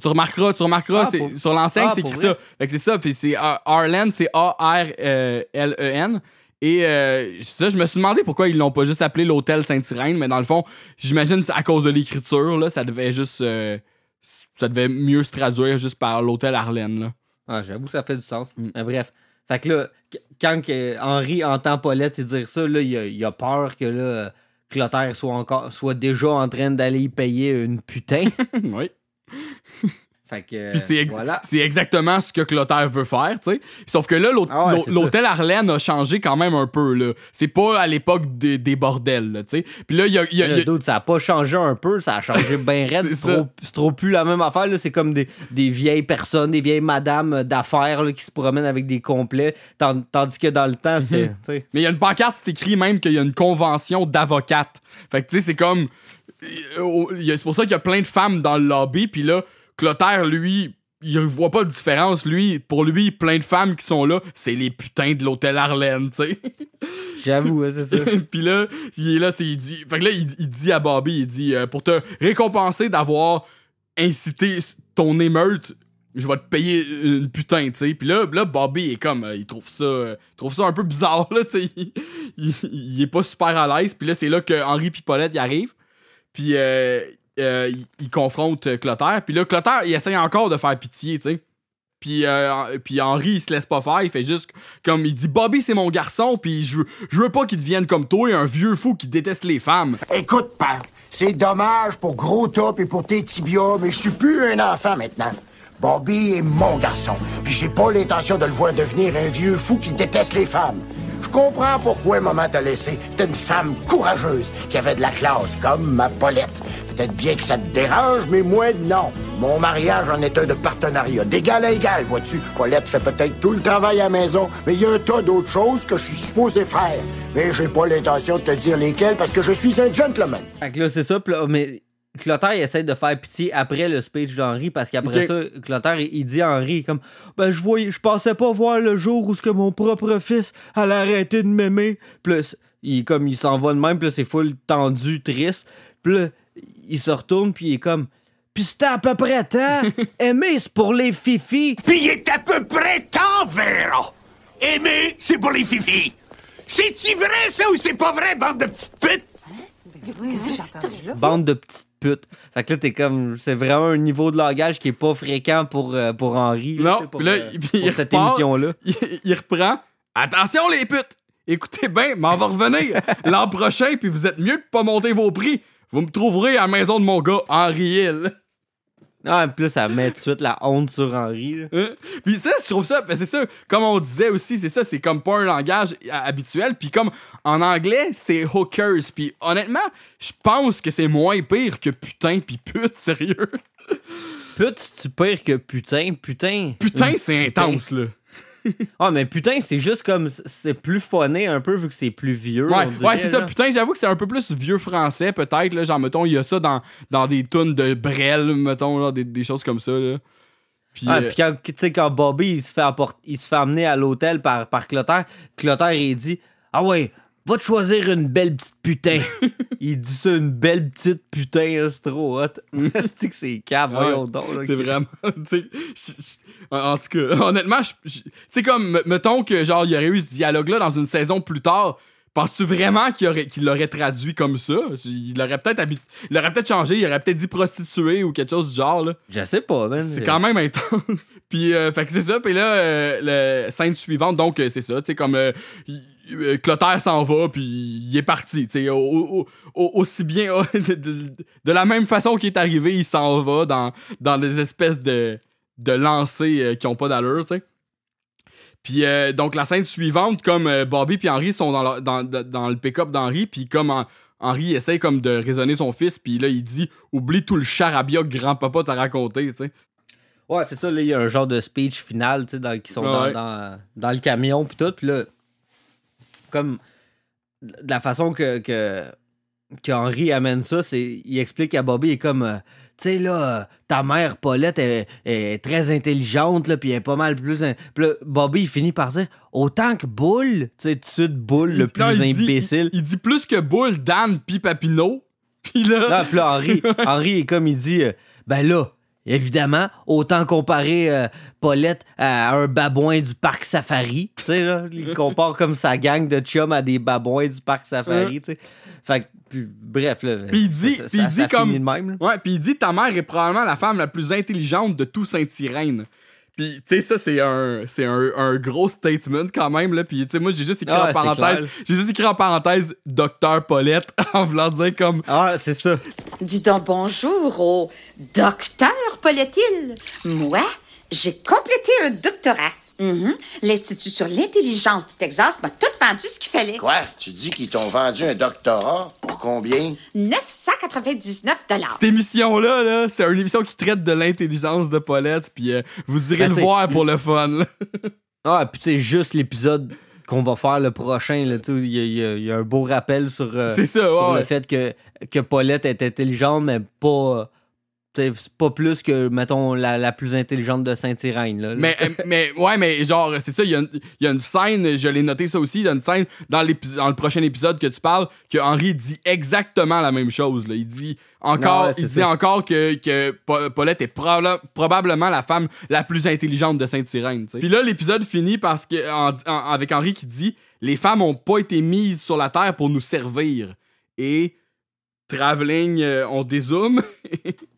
Tu remarqueras, tu remarqueras, Ah, pour- sur l'enseigne, Ah, c'est écrit ça. Fait que c'est ça, puis c'est Arlen, c'est A-R-L-E-N. Et euh, ça, je me suis demandé pourquoi ils l'ont pas juste appelé l'hôtel Sainte-Irène, mais dans le fond, j'imagine à cause de l'écriture, là, ça devait juste. euh, ça devait mieux se traduire juste par l'hôtel Arlène, là. Ah, j'avoue, ça fait du sens. Mm. Mais bref. Fait que là, qu- quand Henri entend Paulette dire ça, là, il a, il a peur que là, Clotaire soit, encore, soit déjà en train d'aller y payer une putain. [laughs] oui. Fait que. Puis c'est ex- voilà. c'est exactement ce que Clotaire veut faire, tu sais. Sauf que là, l'hô- Ah ouais, l'hôtel Arlène a changé quand même un peu, là. C'est pas à l'époque des, des bordels, là, tu sais. Puis là, il y a- y a- y a- doute, ça a pas changé un peu, ça a changé [laughs] bien raide. C'est trop, c'est trop plus la même affaire. là. C'est comme des, des vieilles personnes, des vieilles madames d'affaires là, qui se promènent avec des complets. Tand- Tandis que dans le temps, c'était. tu sais. Mais il y a une pancarte, c'est écrit même qu'il y a une convention d'avocates. Fait que tu sais, c'est comme. C'est pour ça qu'il y a plein de femmes dans le lobby, puis là, Clotaire, lui. Il voit pas de différence, lui. Pour lui, plein de femmes qui sont là, c'est les putains de l'hôtel Arlène, tu sais. [laughs] J'avoue, c'est ça. [laughs] puis là, il est là, tu sais, il dit. Fait que là, il, il dit à Bobby, il dit euh, pour te récompenser d'avoir incité ton émeute, je vais te payer une putain, tu sais. Puis là, là, Bobby est comme, euh, il trouve ça, euh, il trouve ça un peu bizarre, là, tu sais. [laughs] Il, il- il est pas super à l'aise. Puis là, c'est là que Henri puis Paulette y arrivent. Puis euh, euh, il, confronte euh, Clotaire. Puis là, Clotaire, il essaye encore de faire pitié, tu sais. Puis, euh, puis Henri, il se laisse pas faire. Il fait juste comme il dit Bobby, c'est mon garçon. Puis je veux, je veux pas qu'il devienne comme toi, un vieux fou qui déteste les femmes. Écoute, père, c'est dommage pour Gros Top et pour tes tibias, mais je suis plus un enfant maintenant. Bobby est mon garçon, puis j'ai pas l'intention de le voir devenir un vieux fou qui déteste les femmes. Je comprends pourquoi maman t'a laissé. C'était une femme courageuse qui avait de la classe, comme ma Paulette. Peut-être bien que ça te dérange, mais moi, non. Mon mariage en est un de partenariat, d'égal à égal, vois-tu. Paulette fait peut-être tout le travail à la maison, mais il y a un tas d'autres choses que je suis supposé faire. Mais j'ai pas l'intention de te dire lesquelles parce que je suis un gentleman. Fait que là, c'est ça. Mais Clotaire, il essaie de faire pitié après le speech d'Henri parce qu'après ça, Clotaire, il, dit à Henri comme Ben, je voyais, je pensais pas voir le jour où ce que mon propre fils allait arrêter de m'aimer. Là, il, comme, il s'en va de même, puis là, c'est full tendu, triste. Puis là, il se retourne, puis il est comme Puis c'était à peu près temps. [laughs] Aimer, c'est pour les fifis. Puis il est à peu près temps, Véro. Aimer, c'est pour les fifis. C'est-tu vrai, ça, ou c'est pas vrai, bande de petites putes? Bande de petites putes. Fait que là, t'es comme. C'est vraiment un niveau de langage qui est pas fréquent pour, euh, pour Henri. Non, pour, là, euh, pour il cette émission-là. il, il reprend. Attention les putes! Écoutez bien, m'en va revenir [laughs] l'an prochain, puis vous êtes mieux de pas monter vos prix. Vous me trouverez à la maison de mon gars, Henri Hill. Ah, en plus, ça met tout de suite la honte sur Henri. Hein? Puis ça, je trouve ça, ben c'est ça, comme on disait aussi, c'est ça, c'est comme pas un langage habituel. Puis comme en anglais, c'est hookers. Puis honnêtement, je pense que c'est moins pire que putain puis pute, sérieux. Pute, c'est-tu pire que putain? Putain? Putain, Hum, c'est intense, là. Ah, mais putain, c'est juste comme. C'est plus phoné un peu vu que c'est plus vieux. Ouais, on dirait, ouais c'est ça. Putain, j'avoue que c'est un peu plus vieux français, peut-être. Là, genre, mettons, il y a ça dans, dans des tunes de Brel, mettons, là, des, des choses comme ça. Là. Puis, Ah, euh, puis quand, tu sais, quand Bobby il se fait, apport- il se fait amener à l'hôtel par, par Clotaire, Clotaire il dit Ah ouais, va te choisir une belle petite putain. [laughs] il dit ça, une belle petite putain, c'est trop hot. [laughs] c'est que c'est cave, voyons donc. c'est vraiment. [laughs] en tout cas, honnêtement, tu sais, comme, me- mettons que genre, il y aurait eu ce dialogue-là dans une saison plus tard. Penses-tu vraiment qu'il aurait- l'aurait traduit comme ça? Il l'aurait peut-être habit- il l'aurait peut-être changé, il aurait peut-être dit prostituée ou quelque chose du genre, là. Je sais pas, man. C'est quand même intense. Puis, euh, fait que c'est ça. Puis là, euh, la scène suivante, donc, euh, c'est ça. Tu sais, comme euh, Clotaire s'en va, puis il est parti. Au- au- aussi bien, [laughs] de, de- de la même façon qu'il est arrivé, il s'en va dans, dans des espèces de, de lancers euh, qui ont pas d'allure, tu sais. Puis euh, donc la scène suivante, comme euh, Bobby puis Henry sont dans, le- dans, le pick-up d'Henry, puis comme en- Henry essaie comme de raisonner son fils, puis là il dit oublie tout le charabia que grand-papa t'a raconté, tu sais. Ouais, c'est ça, là, il y a un genre de speech final, tu sais, qui sont dans, dans, dans le camion, puis tout, puis là, comme, de la façon que, que, que Henri amène ça, c'est, il explique à Bobby, il est comme, euh, tu sais, là, euh, ta mère, Paulette, est, est très intelligente, là, puis elle est pas mal plus... in- Puis là, Bobby, il finit par dire, autant que Bull, tu sais, tout de suite, Bull, le plus Non, il dit- imbécile. il, il dit plus que Bull, Dan puis Papineau. [laughs] Puis là, Non, puis là, Henri, [laughs] Henri est comme il dit, euh, ben là, évidemment, autant comparer euh, Paulette à un babouin du parc safari. Tu sais, là, il compare comme sa gang de chums à des babouins du parc safari, tu sais. Fait que, puis, bref, là. Puis il dit- ça- puis ça- il dit ça comme- même. Ouais, puis il dit ta mère est probablement la femme la plus intelligente de tout Saint-Irène. Puis, tu sais, ça, c'est un, c'est un, un gros statement quand même, là. Puis, tu sais, moi, j'ai juste écrit Ah, en c'est parenthèse, j'ai juste écrit en parenthèse Docteur Paulette [laughs] en voulant dire comme, Ah, c'est ça. Dis donc bonjour au docteur Paulette-Hill. Moi, j'ai complété un doctorat. Mhm. L'Institut sur l'intelligence du Texas m'a tout vendu ce qu'il fallait. Quoi? Tu dis qu'ils t'ont vendu un doctorat? Pour combien? 999 dollars. cette émission-là, là, c'est une émission qui traite de l'intelligence de Paulette, puis euh, vous irez Ben, le voir pour le fun, là. [laughs] Ah, puis tu sais, juste l'épisode qu'on va faire le prochain, il y, y a- il y a un beau rappel sur, euh, C'est ça, sur ouais. le fait que, que Paulette est intelligente, mais pas... c'est pas plus que, mettons, la, la plus intelligente de Saint-Irène. Là, là. Mais, euh, mais, ouais, mais genre, c'est ça, il y, a une- il y a une scène, je l'ai noté ça aussi, il y a une scène dans, dans le prochain épisode que tu parles, que Henri dit exactement la même chose. Là. Il dit encore, ouais, il dit ça. encore que, que Pa- Paulette est probablement la femme la plus intelligente de sais. Puis là, l'épisode finit parce que, en- en- avec Henri qui dit Les femmes ont pas été mises sur la terre pour nous servir. Et Traveling, euh, on dézoome. [laughs]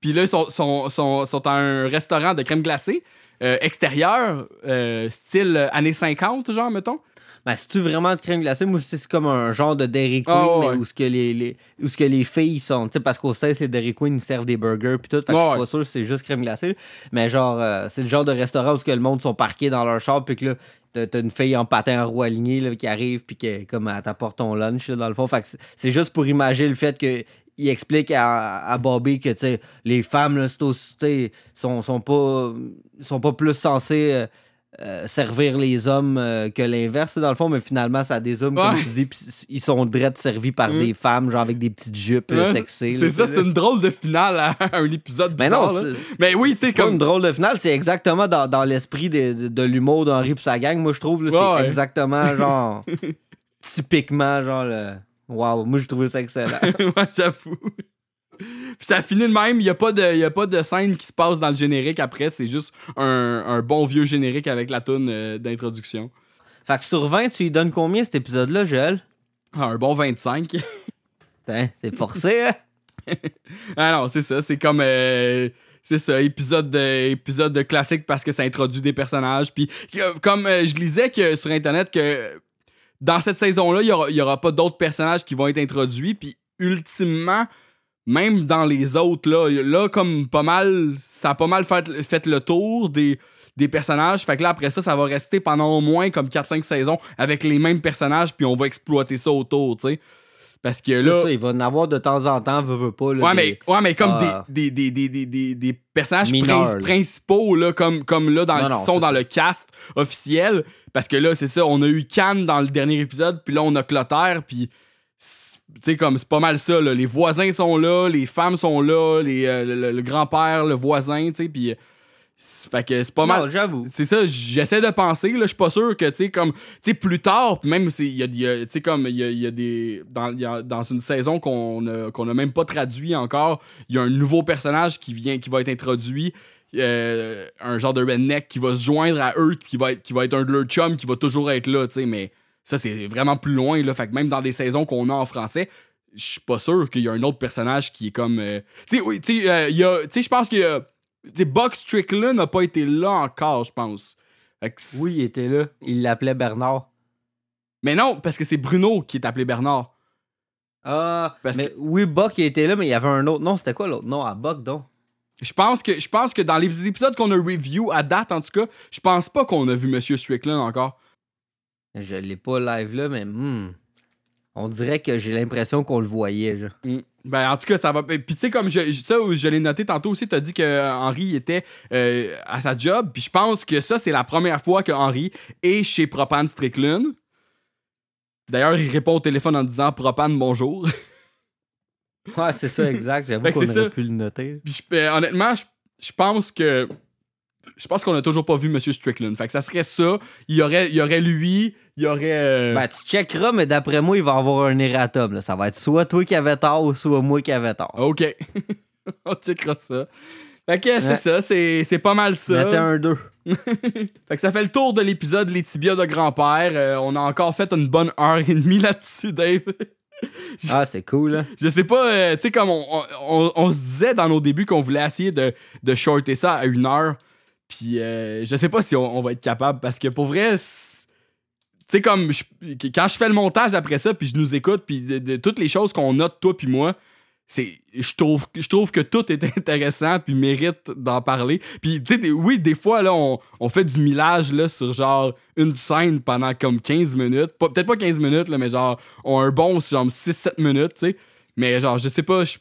Puis là, ils sont, sont, sont, sont à un restaurant de crème glacée euh, extérieur, euh, style années 50, genre, mettons. Ben, c'est-tu vraiment de crème glacée? Moi, je sais c'est comme un genre de Dairy Queen, Ah, ouais. mais où ce que les, les, où ce que les filles sont. Tu sais, parce qu'au States, les Dairy Queen, ils servent des burgers puis tout. Fait que je suis pas sûr que c'est juste crème glacée. Mais genre, euh, c'est le genre de restaurant où ce que le monde sont parqués dans leur char puis que là, t'as une fille en patin en roue alignée là, qui arrive puis qui comme elle t'apporte ton lunch là, dans le fond. Fait que c'est juste pour imaginer le fait que il explique à, à Bobby que tu sais, les femmes là, aussi, sont, sont pas sont pas plus censées euh, euh, servir les hommes euh, que l'inverse, dans le fond, mais finalement, ça des hommes, comme tu dis, pis ils sont drettes servis par Mm. des femmes, genre avec des petites jupes Ouais, sexées. là, C'est ça, c'est une drôle de finale à [laughs] un épisode Mais bizarre. non, là. c'est- Mais oui, C'est pas comme. une drôle de finale, c'est exactement dans, dans l'esprit de, de- de l'humour d'Henri et sa gang. Moi, je trouve, Ouais, c'est exactement, genre, [laughs] typiquement, genre, le... Waouh, moi, j'ai trouvé ça excellent. [laughs] ouais, j'avoue. Puis ça finit de même, il n'y a, pas de- y a pas de scène qui se passe dans le générique après, c'est juste un, un bon vieux générique avec la toune euh, d'introduction. fait que sur 20, tu lui donnes combien cet épisode-là, Joël? Ah, un bon 25. Putain, [laughs] c'est forcé, hein? [laughs] ah non, c'est ça, c'est comme. euh, c'est ça, épisode de, épisode de classique parce que ça introduit des personnages. Puis, comme euh, je lisais que sur Internet, que dans cette saison-là, il n'y aura, pas d'autres personnages qui vont être introduits. Puis, ultimement, même dans les autres, là, là comme pas mal, ça a pas mal fait, le tour des, des personnages. Fait que là, après ça, ça va rester pendant au moins comme 4-5 saisons avec les mêmes personnages, puis on va exploiter ça autour, tu sais. Parce que là. ça, il va en avoir de temps en temps, veut, veut pas. Là, Ouais, des- mais, ouais, mais comme Ah. des, des, des, des, des, des personnages Mineurs, prin- là. principaux, là, comme, comme là, dans, Non, non, qui sont dans ça. le cast officiel. Parce que là, c'est ça, on a eu Cannes dans le dernier épisode, puis là, on a Clotaire, puis. Tu sais, comme c'est pas mal ça, là. Les voisins sont là, les femmes sont là, les, euh, le, le- le grand-père, le voisin, tu sais, puis. C'est- Fait que c'est pas mal. J'avoue. C'est ça, j'essaie de penser, là, je suis pas sûr que, tu sais, comme, tu sais, plus tard, même, c'est- il y a, il y a- tu sais, comme, il y a, il y a des, dans, il y a- dans une saison qu'on a, qu'on a même pas traduit encore, il y a un nouveau personnage qui vient, qui va être introduit, euh, un genre de redneck qui va se joindre à eux, qui va être, qui va être un de leurs chums, qui va toujours être là, tu sais, mais ça, c'est vraiment plus loin, là, fait que même dans des saisons qu'on a en français, je suis pas sûr qu'il y a un autre personnage qui est comme, euh, tu sais, oui, tu sais, euh, il y a, tu sais, je pense qu'il y a, Buck Strickland n'a pas été là encore, je pense. Oui, il était là. Il l'appelait Bernard. Mais non, parce que c'est Bruno qui est appelé Bernard. Ah, mais oui, Buck il était là, mais il y avait un autre. Non, c'était quoi l'autre nom à Buck, donc? Je pense que je pense que dans les épisodes qu'on a review à date, en tout cas, je pense pas qu'on a vu Monsieur Strickland encore. Je l'ai pas live là, mais hmm, on dirait que j'ai l'impression qu'on le voyait. Genre. Mm. Ben, en tout cas, ça va. Puis, tu sais, comme je, ça, je l'ai noté tantôt aussi, t'as dit que euh, Henri était euh, à sa job. Puis, je pense que ça, c'est la première fois que Henri est chez Propane Strickland. D'ailleurs, il répond au téléphone en disant Propane, bonjour. Ouais, c'est ça, exact. J'avoue qu'on aurait pu le noter. Puis, je- euh, honnêtement, je, je pense que. Je pense qu'on a toujours pas vu Monsieur Strickland. Fait que ça serait ça. Il y aurait, il y aurait lui, il y aurait. euh, Ben, tu checkeras, mais d'après moi, il va y avoir un erratum. Là. Ça va être soit toi qui avais tort ou soit moi qui avais tort. OK. [laughs] On checkera ça. Fait que c'est Ouais. ça, c'est, c'est pas mal ça. Mettez un 2. [laughs] Fait que ça fait le tour de l'épisode Les tibias de grand-père. Euh, on a encore fait une bonne heure et demie là-dessus, Dave. [laughs] Ah, c'est cool, hein? Je sais pas, euh, tu sais, comme on, on- on- on se disait dans nos débuts qu'on voulait essayer de, de shorter ça à une heure. Puis euh, je sais pas si on, va être capable parce que pour vrai, tu sais, comme quand je fais le montage après ça, puis je nous écoute, puis de, toutes les choses qu'on note, toi puis moi, c'est je trouve je trouve que tout est [laughs] intéressant puis mérite d'en parler. Puis tu sais oui des fois là on, fait du millage là sur genre une scène pendant comme 15 minutes. Peut-être pas 15 minutes là mais genre on a un bon genre 6 7 minutes tu sais. Mais genre je sais pas je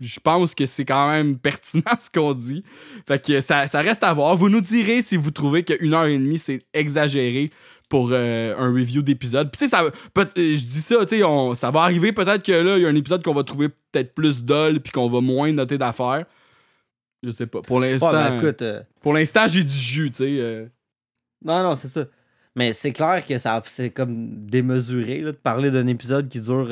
je- pense que c'est quand même pertinent [laughs] ce qu'on dit. Fait que ça, ça reste à voir. Vous nous direz si vous trouvez qu'une heure et demie, c'est exagéré pour euh, un review d'épisode. Puis tu sais, euh, je dis ça, tu sais, ça va arriver peut-être que là, il y a un épisode qu'on va trouver peut-être plus dol puis qu'on va moins noter d'affaires. Je sais pas. Pour l'instant, Ouais, euh, pour l'instant, j'ai du jus, tu sais. euh. non, non, c'est ça. Mais c'est clair que ça c'est comme démesuré là, de parler d'un épisode qui dure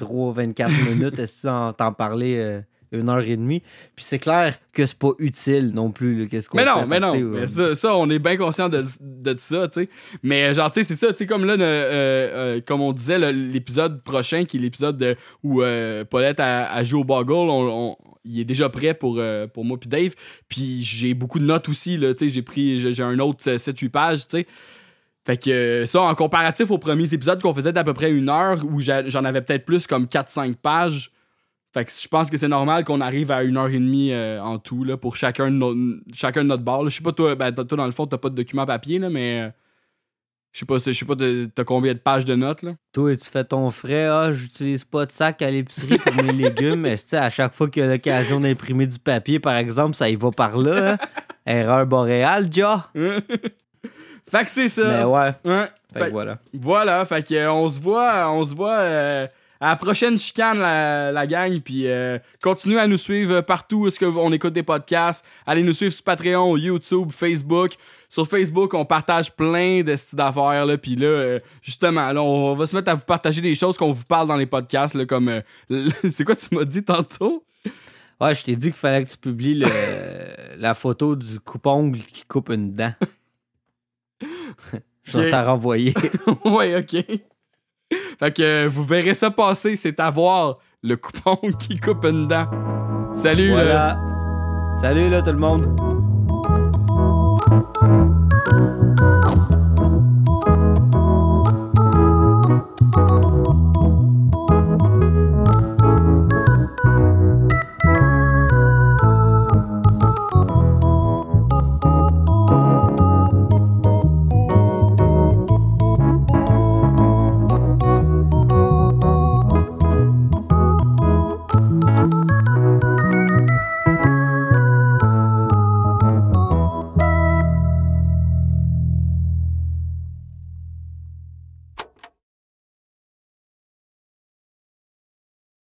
23-24 [laughs] minutes et sans t'en parler euh, une heure et demie? Puis c'est clair que c'est pas utile non plus. qu'est-ce qu'on Mais non, fait. mais non. mais euh, ça, ça, on est bien conscient de, de ça, tu sais. Mais genre, tu sais, c'est ça, tu sais, comme là, le- euh, euh, comme on disait, l'épisode prochain, qui est l'épisode de- où euh, Paulette a, a joué au Boggle, on- on- il est déjà prêt pour, euh, pour moi puis Dave. Puis j'ai beaucoup de notes aussi, là, j'ai pris, j'ai un autre 7-8 pages, tu sais. Fait que euh, ça, en comparatif aux premiers épisodes qu'on faisait d'à peu près une heure, où j'en avais peut-être plus comme 4-5 pages. Fait que je pense que c'est normal qu'on arrive à une heure et demie euh, en tout là, pour chacun de, nos- chacun de notre bord. Je sais pas, toi, ben, toi, dans le fond, t'as pas de document papier, là, mais euh, je sais pas, je sais pas, t'as combien de pages de notes. Là? Toi, tu fais ton frais. Ah, j'utilise pas de sac à l'épicerie pour mes [laughs] légumes. Mais à chaque fois qu'il y a l'occasion d'imprimer du papier, par exemple, ça y va par là. hein. [laughs] Erreur boréale, déjà. [laughs] Fait que c'est ça. Mais ouais. Fait Fait- que voilà. Voilà, fait que euh, on se voit, on se voit euh, à la prochaine chicane, la, la gang. Puis euh, continuez à nous suivre partout où est-ce que vous- on écoute des podcasts. Allez nous suivre sur Patreon, YouTube, Facebook. Sur Facebook, on partage plein de styles d'affaires. Là, puis là, euh, justement, là, on va se mettre à vous partager des choses qu'on vous parle dans les podcasts. Là, comme. euh, [laughs] c'est quoi tu m'as dit tantôt? Ouais, je t'ai dit qu'il fallait que tu publies le- la photo du coupe-ongle qui coupe une dent. [laughs] [laughs] je vais t'en renvoyer. [laughs] ouais, ok. Fait que vous verrez ça passer, c'est à voir le coupon [laughs] qui coupe une dent. Salut là. Salut là tout le monde.